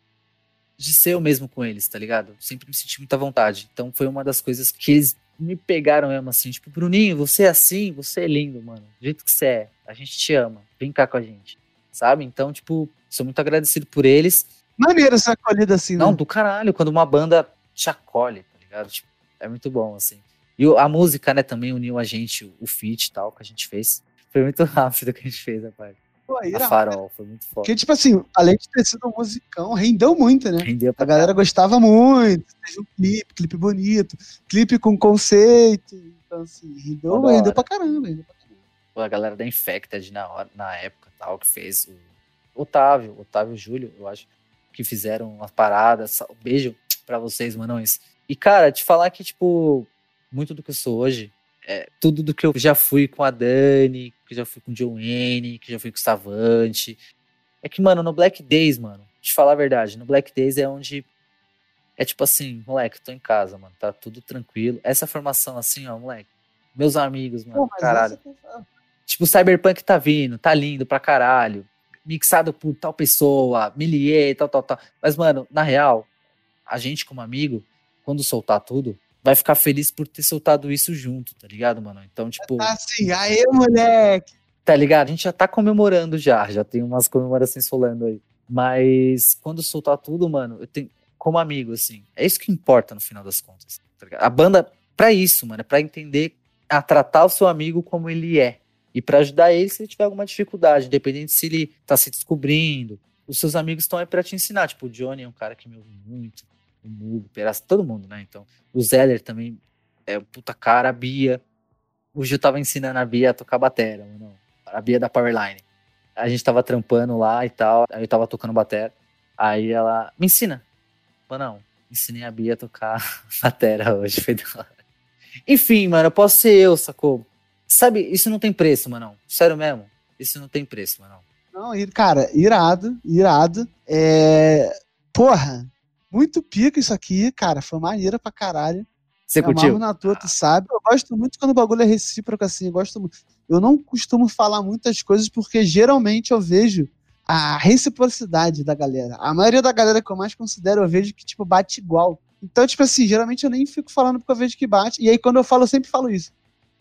de ser eu mesmo com eles, tá ligado? Sempre me senti muita vontade. Então foi uma das coisas que eles me pegaram mesmo assim, tipo, Bruninho, você é assim, você é lindo, mano. Do jeito que você é, a gente te ama, vem cá com a gente, sabe? Então, tipo, sou muito agradecido por eles. Maneiro essa acolhida assim, né? Não, do caralho, quando uma banda te acolhe, tá ligado? Tipo, é muito bom, assim. E a música, né, também uniu a gente, o feat e tal, que a gente fez. Foi muito rápido que a gente fez, rapaz. Pô, a Farol, foi muito foda. Porque, tipo assim, além de ter sido um musicão, rendeu muito, né? Rendeu pra A galera gostava muito, fez um clipe, clipe bonito, clipe com conceito. Então, assim, rendeu, rendeu pra caramba, rendeu pra caramba. Pô, a galera da Infected na, hora, na época tal, que fez o Otávio, Otávio Júlio, eu acho que fizeram umas paradas. Um beijo para vocês, manões. E, cara, te falar que, tipo, muito do que eu sou hoje, é, tudo do que eu já fui com a Dani, que já fui com o John que já fui com o Savante. É que, mano, no Black Days, mano, te falar a verdade, no Black Days é onde é tipo assim, moleque, tô em casa, mano, tá tudo tranquilo. Essa formação assim, ó, moleque, meus amigos, mano, Pô, caralho. Tipo, o Cyberpunk tá vindo, tá lindo pra caralho mixado por tal pessoa, Millier, tal, tal, tal. Mas, mano, na real, a gente como amigo, quando soltar tudo, vai ficar feliz por ter soltado isso junto, tá ligado, mano? Então, tipo. Tá assim, aê, moleque! Tá ligado? A gente já tá comemorando já, já tem umas comemorações rolando aí. Mas quando soltar tudo, mano, eu tenho. Como amigo, assim, é isso que importa no final das contas. Tá a banda, pra isso, mano, é pra entender, a tratar o seu amigo como ele é e para ajudar ele se ele tiver alguma dificuldade, independente se ele tá se descobrindo. Os seus amigos estão aí para te ensinar. Tipo, o Johnny é um cara que me ouve muito, o Mugo, o Peraz, todo mundo, né? Então, o Zeller também é um puta cara, a Bia. O Gil tava ensinando a Bia a tocar batera, não. A Bia da Powerline. A gente tava trampando lá e tal, aí eu tava tocando batera. Aí ela, me ensina. Falei, não, ensinei a Bia a tocar batera hoje, foi da hora. Enfim, mano, eu posso ser eu, sacou? Sabe, isso não tem preço, mano. Sério mesmo. Isso não tem preço, mano. Não, cara, irado, irado. É. Porra, muito pica isso aqui, cara. Foi maneira pra caralho. Você curtiu? na tua, tu sabe. Eu gosto muito quando o bagulho é recíproco, assim. Eu gosto muito. Eu não costumo falar muitas coisas porque geralmente eu vejo a reciprocidade da galera. A maioria da galera que eu mais considero, eu vejo que, tipo, bate igual. Então, tipo assim, geralmente eu nem fico falando porque eu vejo que bate. E aí, quando eu falo, eu sempre falo isso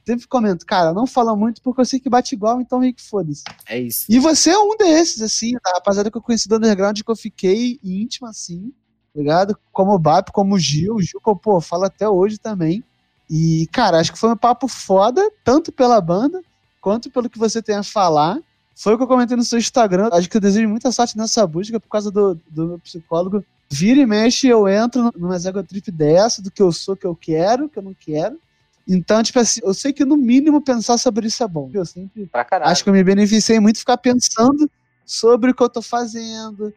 sempre comento, cara, não fala muito porque eu sei que bate igual, então Rick, foda-se. É isso. E você é um desses, assim, da rapaziada que eu conheci do underground, que eu fiquei íntimo, assim, ligado? Como o Bap, como o Gil, o Gil, pô, fala até hoje também. E, cara, acho que foi um papo foda, tanto pela banda, quanto pelo que você tem a falar. Foi o que eu comentei no seu Instagram. Acho que eu desejo muita sorte nessa busca por causa do, do meu psicólogo. Vira e mexe, eu entro numa ego trip dessa, do que eu sou, que eu quero, que eu não quero. Então, tipo assim, eu sei que no mínimo pensar sobre isso é bom. Eu sempre acho que eu me beneficiei muito ficar pensando sobre o que eu tô fazendo,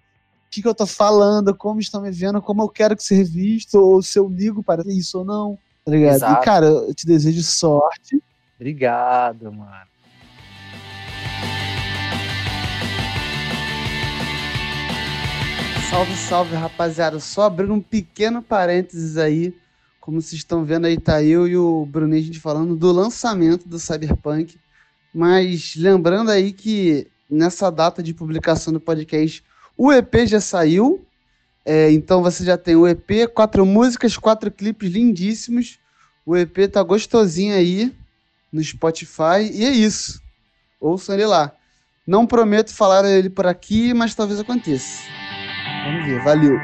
que, que eu tô falando, como estão me vendo, como eu quero que seja visto, ou se eu ligo para isso ou não, tá ligado? Exato. E, cara, eu te desejo sorte. Obrigado, mano. Salve, salve, rapaziada. Só abrindo um pequeno parênteses aí como vocês estão vendo aí, tá eu e o Bruninho a gente falando do lançamento do Cyberpunk. Mas lembrando aí que nessa data de publicação do podcast, o EP já saiu. É, então você já tem o EP, quatro músicas, quatro clipes lindíssimos. O EP tá gostosinho aí no Spotify. E é isso. Ouçam ele lá. Não prometo falar ele por aqui, mas talvez aconteça. Vamos ver. Valeu.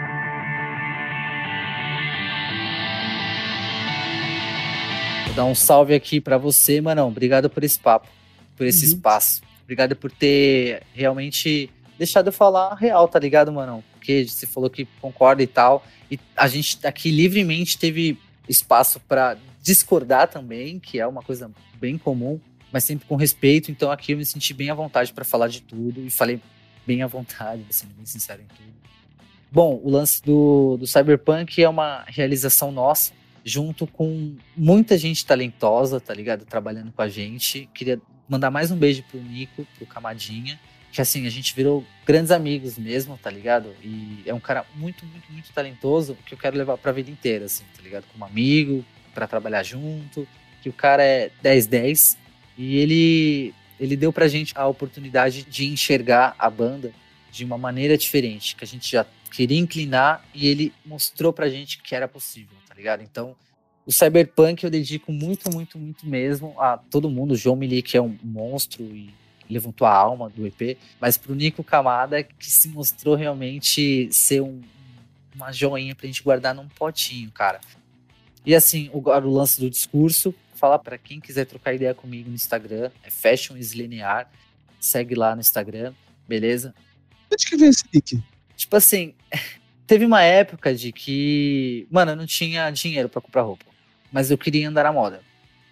dar um salve aqui para você, Manão. Obrigado por esse papo, por esse uhum. espaço. Obrigado por ter realmente deixado eu falar real, tá ligado, Manão? Porque você falou que concorda e tal. E a gente aqui livremente teve espaço para discordar também, que é uma coisa bem comum, mas sempre com respeito. Então aqui eu me senti bem à vontade para falar de tudo e falei bem à vontade, sendo bem sincero em tudo. Bom, o lance do, do Cyberpunk é uma realização nossa junto com muita gente talentosa, tá ligado? Trabalhando com a gente. Queria mandar mais um beijo pro Nico, pro Camadinha, que assim, a gente virou grandes amigos mesmo, tá ligado? E é um cara muito, muito, muito talentoso que eu quero levar pra vida inteira, assim, tá ligado? Como amigo, para trabalhar junto, que o cara é 10-10 e ele ele deu pra gente a oportunidade de enxergar a banda de uma maneira diferente, que a gente já queria inclinar e ele mostrou pra gente que era possível ligado? Então, o Cyberpunk eu dedico muito, muito, muito mesmo a todo mundo. O João Milik é um monstro e levantou a alma do EP, mas pro Nico Camada, que se mostrou realmente ser um, uma joinha pra gente guardar num potinho, cara. E assim, o, o lance do discurso, falar para quem quiser trocar ideia comigo no Instagram, é Fashion Linear, segue lá no Instagram, beleza? Onde que vem esse nick? Tipo assim, Teve uma época de que, mano, eu não tinha dinheiro para comprar roupa, mas eu queria andar à moda.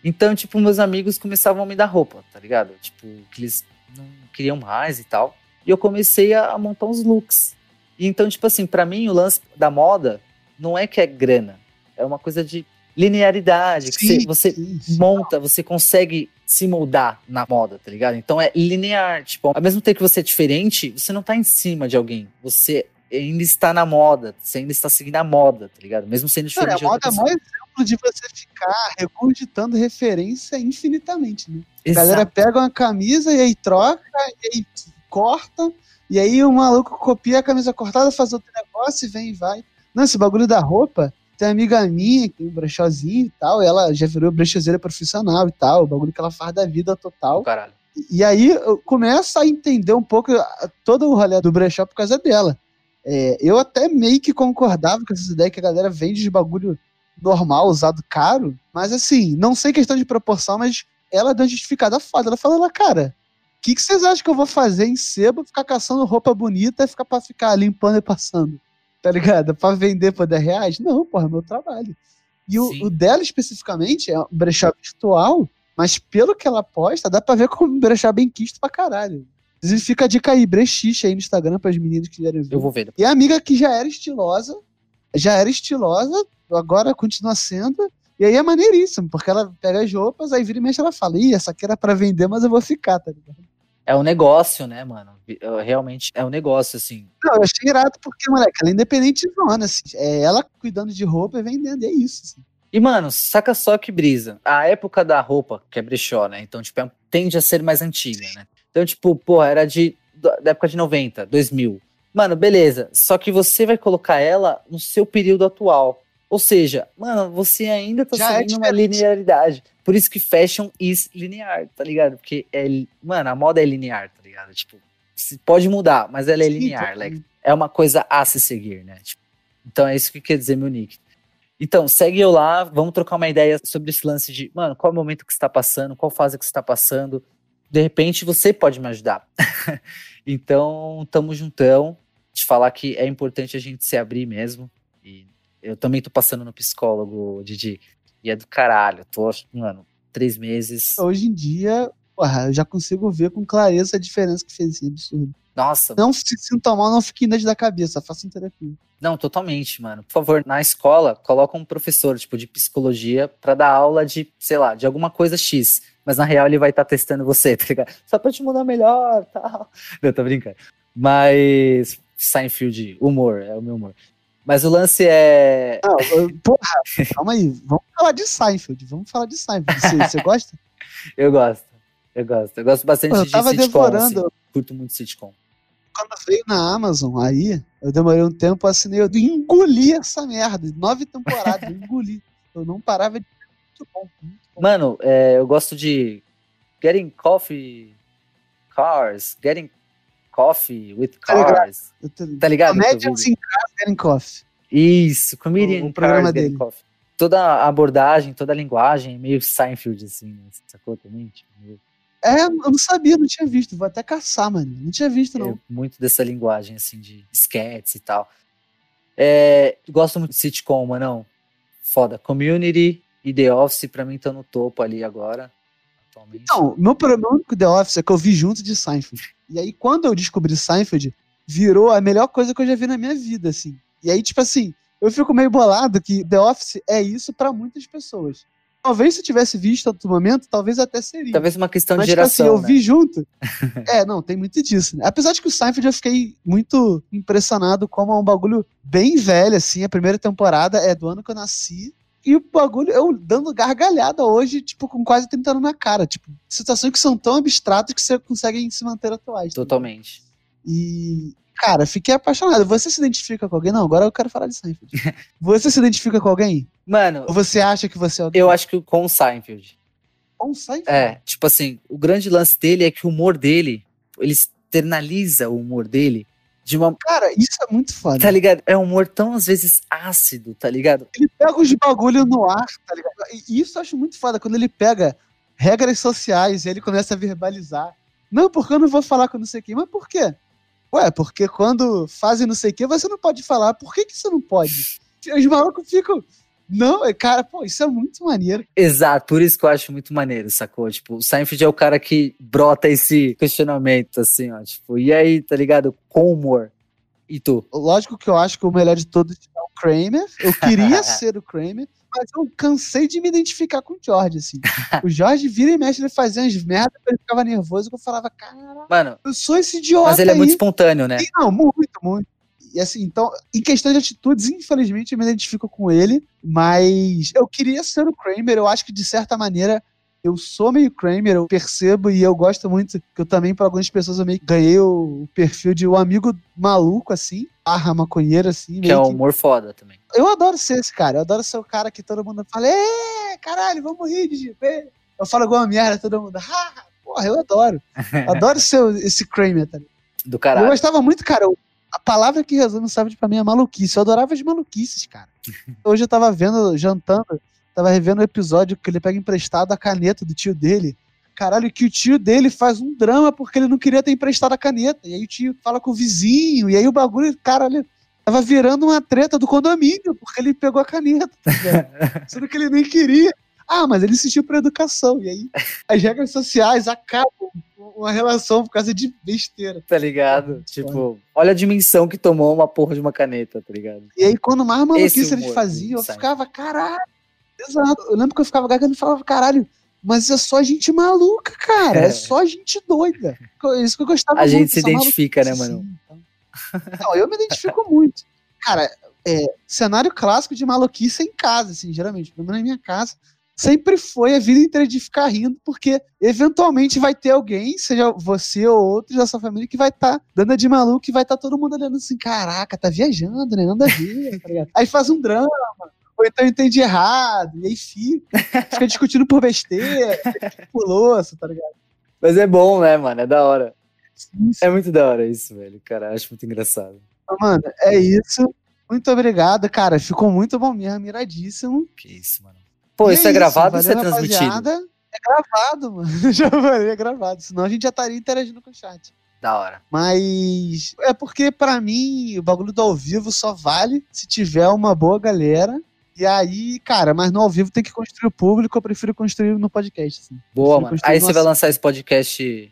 Então, tipo, meus amigos começavam a me dar roupa, tá ligado? Tipo, que eles não queriam mais e tal. E eu comecei a, montar uns looks. E então, tipo assim, para mim o lance da moda não é que é grana, é uma coisa de linearidade, sim, que você, sim, sim. monta, você consegue se moldar na moda, tá ligado? Então é linear, tipo, ao mesmo tempo que você é diferente, você não tá em cima de alguém, você ainda está na moda, você ainda está seguindo a moda, tá ligado? Mesmo sendo diferente. Cara, a moda é mais exemplo de você ficar recogitando referência infinitamente, né? Exato. A galera pega uma camisa e aí troca, e aí corta, e aí o maluco copia a camisa cortada, faz outro negócio e vem e vai. Não, esse bagulho da roupa, tem uma amiga minha que tem um brechózinho e tal, e ela já virou brechoseira profissional e tal, o bagulho que ela faz da vida total. Caralho. E aí eu começo a entender um pouco todo o rolê do brechó por causa dela. É, eu até meio que concordava com essa ideia que a galera vende de bagulho normal, usado caro, mas assim, não sei questão de proporção, mas ela deu uma justificada foda. Ela falou, cara, o que, que vocês acham que eu vou fazer em sebo, ficar caçando roupa bonita e ficar pra ficar limpando e passando? Tá ligado? Pra vender por 10 reais? Não, porra, é meu trabalho. E o, o, dela especificamente é um brechó virtual, mas pelo que ela posta, dá pra ver como um brechó bem quisto pra caralho. Inclusive, fica a dica aí, brechiche aí no Instagram para as meninas que quiserem ver. Eu vou ver. E a amiga que já era estilosa, já era estilosa, agora continua sendo. E aí é maneiríssimo, porque ela pega as roupas, aí vira e mexe ela fala, ih, essa aqui era pra vender, mas eu vou ficar, tá ligado? É um negócio, né, mano? Realmente é um negócio, assim. Não, eu achei irado porque, moleque, ela é independente zona, assim. É ela cuidando de roupa e vendendo, é isso, assim. E, mano, saca só que brisa. A época da roupa, que é brechó, né? Então, tipo, é, tende a ser mais antiga, né? Então, tipo, porra, era de, da época de 90, 2000. Mano, beleza. Só que você vai colocar ela no seu período atual. Ou seja, mano, você ainda tá Já é seguindo é uma linearidade. Por isso que fashion is linear, tá ligado? Porque, é, mano, a moda é linear, tá ligado? Tipo, pode mudar, mas ela é Sim, linear. Like, é uma coisa a se seguir, né? Tipo, então é isso que quer dizer meu nick. Então, segue eu lá, vamos trocar uma ideia sobre esse lance de, mano, qual é o momento que você tá passando, qual fase que você tá passando, de repente você pode me ajudar. então, tamo juntão. Te falar que é importante a gente se abrir mesmo. E eu também tô passando no psicólogo, Didi. E é do caralho. Tô, mano, três meses. Hoje em dia, porra, eu já consigo ver com clareza a diferença que fez esse absurdo. Nossa. Não se sinta mal, não fique indas da cabeça, faça um terapia. Não, totalmente, mano. Por favor, na escola, coloca um professor, tipo, de psicologia para dar aula de, sei lá, de alguma coisa X. Mas na real ele vai estar tá testando você, tá ligado? Só pra te mudar melhor, tal. Não, tô brincando. Mas Seinfeld, humor, é o meu humor. Mas o lance é. Não, porra, calma aí. Vamos falar de Seinfeld. Vamos falar de Seinfeld. Você, você gosta? Eu gosto. Eu gosto. Eu gosto bastante eu de tava sitcom. Devorando. Assim. Curto muito sitcom quando veio na Amazon, aí, eu demorei um tempo, assinei, eu engoli essa merda. Nove temporadas, eu engoli. Eu não parava de. Muito bom, muito bom. Mano, é, eu gosto de Getting Coffee Cars, Getting Coffee with tá Cars. Tá ligado? Tá ligado? Comedians in Cars Getting Coffee. Isso, Comedian o, o programa Cars dele. Coffee. Toda a abordagem, toda a linguagem, meio Seinfeld, assim, sacou também? Tipo, meio é, eu não sabia, não tinha visto. Vou até caçar, mano. Não tinha visto, não. É, muito dessa linguagem, assim, de sketches e tal. É, gosto muito de sitcom, mas não. Foda. Community e The Office, pra mim, estão no topo ali agora. Atualmente. Então, meu problema com The Office é que eu vi junto de Seinfeld. E aí, quando eu descobri Seinfeld, virou a melhor coisa que eu já vi na minha vida, assim. E aí, tipo assim, eu fico meio bolado que The Office é isso para muitas pessoas. Talvez se eu tivesse visto outro momento, talvez até seria. Talvez uma questão Mas, de geração. Tipo assim, eu né? vi junto. é, não, tem muito disso. Né? Apesar de que o Seinfeld eu fiquei muito impressionado como é um bagulho bem velho, assim. A primeira temporada é do ano que eu nasci. E o bagulho, eu dando gargalhada hoje, tipo, com quase 30 anos na cara. Tipo, situações que são tão abstratas que você consegue se manter atuais. Totalmente. Tá? E, Cara, fiquei apaixonado. Você se identifica com alguém? Não, agora eu quero falar de Seinfeld. você se identifica com alguém? Mano. Ou você acha que você é alguém? Eu acho que com o Seinfeld. Com o Seinfeld? É, tipo assim, o grande lance dele é que o humor dele, ele externaliza o humor dele de uma. Cara, isso é muito foda. Tá ligado? É um humor tão, às vezes, ácido, tá ligado? Ele pega os bagulho no ar, tá ligado? E isso eu acho muito foda, quando ele pega regras sociais e ele começa a verbalizar. Não, porque eu não vou falar com não sei quem, mas por quê? Ué, porque quando fazem não sei o que, você não pode falar. Por que, que você não pode? Os malucos ficam. Não, é, cara, pô, isso é muito maneiro. Exato, por isso que eu acho muito maneiro, sacou? Tipo, o Seinfeld é o cara que brota esse questionamento, assim, ó. Tipo, e aí, tá ligado? Com humor. E tu? Lógico que eu acho que o melhor de todos é o Kramer. Eu queria ser o Kramer mas eu cansei de me identificar com o George, assim. o George vira e mexe, ele fazia umas merdas, ele ficava nervoso, eu falava, cara, Mano, eu sou esse idiota Mas ele é muito espontâneo, né? E, não, muito, muito. E assim, então, em questão de atitudes, infelizmente eu me identifico com ele, mas eu queria ser o Kramer, eu acho que de certa maneira eu sou meio Kramer, eu percebo e eu gosto muito, que eu também, para algumas pessoas, eu meio ganhei o perfil de um amigo maluco, assim, barra maconheiro, assim. Que é um humor foda também. Eu adoro ser esse cara, eu adoro ser o cara que todo mundo fala, é, caralho, vamos rir de Eu falo igual uma merda, todo mundo, ah, porra, eu adoro. adoro ser esse Kramer, tá Do caralho. Eu gostava muito, cara, a palavra que resume sabe pra mim é maluquice. Eu adorava as maluquices, cara. Hoje eu tava vendo, jantando, Tava revendo o episódio que ele pega emprestado a caneta do tio dele. Caralho, que o tio dele faz um drama porque ele não queria ter emprestado a caneta. E aí o tio fala com o vizinho, e aí o bagulho, caralho, tava virando uma treta do condomínio, porque ele pegou a caneta. Tá Sendo que ele nem queria. Ah, mas ele insistiu pra educação. E aí as regras sociais acabam uma relação por causa de besteira. Tá ligado? Tipo, olha a dimensão que tomou uma porra de uma caneta, tá ligado? E aí, quando mais maluquice eles faziam, eu ficava, caralho, Exato. Eu lembro que eu ficava gagando e falava, caralho, mas é só gente maluca, cara. É, é só gente doida. Isso que eu gostava A muito, gente se identifica, né, mano? Assim, então. Não, eu me identifico muito. Cara, é, cenário clássico de maluquice é em casa, assim, geralmente. Pelo menos na minha casa. Sempre foi a vida inteira de ficar rindo, porque eventualmente vai ter alguém, seja você ou outro da sua família, que vai estar tá dando de maluco e vai estar tá todo mundo olhando assim: caraca, tá viajando, né? Nada a ver, tá Aí faz um drama, ou então entendi errado, e aí fica, fica discutindo por besteira, por louça, tá ligado? Mas é bom, né, mano? É da hora. Sim, sim. É muito da hora isso, velho. Cara, acho muito engraçado. Mano, é isso. Muito obrigado, cara. Ficou muito bom mesmo, miradíssimo. Que isso, mano. Pô, isso é, é, gravado ou isso é transmitido? É gravado, mano. Já falei, é gravado. Senão a gente já estaria interagindo com o chat. Da hora. Mas é porque, pra mim, o bagulho do ao vivo só vale se tiver uma boa galera. E aí, cara, mas no ao vivo tem que construir o público, eu prefiro construir no podcast. Assim. Boa, mano. Aí você vai lançar esse podcast.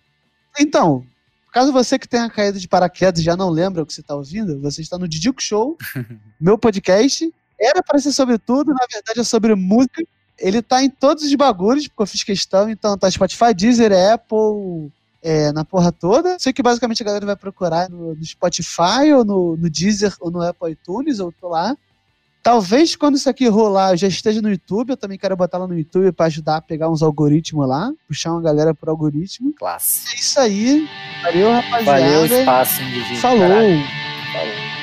Então, caso você que tenha caído de paraquedas e já não lembra o que você está ouvindo, você está no Didico Show, meu podcast. Era para ser sobre tudo, na verdade é sobre música. Ele tá em todos os bagulhos, porque eu fiz questão, então tá Spotify, Deezer, Apple, é, na porra toda. Sei que basicamente a galera vai procurar no, no Spotify, ou no, no Deezer, ou no Apple iTunes, ou tô lá. Talvez quando isso aqui rolar, eu já esteja no YouTube. Eu também quero botar lá no YouTube para ajudar a pegar uns algoritmos lá, puxar uma galera pro algoritmo. Classe. É isso aí. Valeu, rapaziada. Valeu espaço, Didi. Falou. Caralho.